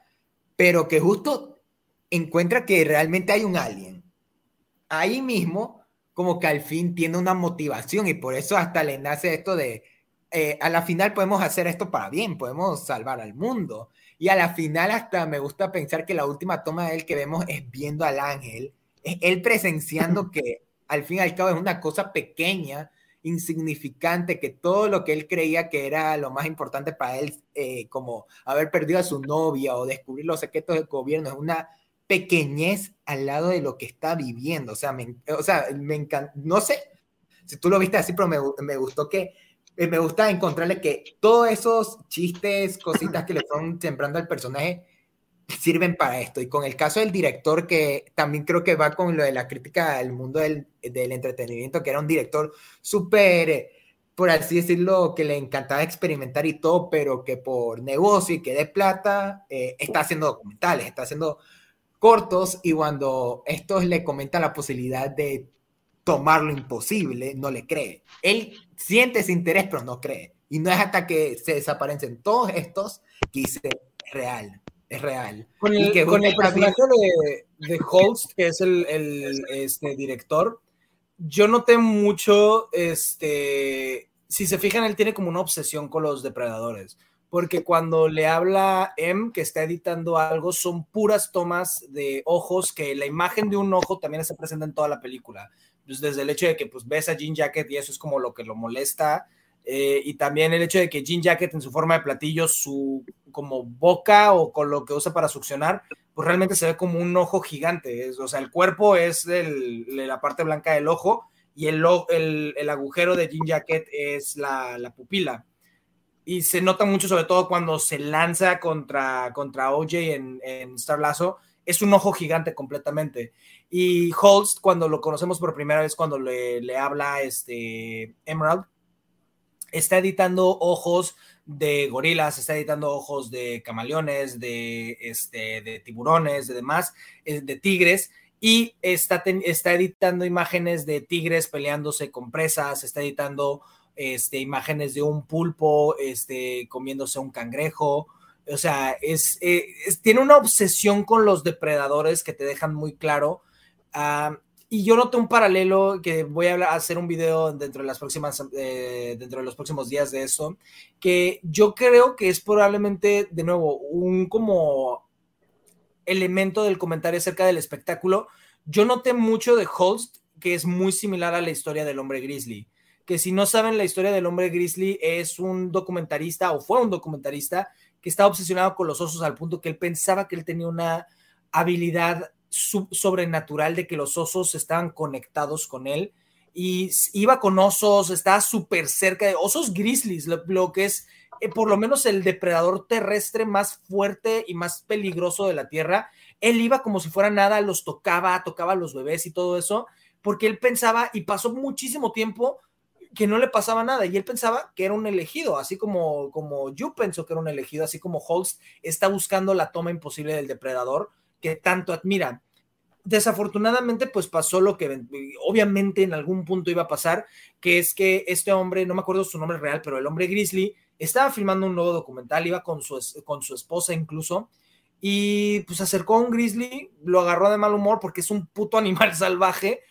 pero que justo encuentra que realmente hay un alien. Ahí mismo, como que al fin tiene una motivación y por eso hasta le nace esto de, eh, a la final podemos hacer esto para bien, podemos salvar al mundo. Y a la final hasta me gusta pensar que la última toma de él que vemos es viendo al ángel, es él presenciando que al fin y al cabo es una cosa pequeña insignificante, que todo lo que él creía que era lo más importante para él, eh, como haber perdido a su novia o descubrir los secretos del gobierno, es una pequeñez al lado de lo que está viviendo. O sea, me, o sea, me encanta, no sé si tú lo viste así, pero me, gustó que eh, me gusta encontrarle que todos esos chistes, cositas que le fueron sembrando al personaje, sirven para esto. Y con el caso del director, que también creo que va con lo de la crítica al mundo del, del entretenimiento, que era un director súper, por así decirlo, que le encantaba experimentar y todo, pero que por negocio y que de plata, eh, está haciendo documentales, está haciendo cortos y cuando estos le comentan la posibilidad de tomar lo imposible, no le cree. Él siente ese interés, pero no cree. Y no es hasta que se desaparecen todos estos que dice real es real. Con el, con el personaje de, de, Holst, que es el, el este, director, yo noté mucho, este, si se fijan, él tiene como una obsesión con los depredadores, porque cuando le habla M, que está editando algo, son puras tomas de ojos, que la imagen de un ojo también se presenta en toda la película. Pues desde el hecho de que pues, ves a Jean Jacket y eso es como lo que lo molesta, eh, y también el hecho de que Jean Jacket en su forma de platillo, su como boca o con lo que usa para succionar, pues realmente se ve como un ojo gigante. o sea, el cuerpo es la parte blanca del ojo y el, el, agujero de Jean Jacket es la, pupila. Y se nota mucho, sobre todo cuando se lanza contra, contra OJ en, en Star Lasso, es un ojo gigante completamente. Y Holst, cuando lo conocemos por primera vez, cuando le, le habla este Emerald, está editando ojos de gorilas, está editando ojos de camaleones, de, este, de tiburones, de demás, eh, de tigres, y está, está editando imágenes de tigres peleándose con presas, está editando este, imágenes de un pulpo este, comiéndose un cangrejo. O sea, es, eh, tiene una obsesión con los depredadores que te dejan muy claro. Ah, y yo noto un paralelo que voy a hacer un video dentro de las próximas, eh, dentro de los próximos días de eso, que yo creo que es probablemente, de nuevo, un como elemento del comentario acerca del espectáculo. Yo noté mucho de Holst, que es muy similar a la historia del hombre grizzly. Que si no saben, la historia del hombre grizzly es un documentarista, o fue un documentarista, que estaba obsesionado con los osos al punto que él pensaba que él tenía una habilidad sobrenatural de que los osos estaban conectados con él y iba con osos, estaba súper cerca de osos grizzlies, lo, que es eh, por lo menos el depredador terrestre más fuerte y más peligroso de la Tierra. Él iba como si fuera nada, los tocaba, tocaba a los bebés y todo eso, porque él pensaba y pasó muchísimo tiempo que no le pasaba nada y él pensaba que era un elegido, así como, como yo pensó que era un elegido, así como Holst está buscando la toma imposible del depredador que tanto admira. Desafortunadamente, pues pasó lo que obviamente en algún punto iba a pasar, que es que este hombre, no me acuerdo su nombre real, pero el hombre Grizzly estaba filmando un nuevo documental, iba con su, con su esposa incluso, y pues acercó a un grizzly, lo agarró de mal humor porque es un puto animal salvaje,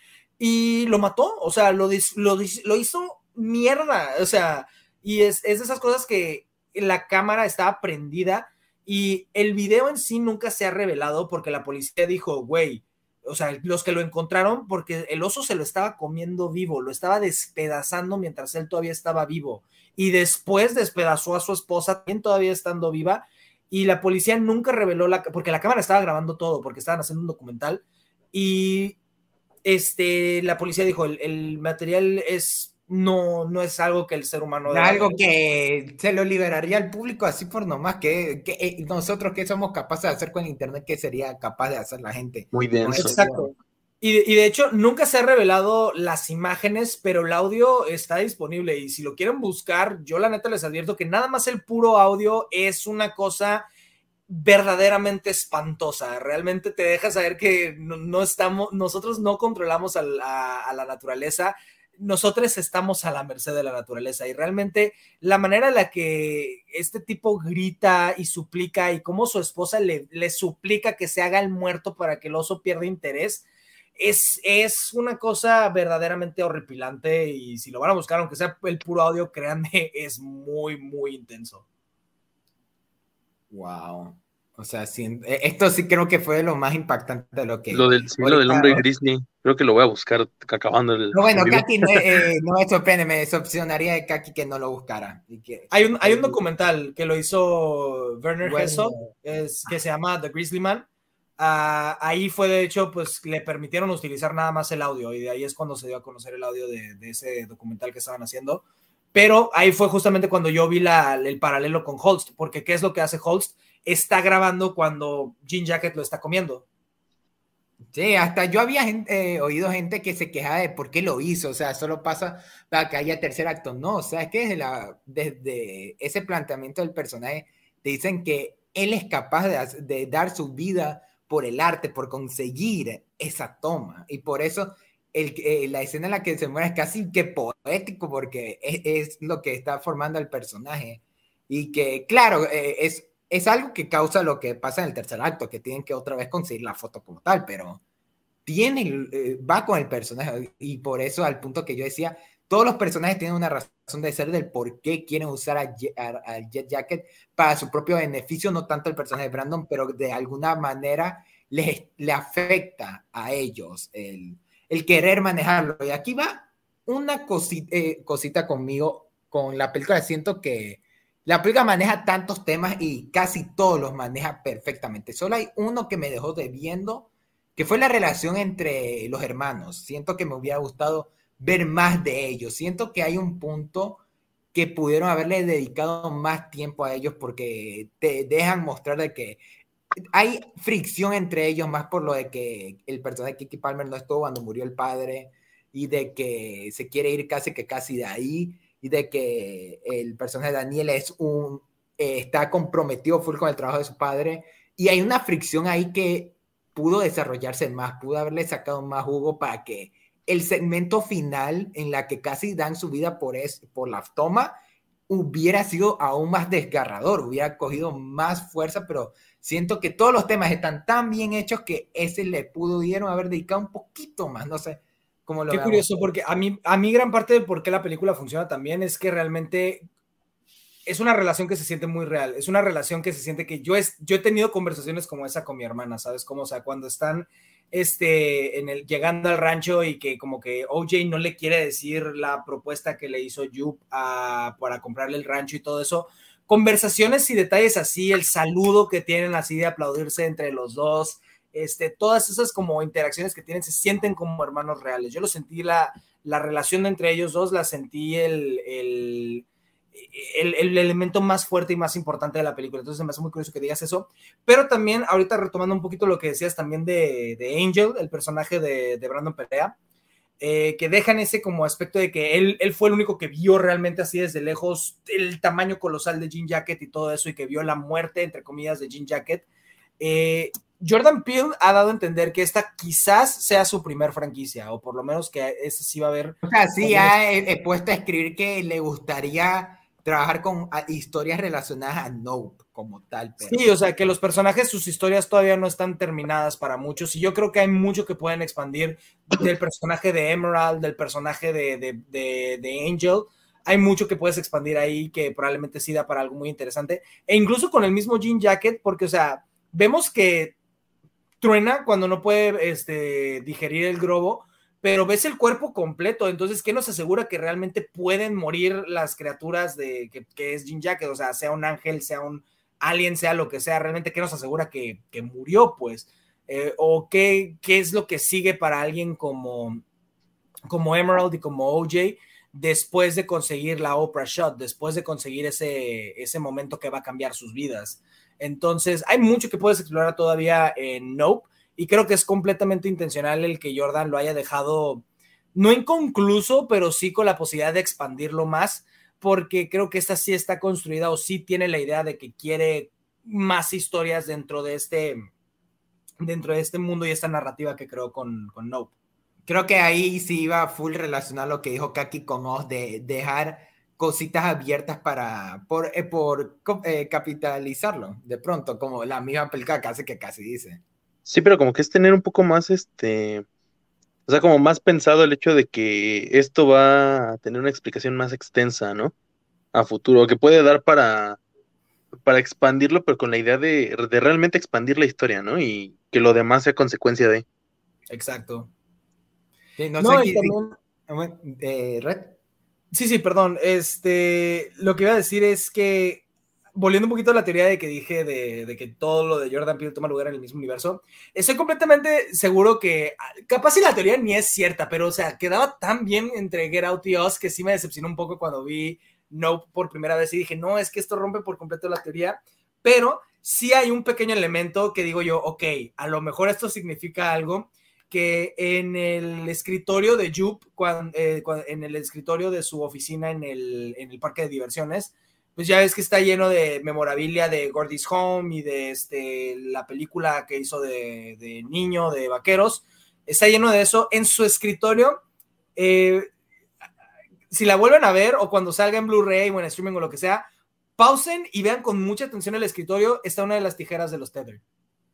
y lo mató, o sea, lo, lo, hizo mierda, o sea, y es, es de esas cosas que la cámara estaba prendida y el video en sí nunca se ha revelado porque la policía dijo, güey, o sea, los que lo encontraron, porque el oso se lo estaba comiendo vivo, lo estaba despedazando mientras él todavía estaba vivo. Y después despedazó a su esposa, también todavía estando viva. Y la policía nunca reveló la, porque la cámara estaba grabando todo, porque estaban haciendo un documental. Y este, la policía dijo, el, el material es no, no es algo que el ser humano... Algo que se lo liberaría al público así por nomás, que, que eh, nosotros que somos capaces de hacer con Internet, que sería capaz de hacer la gente. Muy denso. Exacto. Y, y, de hecho, nunca se ha revelado las imágenes, pero el audio está disponible. Y si lo quieren buscar, yo la neta les advierto que nada más el puro audio es una cosa verdaderamente espantosa. Realmente te deja saber que no, estamos, nosotros no controlamos a la naturaleza nosotros estamos a la merced de la naturaleza y realmente la manera en la que este tipo grita y suplica y cómo su esposa le, le suplica que se haga el muerto para que el oso pierda interés, es, es una cosa verdaderamente horripilante y si lo van a buscar, aunque sea el puro audio, créanme, es muy, muy intenso. Wow. O sea, sí, eh, esto sí creo que fue lo más impactante de lo que... Lo del, lo del hombre grizzly, creo que lo voy a buscar acabando el... No, bueno, Kaki no, eh, no me sorprende, me decepcionaría de Kaki que no lo buscara. Y que, hay, un, hay un documental que lo hizo Werner bueno, es, que se llama The Grizzly Man. Uh, ahí fue, de hecho, pues le permitieron utilizar nada más el audio y de ahí es cuando se dio a conocer el audio de, de ese documental que estaban haciendo. Pero ahí fue justamente cuando yo vi la, el paralelo con Holst, porque ¿qué es lo que hace Holst? está grabando cuando Jean Jacket lo está comiendo. Sí, hasta yo había eh, oído gente que se quejaba de por qué lo hizo, o sea, solo pasa para que haya tercer acto. No, o sea, es que desde, la, desde ese planteamiento del personaje te dicen que él es capaz de, de, dar su vida por el arte, por conseguir esa toma. Y por eso el, eh, la escena en la que se muere es casi que poético, porque es, lo que está formando el personaje. Y que, claro, eh, es es algo que causa lo que pasa en el tercer acto, que tienen que otra vez conseguir la foto como tal, pero tiene, eh, va con el personaje y por eso al punto que yo decía, todos los personajes tienen una razón de ser del por qué quieren usar a, Jet Jacket para su propio beneficio, no tanto el personaje de Brandon, pero de alguna manera le, le afecta a ellos el, el, querer manejarlo. Y aquí va una cosita, eh, cosita conmigo con la película, siento que la película maneja tantos temas y casi todos los maneja perfectamente. Solo hay uno que me dejó debiendo, que fue la relación entre los hermanos. Siento que me hubiera gustado ver más de ellos. Siento que hay un punto que pudieron haberle dedicado más tiempo a ellos porque te dejan mostrar de que hay fricción entre ellos más por lo de que el personaje de Kiki Palmer no estuvo cuando murió el padre y de que se quiere ir casi que casi de ahí y de que el personaje de Daniel es un, eh, está comprometido full con el trabajo de su padre. Y hay una fricción ahí que pudo desarrollarse más, pudo haberle sacado más jugo para que el segmento final en la que casi dan su vida por, es, por la toma hubiera sido aún más desgarrador, hubiera cogido más fuerza, pero siento que todos los temas están tan bien hechos que ese le pudieron haber dedicado un poquito más, no sé, Qué curioso, porque a mí, a mí gran parte de por qué la película funciona también es que realmente es una relación que se siente muy real, es una relación que se siente que yo, es, yo he tenido conversaciones como esa con mi hermana, ¿sabes? Como, o sea, cuando están este, en el, llegando al rancho y que como que OJ no le quiere decir la propuesta que le hizo Jupe para comprarle el rancho y todo eso, conversaciones y detalles así, el saludo que tienen así de aplaudirse entre los dos, este, todas esas como interacciones que tienen se sienten como hermanos reales. Yo lo sentí, la, la relación entre ellos dos, la sentí el, el, el, elemento más fuerte y más importante de la película. Entonces me hace muy curioso que digas eso. Pero también, ahorita retomando un poquito lo que decías también de, de Angel, el personaje de, de Brandon Perea, eh, que dejan ese como aspecto de que él, él fue el único que vio realmente así desde lejos el tamaño colosal de Jean Jacket y todo eso, y que vio la muerte, entre comillas, de Jean Jacket. Eh, Jordan Peele ha dado a entender que esta quizás sea su primer franquicia, o por lo menos que ese sí va a haber. O sea, sí, ha he, puesto a escribir que le gustaría trabajar con historias relacionadas a Nope como tal. Sí, o sea, que los personajes, sus historias todavía no están terminadas para muchos y yo creo que hay mucho que pueden expandir del personaje de Emerald, del personaje de, de, de, Angel. Hay mucho que puedes expandir ahí que probablemente sí da para algo muy interesante. E incluso con el mismo Jean Jacket, porque, o sea, vemos que truena cuando no puede este, digerir el globo, pero ves el cuerpo completo, entonces, ¿qué nos asegura que realmente pueden morir las criaturas de que, es Jin Jacket? O sea, sea un ángel, sea un alien, sea lo que sea, realmente, ¿qué nos asegura que, murió, pues? Eh, o qué, qué es lo que sigue para alguien como, como Emerald y como OJ después de conseguir la Oprah Shot, después de conseguir ese, ese momento que va a cambiar sus vidas. Entonces, hay mucho que puedes explorar todavía en Nope y creo que es completamente intencional el que Jordan lo haya dejado, no inconcluso, pero sí con la posibilidad de expandirlo más, porque creo que esta sí está construida o sí tiene la idea de que quiere más historias dentro de este, dentro de este mundo y esta narrativa que creó con, con Nope. Creo que ahí sí iba full relacionar lo que dijo Kaki con Oz, de dejar cositas abiertas para, por, eh, por eh, capitalizarlo, de pronto, como la misma película casi que casi dice. Sí, pero como que es tener un poco más, este, o sea, como más pensado el hecho de que esto va a tener una explicación más extensa, ¿no? A futuro, que puede dar para, para expandirlo, pero con la idea de, de realmente expandir la historia, ¿no? Y que lo demás sea consecuencia de. Exacto. Sí, no, sé, y eh, Red. Sí, sí, perdón. Este, lo que iba a decir es que volviendo un poquito a la teoría de que dije de, que todo lo de Jordan Peele toma lugar en el mismo universo, estoy completamente seguro que, capaz si la teoría ni es cierta, pero o sea, quedaba tan bien entre Get Out y Us que sí me decepcionó un poco cuando vi No por primera vez y dije, no, es que esto rompe por completo la teoría, pero sí hay un pequeño elemento que digo yo, ok, a lo mejor esto significa algo que en el escritorio de Jupe, eh, en el escritorio de su oficina en el, en el parque de diversiones, pues ya ves que está lleno de memorabilia de Gordy's Home y de este, la película que hizo de, niño, de vaqueros. Está lleno de eso. En su escritorio, eh, si la vuelven a ver o cuando salga en Blu-ray o en streaming o lo que sea, pausen y vean con mucha atención el escritorio. Está una de las tijeras de los Tether.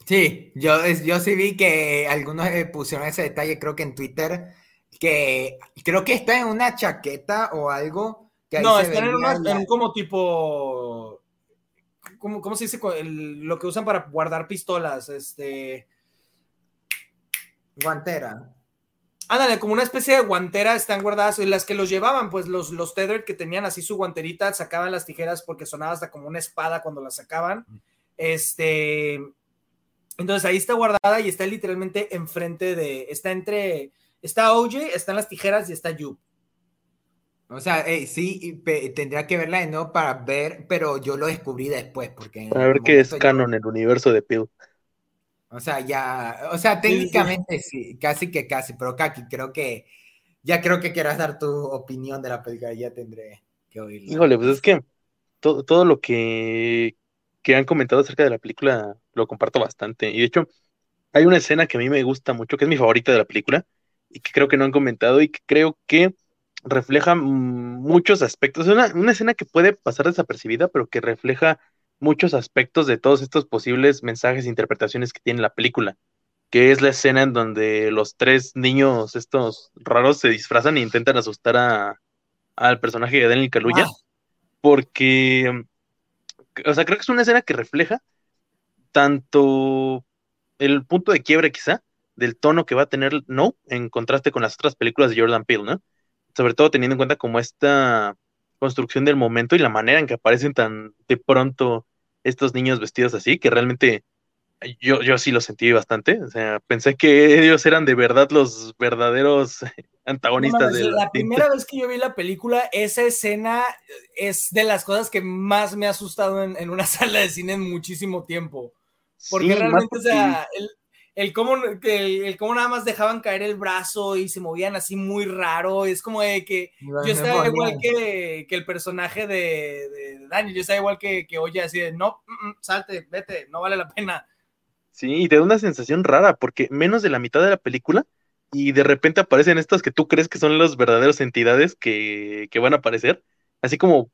Sí, yo, yo sí vi que algunos eh, pusieron ese detalle, creo que en Twitter, que creo que está en una chaqueta o algo no, están en, un como tipo. ¿Cómo, cómo se dice? lo que usan para guardar pistolas. Este. Guantera. Ándale, como una especie de guantera están guardadas y las que los llevaban, pues los, los tethered que tenían así su guanterita, sacaban las tijeras porque sonaba hasta como una espada cuando las sacaban. Este, entonces ahí está guardada y está literalmente enfrente de, está entre, está OJ, están las tijeras y está Yu. O sea, sí, tendría que verla de nuevo para ver, pero yo lo descubrí después, porque... A ver qué es canon en el universo de Peel. O sea, ya, o sea, técnicamente sí, casi que casi, pero Kaki, creo que, ya creo que quieras dar tu opinión de la película, ya tendré que oírla. Híjole, pues es que todo, todo lo que, que han comentado acerca de la película lo comparto bastante. Y de hecho, hay una escena que a mí me gusta mucho, que es mi favorita de la película, y que creo que no han comentado, y que creo que refleja muchos aspectos. Es una, escena que puede pasar desapercibida, pero que refleja muchos aspectos de todos estos posibles mensajes e interpretaciones que tiene la película, que es la escena en donde los tres niños, estos raros, se disfrazan e intentan asustar a, al personaje de Daniel Kaluuya, porque, o sea, creo que es una escena que refleja tanto el punto de quiebre quizá del tono que va a tener No en contraste con las otras películas de Jordan Peele, ¿no? Sobre todo teniendo en cuenta como esta construcción del momento y la manera en que aparecen tan de pronto estos niños vestidos así, que realmente yo, yo sí lo sentí bastante. O sea, pensé que ellos eran de verdad los verdaderos antagonistas de la, primera vez que yo vi la película, esa escena es de las cosas que más me ha asustado en, una sala de cine en muchísimo tiempo. Porque realmente, o sea, el, el cómo, el, cómo nada más dejaban caer el brazo y se movían así muy raro. Es como de que yo estaba igual que, que, el personaje de, de, Daniel, yo estaba igual que, que oye así de no, mm, mm, salte, vete, no vale la pena. Sí, y te da una sensación rara, porque menos de la mitad de la película y de repente aparecen estas que tú crees que son las verdaderas entidades que, que van a aparecer, así como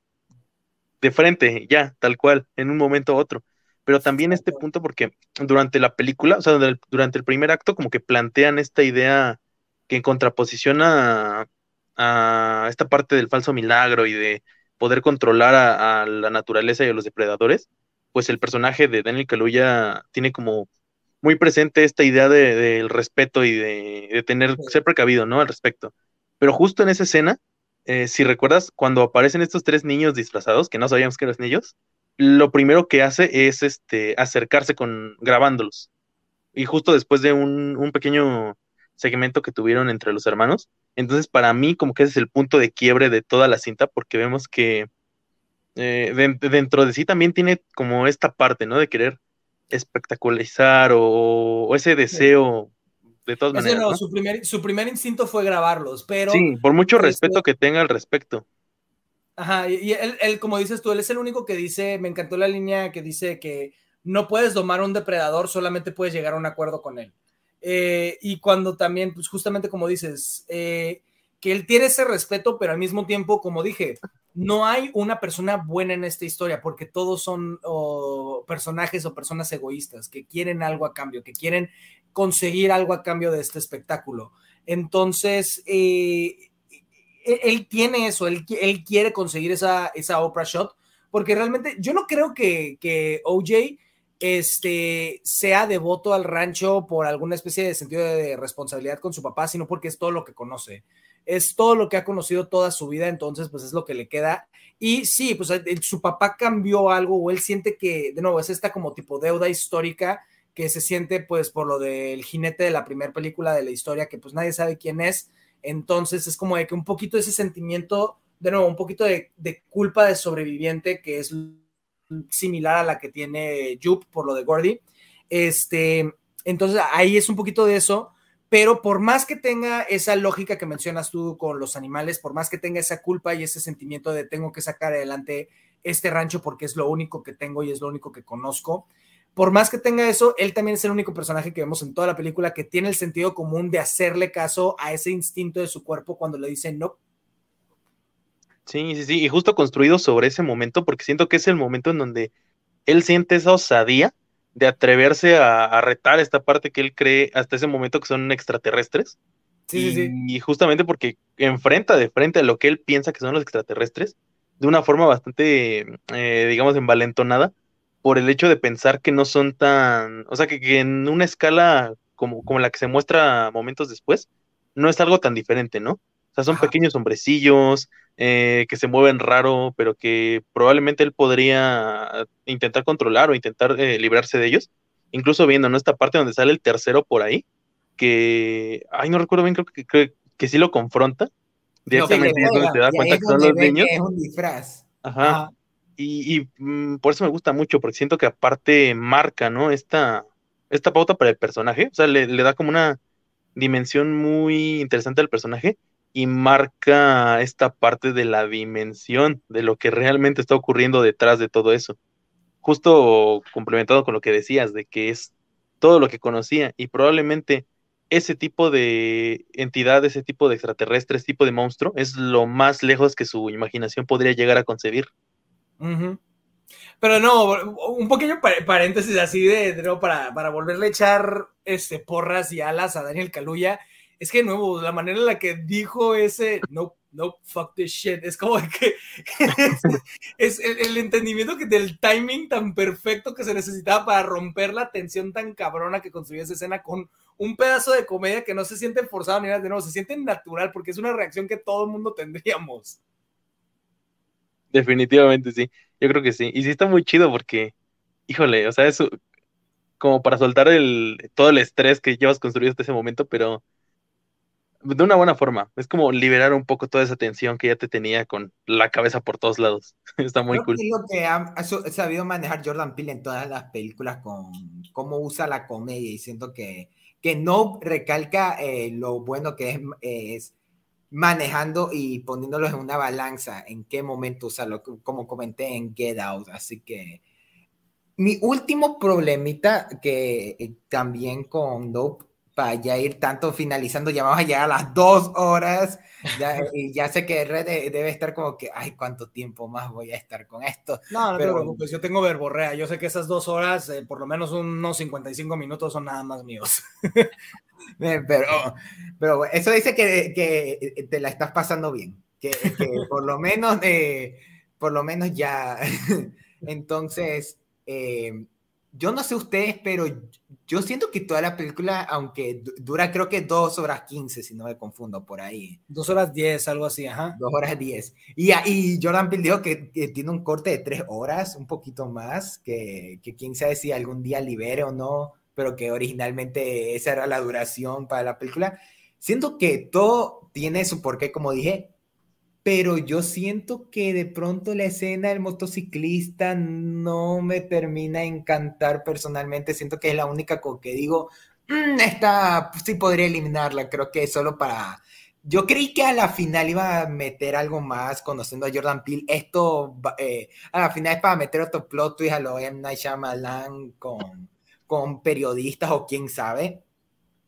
de frente, ya, tal cual, en un momento u otro. Pero también este punto porque durante la película, o sea, durante el primer acto, como que plantean esta idea que en contraposición a, esta parte del falso milagro y de poder controlar a, la naturaleza y a los depredadores, pues el personaje de Daniel Kaluuya tiene como muy presente esta idea del respeto y de, tener, ser precavido, ¿no? Al respecto. Pero justo en esa escena, eh, si recuerdas, cuando aparecen estos tres niños disfrazados, que no sabíamos que eran niños, lo primero que hace es este, acercarse con grabándolos. Y justo después de un, pequeño segmento que tuvieron entre los hermanos, entonces para mí como que ese es el punto de quiebre de toda la cinta, porque vemos que eh, dentro de sí también tiene como esta parte, ¿no? De querer espectacularizar o, ese deseo de todas maneras. su, primer, su primer instinto fue grabarlos, pero... Sí, por mucho este respeto que tenga al respecto. Ajá, y él, como dices tú, él es el único que dice, me encantó la línea que dice que no puedes domar a un depredador, solamente puedes llegar a un acuerdo con él. Eh, y cuando también, pues justamente como dices, eh, que él tiene ese respeto, pero al mismo tiempo, como dije, no hay una persona buena en esta historia, porque todos son personajes o personas egoístas que quieren algo a cambio, que quieren conseguir algo a cambio de este espectáculo. Entonces, eh, e-, él tiene eso, él, quiere conseguir esa, esa Oprah Shot, porque realmente yo no creo que, que OJ este, sea devoto al rancho por alguna especie de sentido de responsabilidad con su papá, sino porque es todo lo que conoce. Es todo lo que ha conocido toda su vida, entonces pues es lo que le queda. Y sí, pues su papá cambió algo o él siente que, de nuevo, es esta como tipo deuda histórica que se siente pues por lo del jinete de la primera película de la historia, que pues nadie sabe quién es. Entonces es como de que un poquito ese sentimiento, de nuevo, un poquito de, culpa de sobreviviente que es similar a la que tiene Jupe por lo de Gordy. Este, entonces ahí es un poquito de eso, pero por más que tenga esa lógica que mencionas tú con los animales, por más que tenga esa culpa y ese sentimiento de tengo que sacar adelante este rancho porque es lo único que tengo y es lo único que conozco, por más que tenga eso, él también es el único personaje que vemos en toda la película que tiene el sentido común de hacerle caso a ese instinto de su cuerpo cuando le dicen no, Sí, sí, sí, y justo construido sobre ese momento, porque siento que es el momento en donde él siente esa osadía de atreverse a, retar esta parte que él cree hasta ese momento que son extraterrestres. Sí, y, sí. y justamente porque enfrenta de frente a lo que él piensa que son los extraterrestres, de una forma bastante, eh, digamos, envalentonada, por el hecho de pensar que no son tan, o sea, que, que en una escala como, como la que se muestra momentos después, no es algo tan diferente, ¿no? O sea, son pequeños hombrecillos, eh, que se mueven raro, pero que probablemente él podría intentar controlar o intentar eh, librarse de ellos. Incluso viendo, ¿no? Esta parte donde sale el tercero por ahí, que, ay, no recuerdo bien, creo que, que, sí lo confronta. Directamente es donde te das cuenta que son los niños. Es un disfraz. Ajá. Y, mm, por eso me gusta mucho, porque siento que aparte marca, ¿no? Esta, esta pauta para el personaje, o sea, le, le da como una dimensión muy interesante al personaje y marca esta parte de la dimensión de lo que realmente está ocurriendo detrás de todo eso. Justo complementado con lo que decías, de que es todo lo que conocía y probablemente ese tipo de entidad, ese tipo de extraterrestre, ese tipo de monstruo, es lo más lejos que su imaginación podría llegar a concebir. Pero no, un pequeño paréntesis así de, para, para volverle a echar este, porras y alas a Daniel Caluya es que de nuevo, la manera en la que dijo ese no, no, fuck this shit, es como que es, el, entendimiento que del timing tan perfecto que se necesitaba para romper la tensión tan cabrona que construyó esa escena con un pedazo de comedia que no se siente forzado ni nada, de nuevo, se siente natural porque es una reacción que todo el mundo tendríamos. Definitivamente sí, yo creo que sí. Y sí está muy chido porque, híjole, o sea, eso como para soltar el, todo el estrés que llevas construido hasta ese momento, pero de una buena forma. Es como liberar un poco toda esa tensión que ya te tenía con la cabeza por todos lados. Está muy cool. Que lo que ha, sabido manejar Jordan Peele en todas las películas con cómo usa la comedia y siento que, que no recalca eh, lo bueno que es, es, manejando y poniéndolo en una balanza en qué momento usarlo, como comenté en Get Out. Así que mi último problemita que eh, también con Dope para ya ir tanto finalizando, ya vamos a llegar a las dos horas, ya, y ya sé que Red debe estar como que, ay, ¿cuánto tiempo más voy a estar con esto? No, no pero, te preocupes, yo tengo verborrea, yo sé que esas dos horas, eh, por lo menos unos 55 minutos son nada más míos. pero, pero eso dice que, que, te la estás pasando bien, que, que por lo menos, eh, por lo menos ya, entonces... Eh, yo no sé ustedes, pero yo siento que toda la película, aunque dura creo que dos horas quince, si no me confundo por ahí. Dos horas diez, algo así, ajá. Dos horas diez. Y, y Jordan Peele dijo que, tiene un corte de tres horas, un poquito más, que, que quién sabe si algún día libere o no, pero que originalmente esa era la duración para la película. Siento que todo tiene su porqué, como dije, pero yo siento que de pronto la escena del motociclista no me termina de encantar personalmente. Siento que es la única con que digo, mm, esta sí podría eliminarla. Creo que solo para. Yo creí que a la final iba a meter algo más conociendo a Jordan Peele. Esto eh, a la final es para meter otro plot twist a lo M. Night Shyamalan con, con periodistas o quién sabe.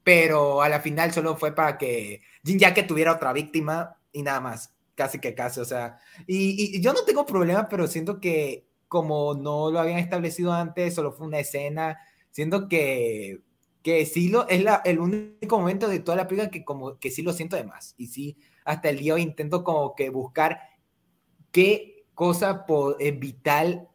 Pero a la final solo fue para que Jin que tuviera otra víctima y nada más casi que casi, o sea, y, yo no tengo problema, pero siento que como no lo habían establecido antes, solo fue una escena, siento que, que sí lo, es la, el único momento de toda la película que como que sí lo siento de más, y sí, hasta el día hoy intento como que buscar qué cosa eh, vital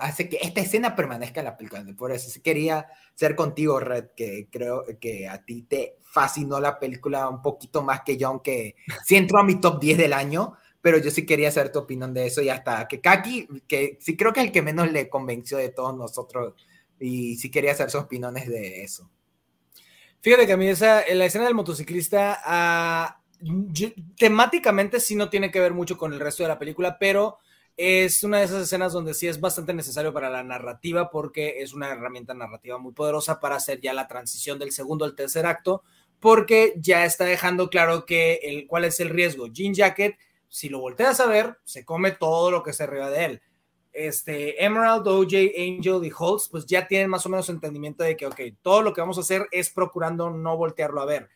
hace que esta escena permanezca en la película. Por eso quería ser contigo, Red, que creo que a ti te fascinó la película un poquito más que yo, aunque sí entró a mi top 10 del año, pero yo sí quería saber tu opinión de eso y hasta que Kaki, que sí creo que es el que menos le convenció de todos nosotros y sí quería saber sus opiniones de eso. Fíjate que a mí esa, la escena del motociclista ah, temáticamente sí no tiene que ver mucho con el resto de la película, pero es una de esas escenas donde sí es bastante necesario para la narrativa porque es una herramienta narrativa muy poderosa para hacer ya la transición del segundo al tercer acto, porque ya está dejando claro que el, cuál es el riesgo. Jean Jacket, si lo volteas a ver, se come todo lo que se arriba de él. Este, Emerald, OJ, Angel y Holtz, pues ya tienen más o menos entendimiento de que, ok, todo lo que vamos a hacer es procurando no voltearlo a ver.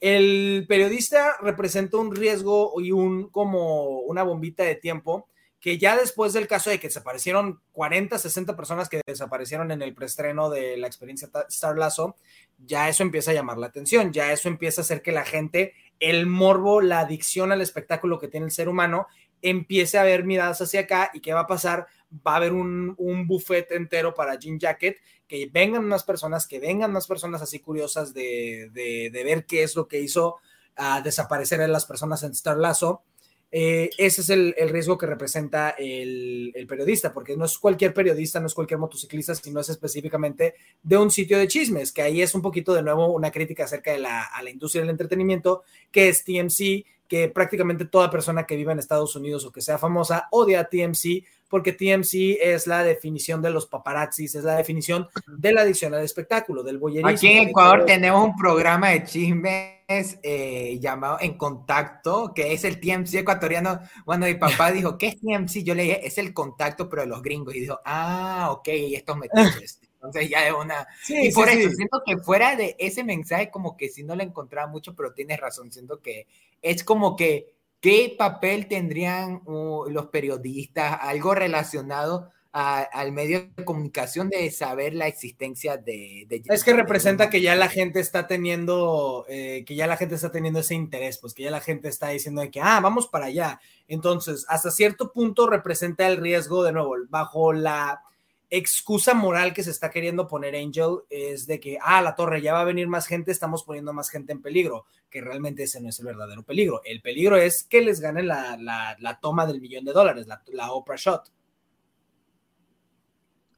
El periodista representa un riesgo y un como una bombita de tiempo que ya después del caso de que desaparecieron 40, 60 personas que desaparecieron en el preestreno de la experiencia Star Lazo, ya eso empieza a llamar la atención, ya eso empieza a hacer que la gente, el morbo, la adicción al espectáculo que tiene el ser humano, empiece a ver miradas hacia acá y qué va a pasar, va a haber un, un buffet entero para Jean Jacket, que vengan más personas, que vengan más personas así curiosas de, de, ver qué es lo que hizo a desaparecer a las personas en Star Lazo eh, ese es el, riesgo que representa el, periodista, porque no es cualquier periodista, no es cualquier motociclista, sino es específicamente de un sitio de chismes, que ahí es un poquito de nuevo una crítica acerca de la, industria del entretenimiento, que es TMC, que prácticamente toda persona que viva en Estados Unidos o que sea famosa odia a TMC porque TMC es la definición de los paparazzis, es la definición de la adicción al espectáculo, del boyerismo. Aquí en Ecuador tenemos un programa de chismes eh, llamado En Contacto, que es el TMC ecuatoriano. Cuando mi papá dijo, ¿qué es TMC? Yo le dije, es el contacto, pero de los gringos. Y dijo, ah, ok, estos metiches. Entonces ya es una... y por eso siento que fuera de ese mensaje como que sí no le encontraba mucho, pero tienes razón, siento que es como que ¿Qué papel tendrían uh, los periodistas? Algo relacionado al medio de comunicación de saber la existencia de... es que representa que ya la gente está teniendo, eh, que ya la gente está teniendo ese interés, pues que ya la gente está diciendo que, ah, vamos para allá. Entonces, hasta cierto punto representa el riesgo, de nuevo, bajo la excusa moral que se está queriendo poner Angel es de que, ah, la torre ya va a venir más gente, estamos poniendo más gente en peligro, que realmente ese no es el verdadero peligro. El peligro es que les gane la, la, toma del millón de dólares, la, la Oprah Shot.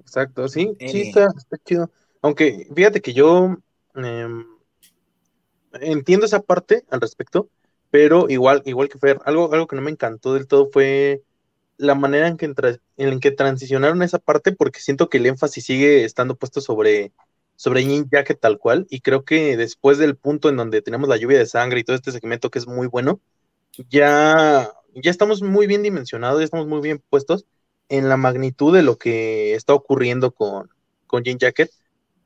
Exacto, sí, sí, eh. está, chido. Aunque fíjate que yo em, entiendo esa parte al respecto, pero igual, igual que Fer, algo, algo que no me encantó del todo fue la manera en que, en que transicionaron esa parte, porque siento que el énfasis sigue estando puesto sobre, sobre Jacket tal cual, y creo que después del punto en donde tenemos la lluvia de sangre y todo este segmento que es muy bueno, ya, ya estamos muy bien dimensionados, ya estamos muy bien puestos en la magnitud de lo que está ocurriendo con, con Jacket,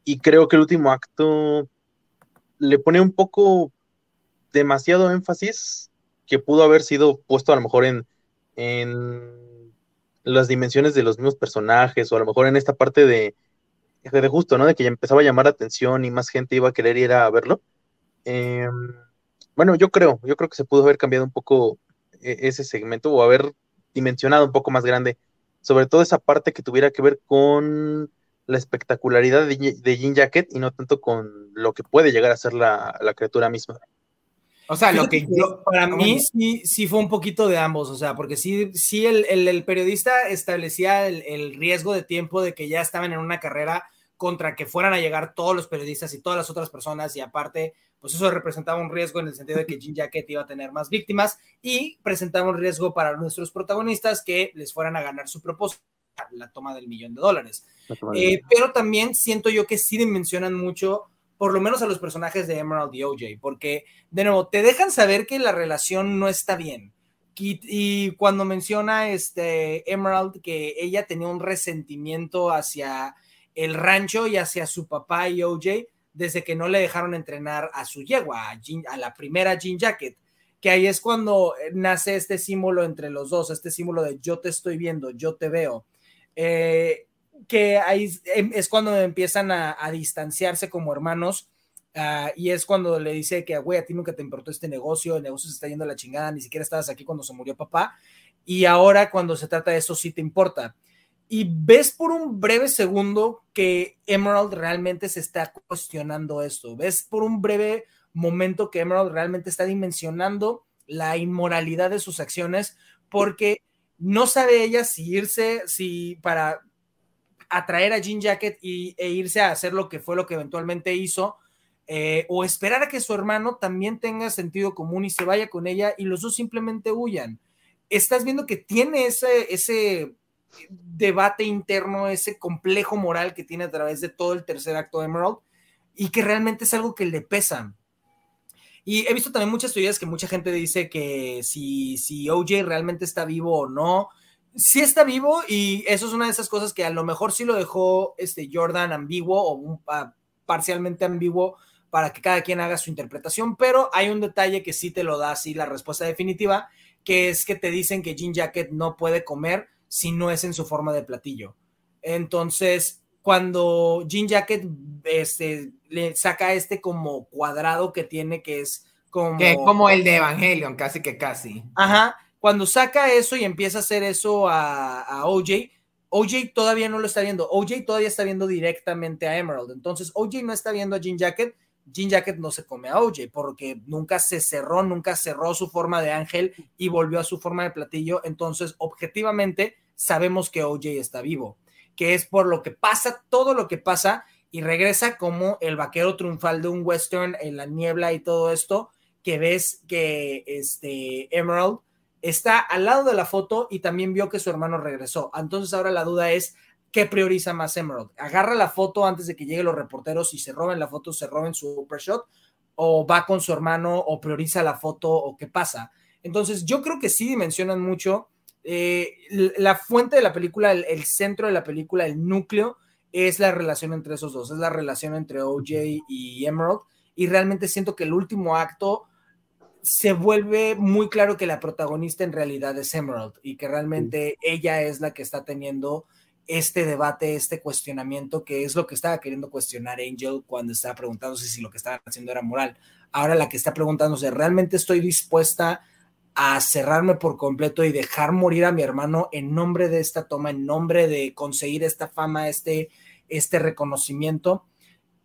y creo que el último acto le pone un poco demasiado énfasis que pudo haber sido puesto a lo mejor en, en las dimensiones de los mismos personajes o a lo mejor en esta parte de, de justo, ¿no? De que ya empezaba a llamar la atención y más gente iba a querer ir a verlo. Em, bueno, yo creo, yo creo que se pudo haber cambiado un poco e, ese segmento o haber dimensionado un poco más grande, sobre todo esa parte que tuviera que ver con la espectacularidad de, de Jean Jacket y no tanto con lo que puede llegar a ser la, la criatura misma. O sea, lo que yo, para mí sí, sí fue un poquito de ambos, o sea, porque sí, sí el, el, periodista establecía el, el, riesgo de tiempo de que ya estaban en una carrera contra que fueran a llegar todos los periodistas y todas las otras personas y aparte, pues eso representaba un riesgo en el sentido de que Jean Jacket iba a tener más víctimas y presentaba un riesgo para nuestros protagonistas que les fueran a ganar su propósito, la toma del millón de dólares. Eh, pero también siento yo que sí dimensionan mucho por lo menos a los personajes de Emerald y OJ, porque de nuevo te dejan saber que la relación no está bien. Y, cuando menciona este Emerald que ella tenía un resentimiento hacia el rancho y hacia su papá y OJ desde que no le dejaron entrenar a su yegua, a, la primera Jean Jacket, que ahí es cuando nace este símbolo entre los dos, este símbolo de yo te estoy viendo, yo te veo. Eh, que ahí em, es cuando empiezan a, distanciarse como hermanos. Ah, y es cuando le dice que, güey, a ti nunca te importó este negocio, el negocio se está yendo a la chingada, ni siquiera estabas aquí cuando se murió papá, y ahora cuando se trata de eso sí te importa. Y ves por un breve segundo que Emerald realmente se está cuestionando esto, ves por un breve momento que Emerald realmente está dimensionando la inmoralidad de sus acciones, porque no sabe ella si irse, si para atraer a Jean Jacket y, e irse a hacer lo que fue lo que eventualmente hizo, eh, o esperar a que su hermano también tenga sentido común y se vaya con ella y los dos simplemente huyan. Estás viendo que tiene ese, ese debate interno, ese complejo moral que tiene a través de todo el tercer acto de Emerald y que realmente es algo que le pesa. Y he visto también muchas teorías que mucha gente dice que si, si OJ realmente está vivo o no, sí está vivo y eso es una de esas cosas que a lo mejor sí lo dejó este Jordan ambiguo o parcialmente ambiguo para que cada quien haga su interpretación, pero hay un detalle que sí te lo da así la respuesta definitiva, que es que te dicen que Jean Jacket no puede comer si no es en su forma de platillo. Entonces, cuando Jean Jacket este, le saca este como cuadrado que tiene, que es como... Que es como el de Evangelion, casi que casi. Ajá, cuando saca eso y empieza a hacer eso a, OJ, OJ todavía no lo está viendo. OJ todavía está viendo directamente a Emerald. Entonces, OJ no está viendo a Jean Jacket. Jean Jacket no se come a OJ porque nunca se cerró, nunca cerró su forma de ángel y volvió a su forma de platillo. Entonces, objetivamente, sabemos que OJ está vivo, que es por lo que pasa, todo lo que pasa y regresa como el vaquero triunfal de un western en la niebla y todo esto, que ves que este Emerald está al lado de la foto y también vio que su hermano regresó. Entonces ahora la duda es, ¿qué prioriza más Emerald? ¿Agarra la foto antes de que lleguen los reporteros y se roben la foto, se roben su shot? ¿O va con su hermano o prioriza la foto o qué pasa? Entonces yo creo que sí dimensionan mucho. Eh, la fuente de la película, el, el centro de la película, el núcleo, es la relación entre esos dos, es la relación entre OJ y Emerald. Y realmente siento que el último acto se vuelve muy claro que la protagonista en realidad es Emerald y que realmente ella es la que está teniendo este debate, este cuestionamiento, que es lo que estaba queriendo cuestionar Angel cuando estaba preguntándose si lo que estaba haciendo era moral. Ahora la que está preguntándose, ¿realmente estoy dispuesta a cerrarme por completo y dejar morir a mi hermano en nombre de esta toma, en nombre de conseguir esta fama, este, este reconocimiento?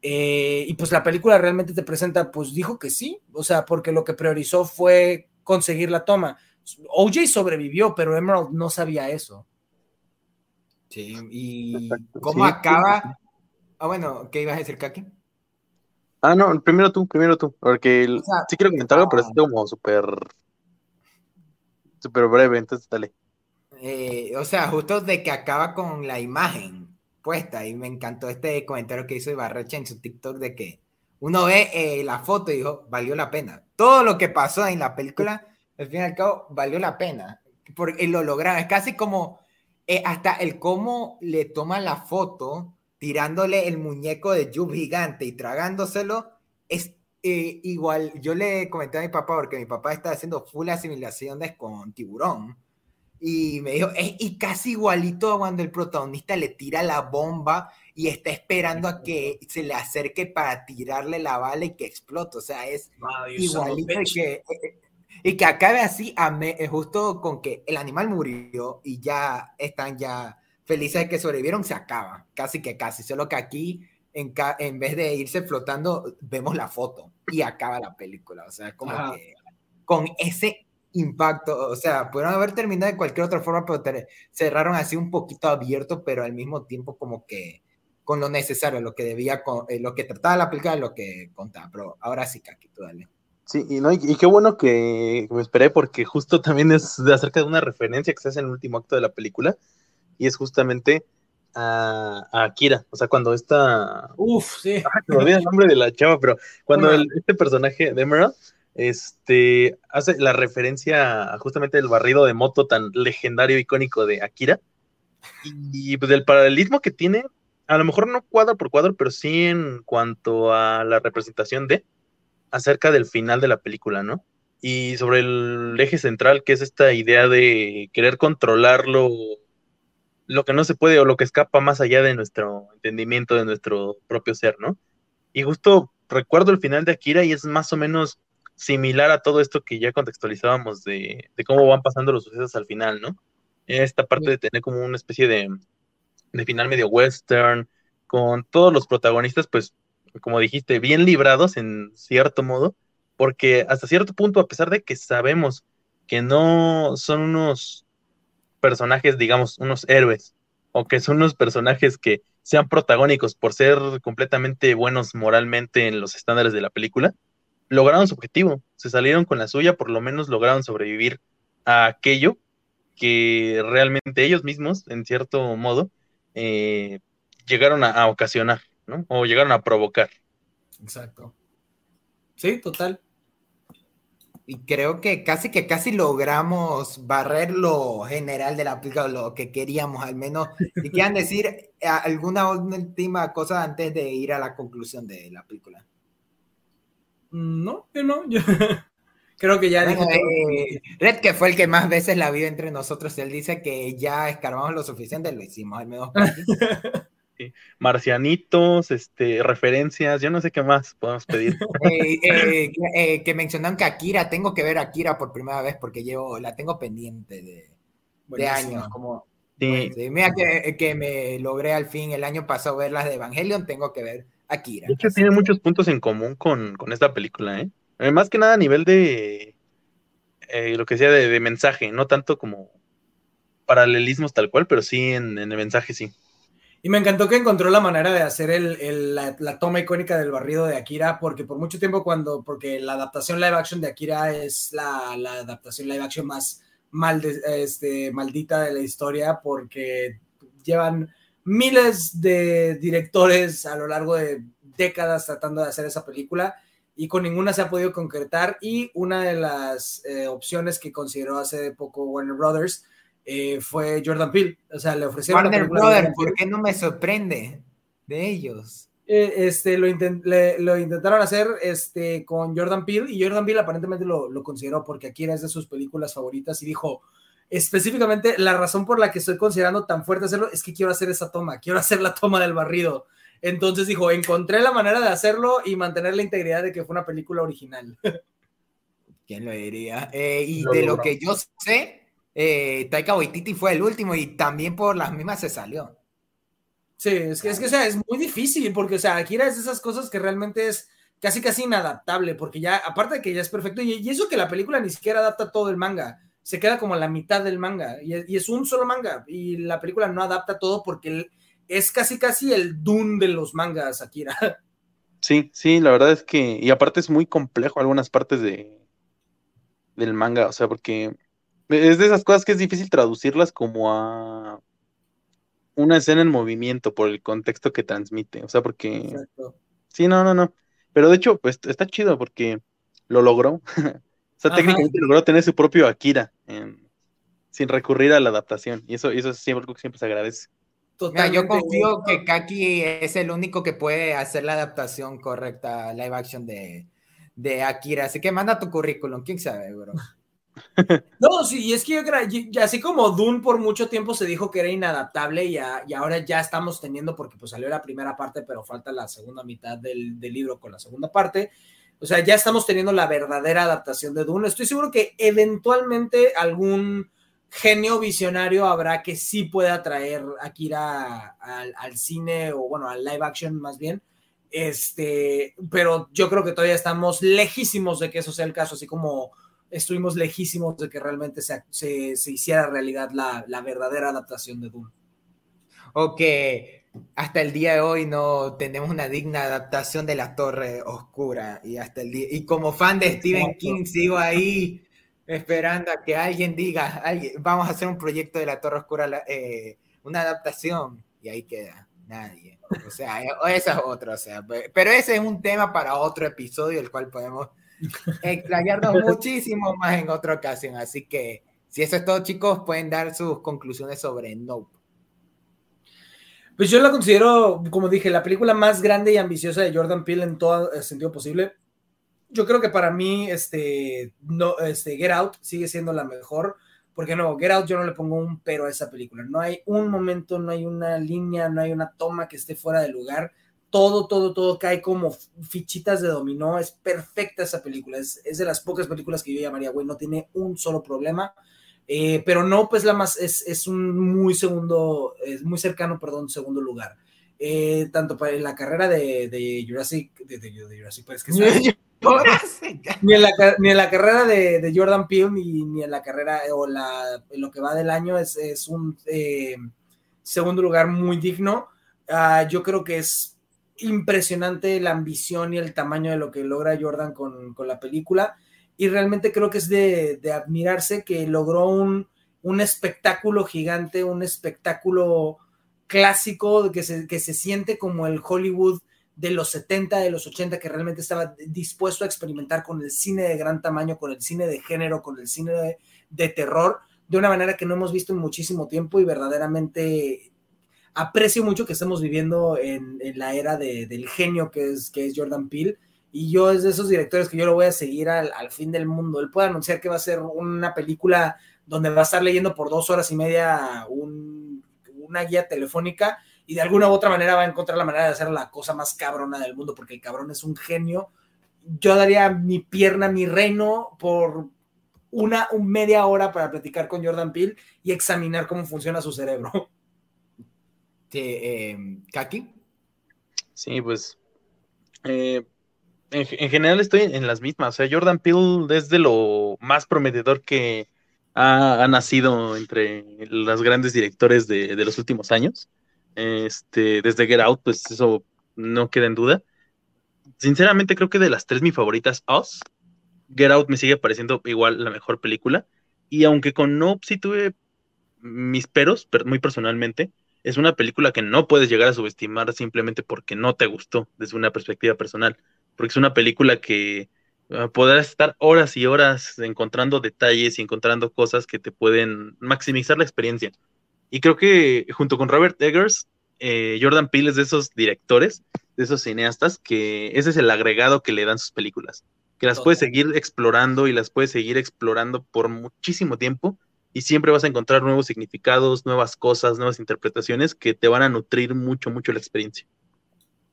Eh, y pues la película realmente te presenta, pues dijo que sí, o sea, porque lo que priorizó fue conseguir la toma. OJ sobrevivió, pero Emerald no sabía eso. Sí, y cómo acaba. Ah, bueno, ¿qué ibas a decir, Kaki? Ah, no, primero tú, primero tú, porque sí quiero comentarlo, pero es como súper, súper breve, entonces dale. Eh, o sea, justo de que acaba con la imagen puesta y me encantó este comentario que hizo Ibarrecha en su TikTok de que uno ve eh, la foto y dijo, valió la pena. Todo lo que pasó en la película, al fin y al cabo, valió la pena. Porque lo lograron. Es casi como eh, hasta el cómo le toma la foto tirándole el muñeco de Jub gigante y tragándoselo, es eh, igual, yo le comenté a mi papá, porque mi papá está haciendo full asimilaciones con tiburón. Y me dijo, es y casi igualito cuando el protagonista le tira la bomba y está esperando a que se le acerque para tirarle la bala y que explote. O sea, es igualito y que, eh, eh, y que acabe así, a justo con que el animal murió y ya están ya felices de que sobrevivieron, se acaba. Casi que casi. Solo que aquí en, vez de irse flotando, vemos la foto y acaba la película. O sea, como que con ese impacto, o sea, pudieron haber terminado de cualquier otra forma, pero cerraron así un poquito abierto, pero al mismo tiempo como que con lo necesario, lo que debía, eh, lo que trataba la película, lo que contaba. Pero ahora sí, Kaki, tú dale. Sí, y, no, y, qué bueno que me esperé porque justo también es de acerca de una referencia que se hace en el último acto de la película y es justamente a, Akira. O sea, cuando esta. Uf, sí. me olvidé el nombre de la chava, pero cuando este personaje de Emerald este, hace la referencia a justamente el barrido de moto tan legendario, icónico de Akira. Y, pues el paralelismo que tiene, a lo mejor no cuadro por cuadro, pero sí en cuanto a la representación de acerca del final de la película, ¿no? Y sobre el eje central, que es esta idea de querer controlarlo lo que no se puede o lo que escapa más allá de nuestro entendimiento, de nuestro propio ser, ¿no? Y justo recuerdo el final de Akira y es más o menos similar a todo esto que ya contextualizábamos de, cómo van pasando los sucesos al final, ¿no? Esta parte de tener como una especie de, de final medio western, con todos los protagonistas, pues, como dijiste, bien librados en cierto modo, porque hasta cierto punto, a pesar de que sabemos que no son unos personajes, digamos, unos héroes, o que son unos personajes que sean protagónicos por ser completamente buenos moralmente en los estándares de la película, lograron su objetivo, se salieron con la suya, por lo menos lograron sobrevivir a aquello que realmente ellos mismos, en cierto modo, eh, llegaron a, a, ocasionar, ¿no? O llegaron a provocar. Exacto. Sí, total y creo que casi que casi logramos barrer lo general de la película, lo que queríamos, al menos. Si quieran decir eh, alguna última cosa antes de ir a la conclusión de la película. Mm, no, yo no, yo creo que ya eh, Red, que fue el que más veces la vio entre nosotros, él dice que ya escarbamos lo suficiente, lo hicimos, al menos. marcianitos, este, referencias, yo no sé qué más podemos pedir. Eh, eh, eh, que mencionan que Akira, tengo que ver Akira por primera vez porque llevo, la tengo pendiente de, años. Como, mira que, me logré al fin el año pasado ver las de Evangelion, tengo que ver Akira. De hecho, tiene muchos puntos en común con, esta película, ¿eh? Más que nada a nivel de lo que sea de, mensaje, no tanto como paralelismos tal cual, pero sí en el mensaje sí. Y me encantó que encontró la manera de hacer el, la, toma icónica del barrido de Akira, porque por mucho tiempo cuando, porque la adaptación live action de Akira es la, adaptación live action más mal este, maldita de la historia, porque llevan miles de directores a lo largo de décadas tratando de hacer esa película y con ninguna se ha podido concretar y una de las eh, opciones que consideró hace poco Warner Brothers eh, fue Jordan Peele. O sea, le ofrecieron. Warner Brothers, ¿por qué no me sorprende de ellos? Eh, este, lo, lo, intentaron hacer este, con Jordan Peele y Jordan Peele aparentemente lo, lo consideró porque aquí era de sus películas favoritas y dijo, específicamente la razón por la que estoy considerando tan fuerte hacerlo es que quiero hacer esa toma, quiero hacer la toma del barrido. Entonces dijo, encontré la manera de hacerlo y mantener la integridad de que fue una película original. ¿Quién lo diría? Eh, y de lo que yo sé, eh, Taika Waititi fue el último y también por las mismas se salió. Sí, es que, es que o sea, es muy difícil porque, o sea, Akira es de esas cosas que realmente es casi casi inadaptable porque ya, aparte de que ya es perfecto, y, eso que la película ni siquiera adapta todo el manga, se queda como la mitad del manga y, es un solo manga y la película no adapta todo porque es casi casi el Dune de los mangas, Akira. Sí, sí, la verdad es que, y aparte es muy complejo algunas partes de del manga, o sea, porque es de esas cosas que es difícil traducirlas como a una escena en movimiento por el contexto que transmite. O sea, porque. Sí, no, no, no. Pero de hecho, pues está chido porque lo logró. o sea, técnicamente logró tener su propio Akira sin recurrir a la adaptación. Y eso, eso es siempre, siempre se agradece. yo confío que Kaki es el único que puede hacer la adaptación correcta live action de, de Akira. Así que manda tu currículum, quién sabe, bro. No, sí, y es que yo creo, así como Dune por mucho tiempo se dijo que era inadaptable y, y, ahora ya estamos teniendo, porque pues salió la primera parte, pero falta la segunda mitad del, del, libro con la segunda parte, o sea, ya estamos teniendo la verdadera adaptación de Dune. Estoy seguro que eventualmente algún genio visionario habrá que sí pueda traer Akira al, al cine o bueno, al live action más bien. Este, pero yo creo que todavía estamos lejísimos de que eso sea el caso, así como estuvimos lejísimos de que realmente se, se, se hiciera realidad la, la, verdadera adaptación de Dune. O que hasta el día de hoy no tenemos una digna adaptación de la Torre Oscura y hasta el día, y como fan de Stephen King sigo ahí esperando a que alguien diga, alguien, vamos a hacer un proyecto de la Torre Oscura, eh, una adaptación, y ahí queda, nadie. O sea, esa es otra, o sea, pero ese es un tema para otro episodio, el cual podemos explayarnos muchísimo más en otra ocasión. Así que, si eso es todo, chicos, pueden dar sus conclusiones sobre Nope. Pues yo la considero, como dije, la película más grande y ambiciosa de Jordan Peele en todo el sentido posible. Yo creo que para mí, este, no, este, Get Out sigue siendo la mejor, porque no, Get Out yo no le pongo un pero a esa película. No hay un momento, no hay una línea, no hay una toma que esté fuera de lugar todo, todo, todo cae como fichitas de dominó. Es perfecta esa película. Es, es de las pocas películas que yo llamaría, güey, no tiene un solo problema. Eh, pero no, pues la más, es, es, un muy segundo, es muy cercano, perdón, segundo lugar. Eh, tanto para la carrera de, de Jurassic, de, de, de Jurassic, pues que ni, en la, ni en la carrera de, de Jordan Peele, ni, ni, en la carrera o la, en lo que va del año, es, es un eh, segundo lugar muy digno. Uh, yo creo que es impresionante la ambición y el tamaño de lo que logra Jordan con, con la película. Y realmente creo que es de, admirarse que logró un, un, espectáculo gigante, un espectáculo clásico que se, que se siente como el Hollywood de los 70, de los 80, que realmente estaba dispuesto a experimentar con el cine de gran tamaño, con el cine de género, con el cine de, terror, de una manera que no hemos visto en muchísimo tiempo y verdaderamente aprecio mucho que estemos viviendo en, la era de, del genio que es, que es Jordan Peele. Y yo es de esos directores que yo lo voy a seguir al, al, fin del mundo. Él puede anunciar que va a ser una película donde va a estar leyendo por dos horas y media un, una guía telefónica y de alguna u otra manera va a encontrar la manera de hacer la cosa más cabrona del mundo porque el cabrón es un genio. Yo daría mi pierna, mi reino por una un media hora para platicar con Jordan Peele y examinar cómo funciona su cerebro. eh, Kaki. Sí, pues eh, en, en, general estoy en las mismas. O sea, Jordan Peele es de lo más prometedor que ha, ha nacido entre los grandes directores de, de, los últimos años. Este, desde Get Out, pues eso no queda en duda. Sinceramente creo que de las tres mi favoritas, Us, Get Out me sigue pareciendo igual la mejor película. Y aunque con Nope sí tuve mis peros, pero muy personalmente, es una película que no puedes llegar a subestimar simplemente porque no te gustó desde una perspectiva personal, porque es una película que uh, podrás estar horas y horas encontrando detalles y encontrando cosas que te pueden maximizar la experiencia. Y creo que junto con Robert Eggers, eh, Jordan Peele es de esos directores, de esos cineastas, que ese es el agregado que le dan sus películas, que las Total. puedes seguir explorando y las puedes seguir explorando por muchísimo tiempo y siempre vas a encontrar nuevos significados, nuevas cosas, nuevas interpretaciones que te van a nutrir mucho, mucho la experiencia.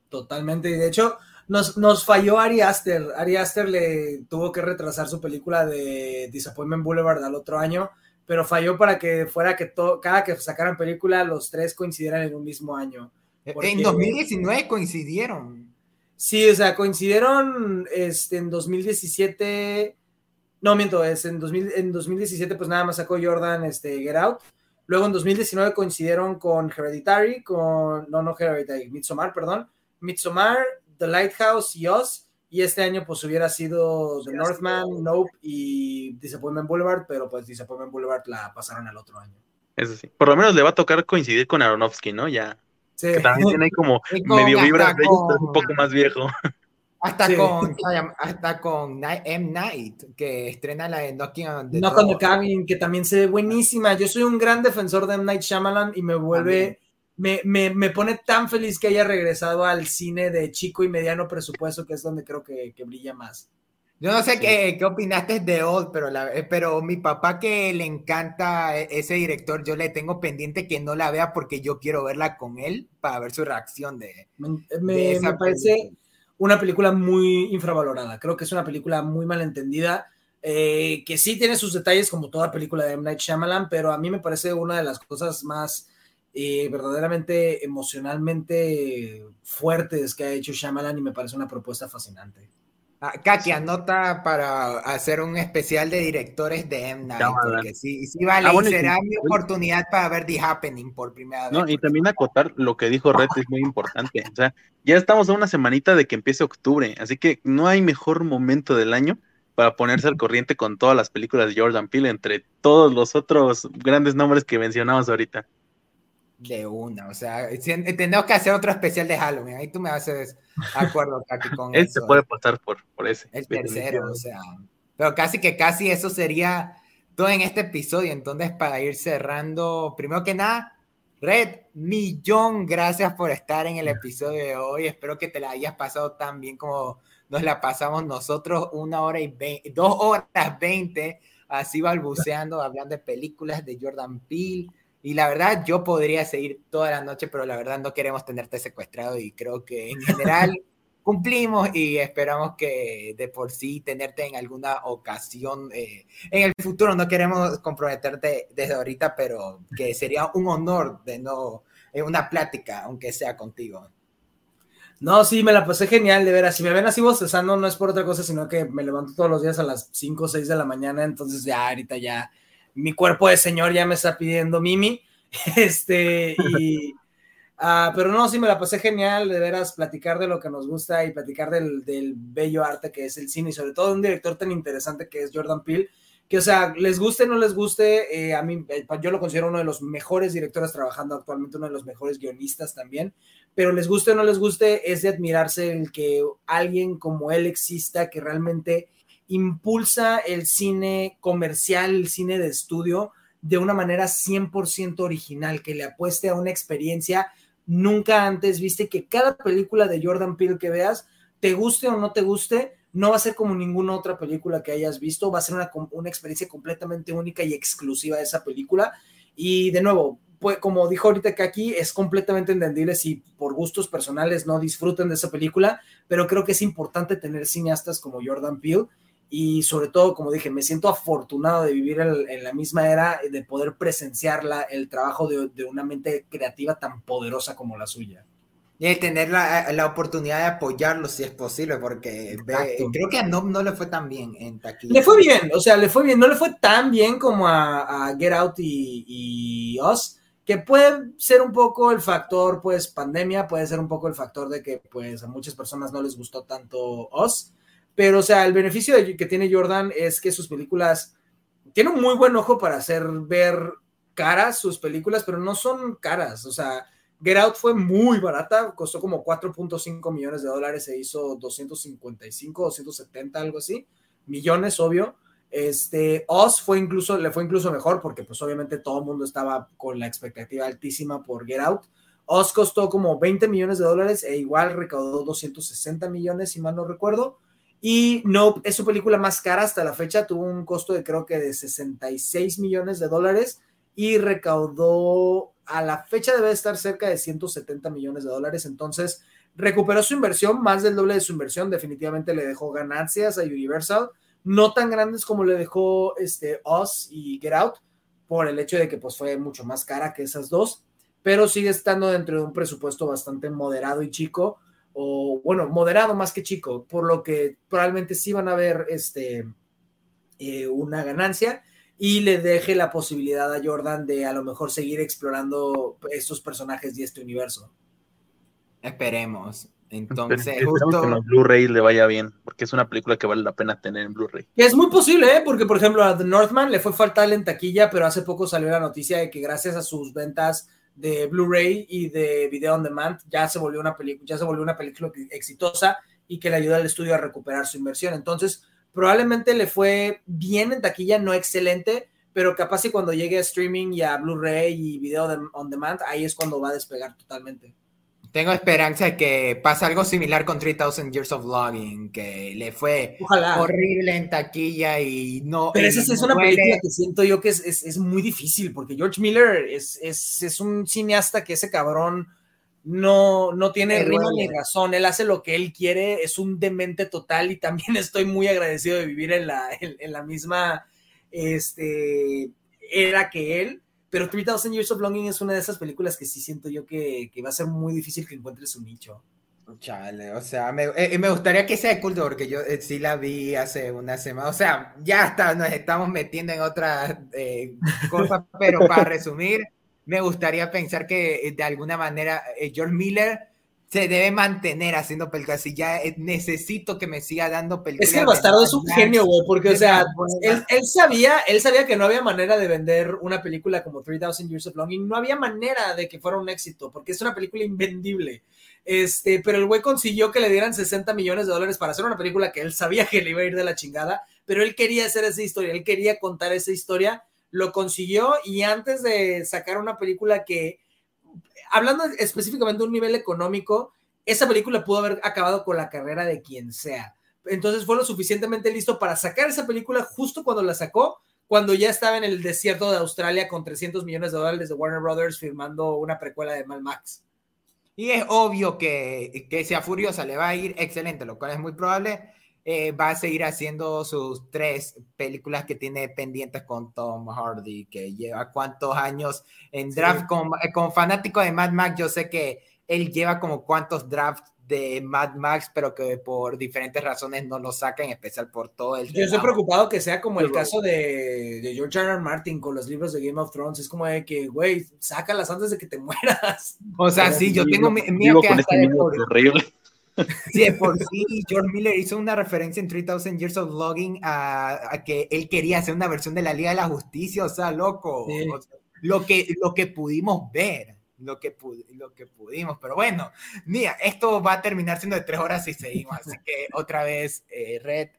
Totalmente, y de hecho nos, nos falló Ari Aster. Ari Aster le tuvo que retrasar su película de Disappointment Boulevard al otro año, pero falló para que fuera que todo, cada que sacaran película los tres coincidieran en un mismo año. Porque, en 2019 coincidieron. Sí, o sea, coincidieron este, en 2017 no, miento, es en, 2000, en 2017 pues nada más sacó Jordan este, Get Out. Luego en 2019 coincidieron con Hereditary, con, no, no Hereditary, Midsommar, perdón. Midsommar, The Lighthouse y Us. Y este año pues hubiera sido The Northman, Nope y Disappointment Boulevard, pero pues Disappointment Boulevard la pasaron al otro año. Eso sí. Por lo menos le va a tocar coincidir con Aronofsky, ¿no? Ya. Sí. Que también tiene ahí como medio vibra de ellos, un poco más viejo. Hasta, sí. con, hasta con M. Night, que estrena la de Knocking on the Knock on the Cabin, que también se ve buenísima. Yo soy un gran defensor de M. Night Shyamalan y me vuelve, me, me, me, pone tan feliz que haya regresado al cine de chico y mediano presupuesto, que es donde creo que, que brilla más. Yo no sé qué, qué, opinaste de Old, pero, la, eh, pero mi papá que le encanta e, ese director, yo le tengo pendiente que no la vea porque yo quiero verla con él para ver su reacción de... Me, me parece una película muy infravalorada. Creo que es una película muy malentendida, eh, que sí tiene sus detalles como toda película de M. Night Shyamalan, pero a mí me parece una de las cosas más eh, verdaderamente emocionalmente fuertes que ha hecho Shyamalan y me parece una propuesta fascinante. Ah, Kaki, anota para hacer un especial de directores de M. Night, porque sí, sí vale, ah, será mi oportunidad para ver The Happening por primera vez. No, y también acotar lo que dijo Red es muy importante. O sea, ya estamos a una semanita de que empiece octubre, así que no hay mejor momento del año para ponerse al corriente con todas las películas de Jordan Peele, entre todos los otros grandes nombres que mencionamos ahorita. De una, o sea, tenemos que hacer otro especial de Halloween. Ahí tú me haces acuerdo, Kaki, con Él se puede pasar por, por ese. El tercero, o sea. Pero casi que casi eso sería todo en este episodio. Entonces, para ir cerrando, primero que nada, Red, millón gracias por estar en el episodio de hoy. Espero que te la hayas pasado tan bien como nos la pasamos nosotros, una hora y veinte, dos horas veinte, así balbuceando, hablando de películas de Jordan Peele y la verdad, yo podría seguir toda la noche, pero la verdad no queremos tenerte secuestrado y creo que en general cumplimos y esperamos que de por sí tenerte en alguna ocasión eh, en el futuro. No queremos comprometerte desde ahorita, pero que sería un honor de no, en una plática, aunque sea contigo. No, sí, me la pasé genial, de veras. Si me ven así bostezando, no es por otra cosa, sino que me levanto todos los días a las 5 o 6 de la mañana, entonces ya ahorita ya mi cuerpo de señor ya me está pidiendo Mimi. Este, uh, pero no, sí me la pasé genial, de veras, platicar de lo que nos gusta y platicar del, del, bello arte que es el cine y sobre todo un director tan interesante que es Jordan Peele, que o sea, les guste o no les guste, eh, a mí eh, yo lo considero uno de los mejores directores trabajando actualmente, uno de los mejores guionistas también, pero les guste o no les guste, es de admirarse el que alguien como él exista, que realmente impulsa el cine comercial, el cine de estudio de una manera 100% original, que le apueste a una experiencia nunca antes viste, que cada película de Jordan Peele que veas, te guste o no te guste, no va a ser como ninguna otra película que hayas visto, va a ser una, experiencia completamente única y exclusiva de esa película. Y de nuevo, pues, como dijo ahorita que aquí es completamente entendible si por gustos personales no disfruten de esa película, pero creo que es importante tener cineastas como Jordan Peele y sobre todo, como dije, me siento afortunado de vivir en, la misma era, de poder presenciar el trabajo de, una mente creativa tan poderosa como la suya. Y tener la, la oportunidad de apoyarlo si es posible, porque creo que a Nob no le fue tan bien en taquilla. Le fue bien, o sea, le fue bien, no le fue tan bien como a, Get Out y, y Us, que puede ser un poco el factor, pues, pandemia, puede ser un poco el factor de que, pues, a muchas personas no les gustó tanto Us, pero, o sea, el beneficio que tiene Jordan es que sus películas tiene un muy buen ojo para hacer ver caras sus películas, pero no son caras. O sea, Get Out fue muy barata, costó como 4.5 millones de dólares, se hizo 255, 270, algo así, millones, obvio. Este, Oz fue incluso, le fue incluso mejor porque pues obviamente todo el mundo estaba con la expectativa altísima por Get Out. Oz costó como 20 millones de dólares e igual recaudó 260 millones, si mal no recuerdo. Y no, es su película más cara hasta la fecha, tuvo un costo de creo que de 66 millones de dólares y recaudó a la fecha debe estar cerca de 170 millones de dólares, entonces recuperó su inversión, más del doble de su inversión, definitivamente le dejó ganancias a Universal, no tan grandes como le dejó este Us y Get Out, por el hecho de que pues fue mucho más cara que esas dos, pero sigue estando dentro de un presupuesto bastante moderado y chico, o bueno, moderado más que chico, por lo que probablemente sí van a ver este, eh, una ganancia y le deje la posibilidad a Jordan de a lo mejor seguir explorando estos personajes y este universo. Esperemos. Entonces, justo... que los Blu-ray le vaya bien, porque es una película que vale la pena tener en Blu-ray. Es muy posible, ¿eh? porque por ejemplo a The Northman le fue fatal en taquilla, pero hace poco salió la noticia de que gracias a sus ventas de Blu-ray y de video on demand, ya se volvió una película, ya se volvió una película exitosa y que le ayuda al estudio a recuperar su inversión. Entonces, probablemente le fue bien en taquilla, no excelente, pero capaz y cuando llegue a streaming y a Blu-ray y video on demand, ahí es cuando va a despegar totalmente. Tengo esperanza de que pase algo similar con 3000 Years of Logging, que le fue Ojalá. horrible en taquilla y no. Pero esa es una película que siento yo que es, es, es muy difícil, porque George Miller es, es, es un cineasta que ese cabrón no, no tiene rima ni razón. Él hace lo que él quiere, es un demente total y también estoy muy agradecido de vivir en la, en, en la misma este, era que él. Pero 3000 Years of Longing es una de esas películas que sí siento yo que, que va a ser muy difícil que encuentre su nicho. Chale, o sea, me, eh, me gustaría que sea de culto porque yo eh, sí la vi hace una semana. O sea, ya está, nos estamos metiendo en otras eh, cosas, pero para resumir, me gustaría pensar que eh, de alguna manera eh, George Miller se debe mantener haciendo películas. Y ya eh, necesito que me siga dando películas. Es que el bastardo es un genio, güey, porque, o sea, él, él sabía, él sabía que no había manera de vender una película como 3000 Years of Longing, no había manera de que fuera un éxito, porque es una película invendible. Este, pero el güey consiguió que le dieran 60 millones de dólares para hacer una película que él sabía que le iba a ir de la chingada, pero él quería hacer esa historia, él quería contar esa historia, lo consiguió y antes de sacar una película que, hablando específicamente de un nivel económico, esa película pudo haber acabado con la carrera de quien sea. Entonces fue lo suficientemente listo para sacar esa película justo cuando la sacó, cuando ya estaba en el desierto de Australia con 300 millones de dólares de Warner Brothers firmando una precuela de Mad Max. Y es obvio que, que sea Furiosa le va a ir excelente, lo cual es muy probable. Eh, va a seguir haciendo sus tres películas que tiene pendientes con Tom Hardy, que lleva cuántos años en draft. Sí. Con, eh, con fanático de Mad Max, yo sé que él lleva como cuántos drafts de Mad Max, pero que por diferentes razones no lo saca, en especial por todo el. Yo estoy preocupado que sea como el caso de, de George R. R. Martin con los libros de Game of Thrones. Es como de que, güey, sácalas antes de que te mueras. O sea, Pero sí, yo tengo mi- miedo que con hasta este de por- horrible. Sí, de por sí, George Miller hizo una referencia en 3000 Years of Logging a, a que él quería hacer una versión de la Liga de la Justicia, o sea, loco. Sí. O sea, lo, que, lo que pudimos ver, lo que, lo que pudimos. Pero bueno, mira, esto va a terminar siendo de tres horas y seguimos. Así que otra vez, eh, Red,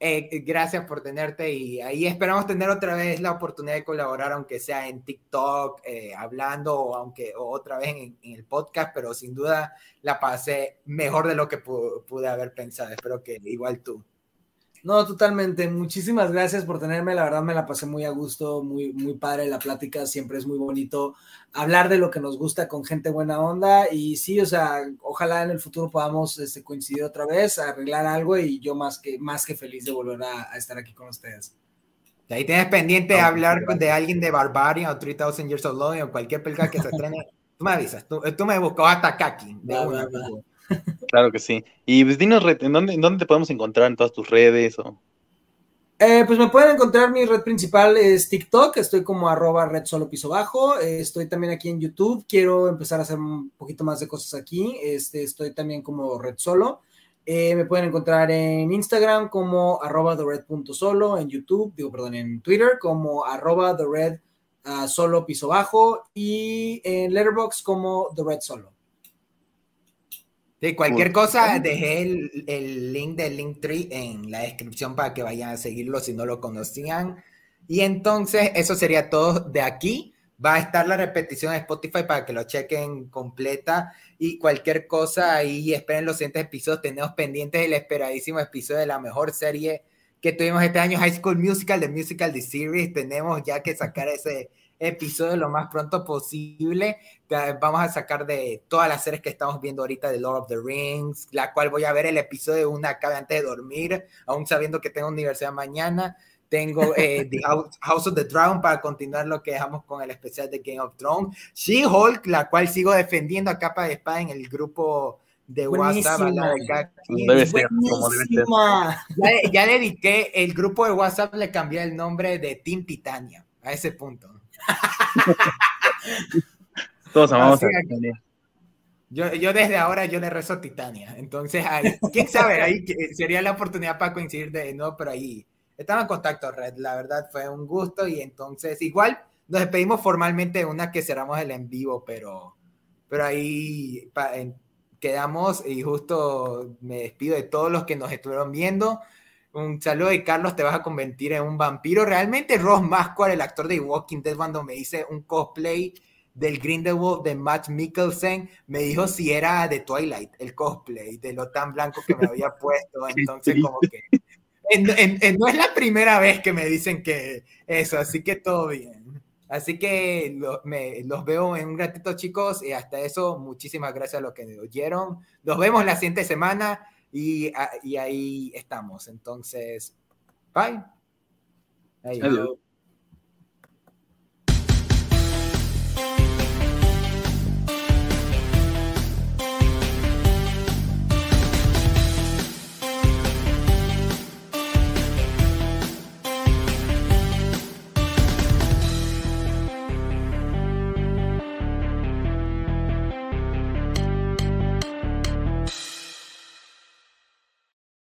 eh, gracias por tenerte y ahí esperamos tener otra vez la oportunidad de colaborar, aunque sea en TikTok, eh, hablando o aunque otra vez en, en el podcast, pero sin duda la pasé mejor de lo que pu- pude haber pensado. Espero que igual tú. No, totalmente. Muchísimas gracias por tenerme. La verdad me la pasé muy a gusto, muy, muy padre la plática. Siempre es muy bonito hablar de lo que nos gusta con gente buena onda. Y sí, o sea, ojalá en el futuro podamos este, coincidir otra vez, arreglar algo y yo más que, más que feliz de volver a, a estar aquí con ustedes. De ahí tienes pendiente No, hablar de alguien de Barbarian o 3000 Years of Longing o cualquier película que se estrene. Tú me avisas, tú, tú me buscas hasta Kaki. de Va, una. va, va. Claro que sí. Y pues dinos, ¿en dónde, en dónde te podemos encontrar en todas tus redes? O... Eh, pues me pueden encontrar, mi red principal es TikTok, estoy como arroba red solo piso bajo, estoy también aquí en YouTube, quiero empezar a hacer un poquito más de cosas aquí, este, estoy también como red solo, Eh, me pueden encontrar en Instagram como arroba the red punto solo, en YouTube, digo, perdón, en Twitter como arroba the red ah, solo piso bajo y en Letterboxd como the red solo. Sí, cualquier cosa, dejé el, el link del Linktree en la descripción para que vayan a seguirlo si no lo conocían. Y entonces, eso sería todo de aquí. Va a estar la repetición en Spotify para que lo chequen completa. Y cualquier cosa ahí, esperen los siguientes episodios. Tenemos pendientes el esperadísimo episodio de la mejor serie que tuvimos este año, High School Musical, de Musical The Series. Tenemos ya que sacar ese episodio lo más pronto posible. Vamos a sacar de todas las series que estamos viendo ahorita de Lord of the Rings, la cual voy a ver el episodio de una acá antes de dormir, aún sabiendo que tengo universidad mañana. Tengo eh, The House, of the Dragon para continuar lo que dejamos con el especial de Game of Thrones. She-Hulk, la cual sigo defendiendo a capa de espada en el grupo de WhatsApp. la de. Debe ser, como debe ser. Ya, ya dediqué el grupo de WhatsApp, le cambié el nombre de Team Titania, a ese punto. Todos amamos Así a. Titania. Yo, yo desde ahora yo le rezo a Titania. Entonces, ahí, quién sabe, ahí sería la oportunidad para coincidir de nuevo, pero ahí estaba en contacto, Red. La verdad fue un gusto y entonces igual nos despedimos formalmente de una que cerramos el en vivo, pero, pero ahí pa- en- quedamos y justo me despido de todos los que nos estuvieron viendo. Un saludo y Carlos, te vas a convertir en un vampiro. Realmente Ross Masquad, el actor de Walking Dead, cuando me hice un cosplay del Grindelwald de Matt Mikkelsen me dijo si era de Twilight, el cosplay, de lo tan blanco que me había puesto. Entonces, como que no es la primera vez que me dicen que eso, así que todo bien. Así que me, los veo en un ratito, chicos, y hasta eso, muchísimas gracias a los que me oyeron. Nos vemos la siguiente semana y, y ahí estamos. Entonces, bye. Adiós.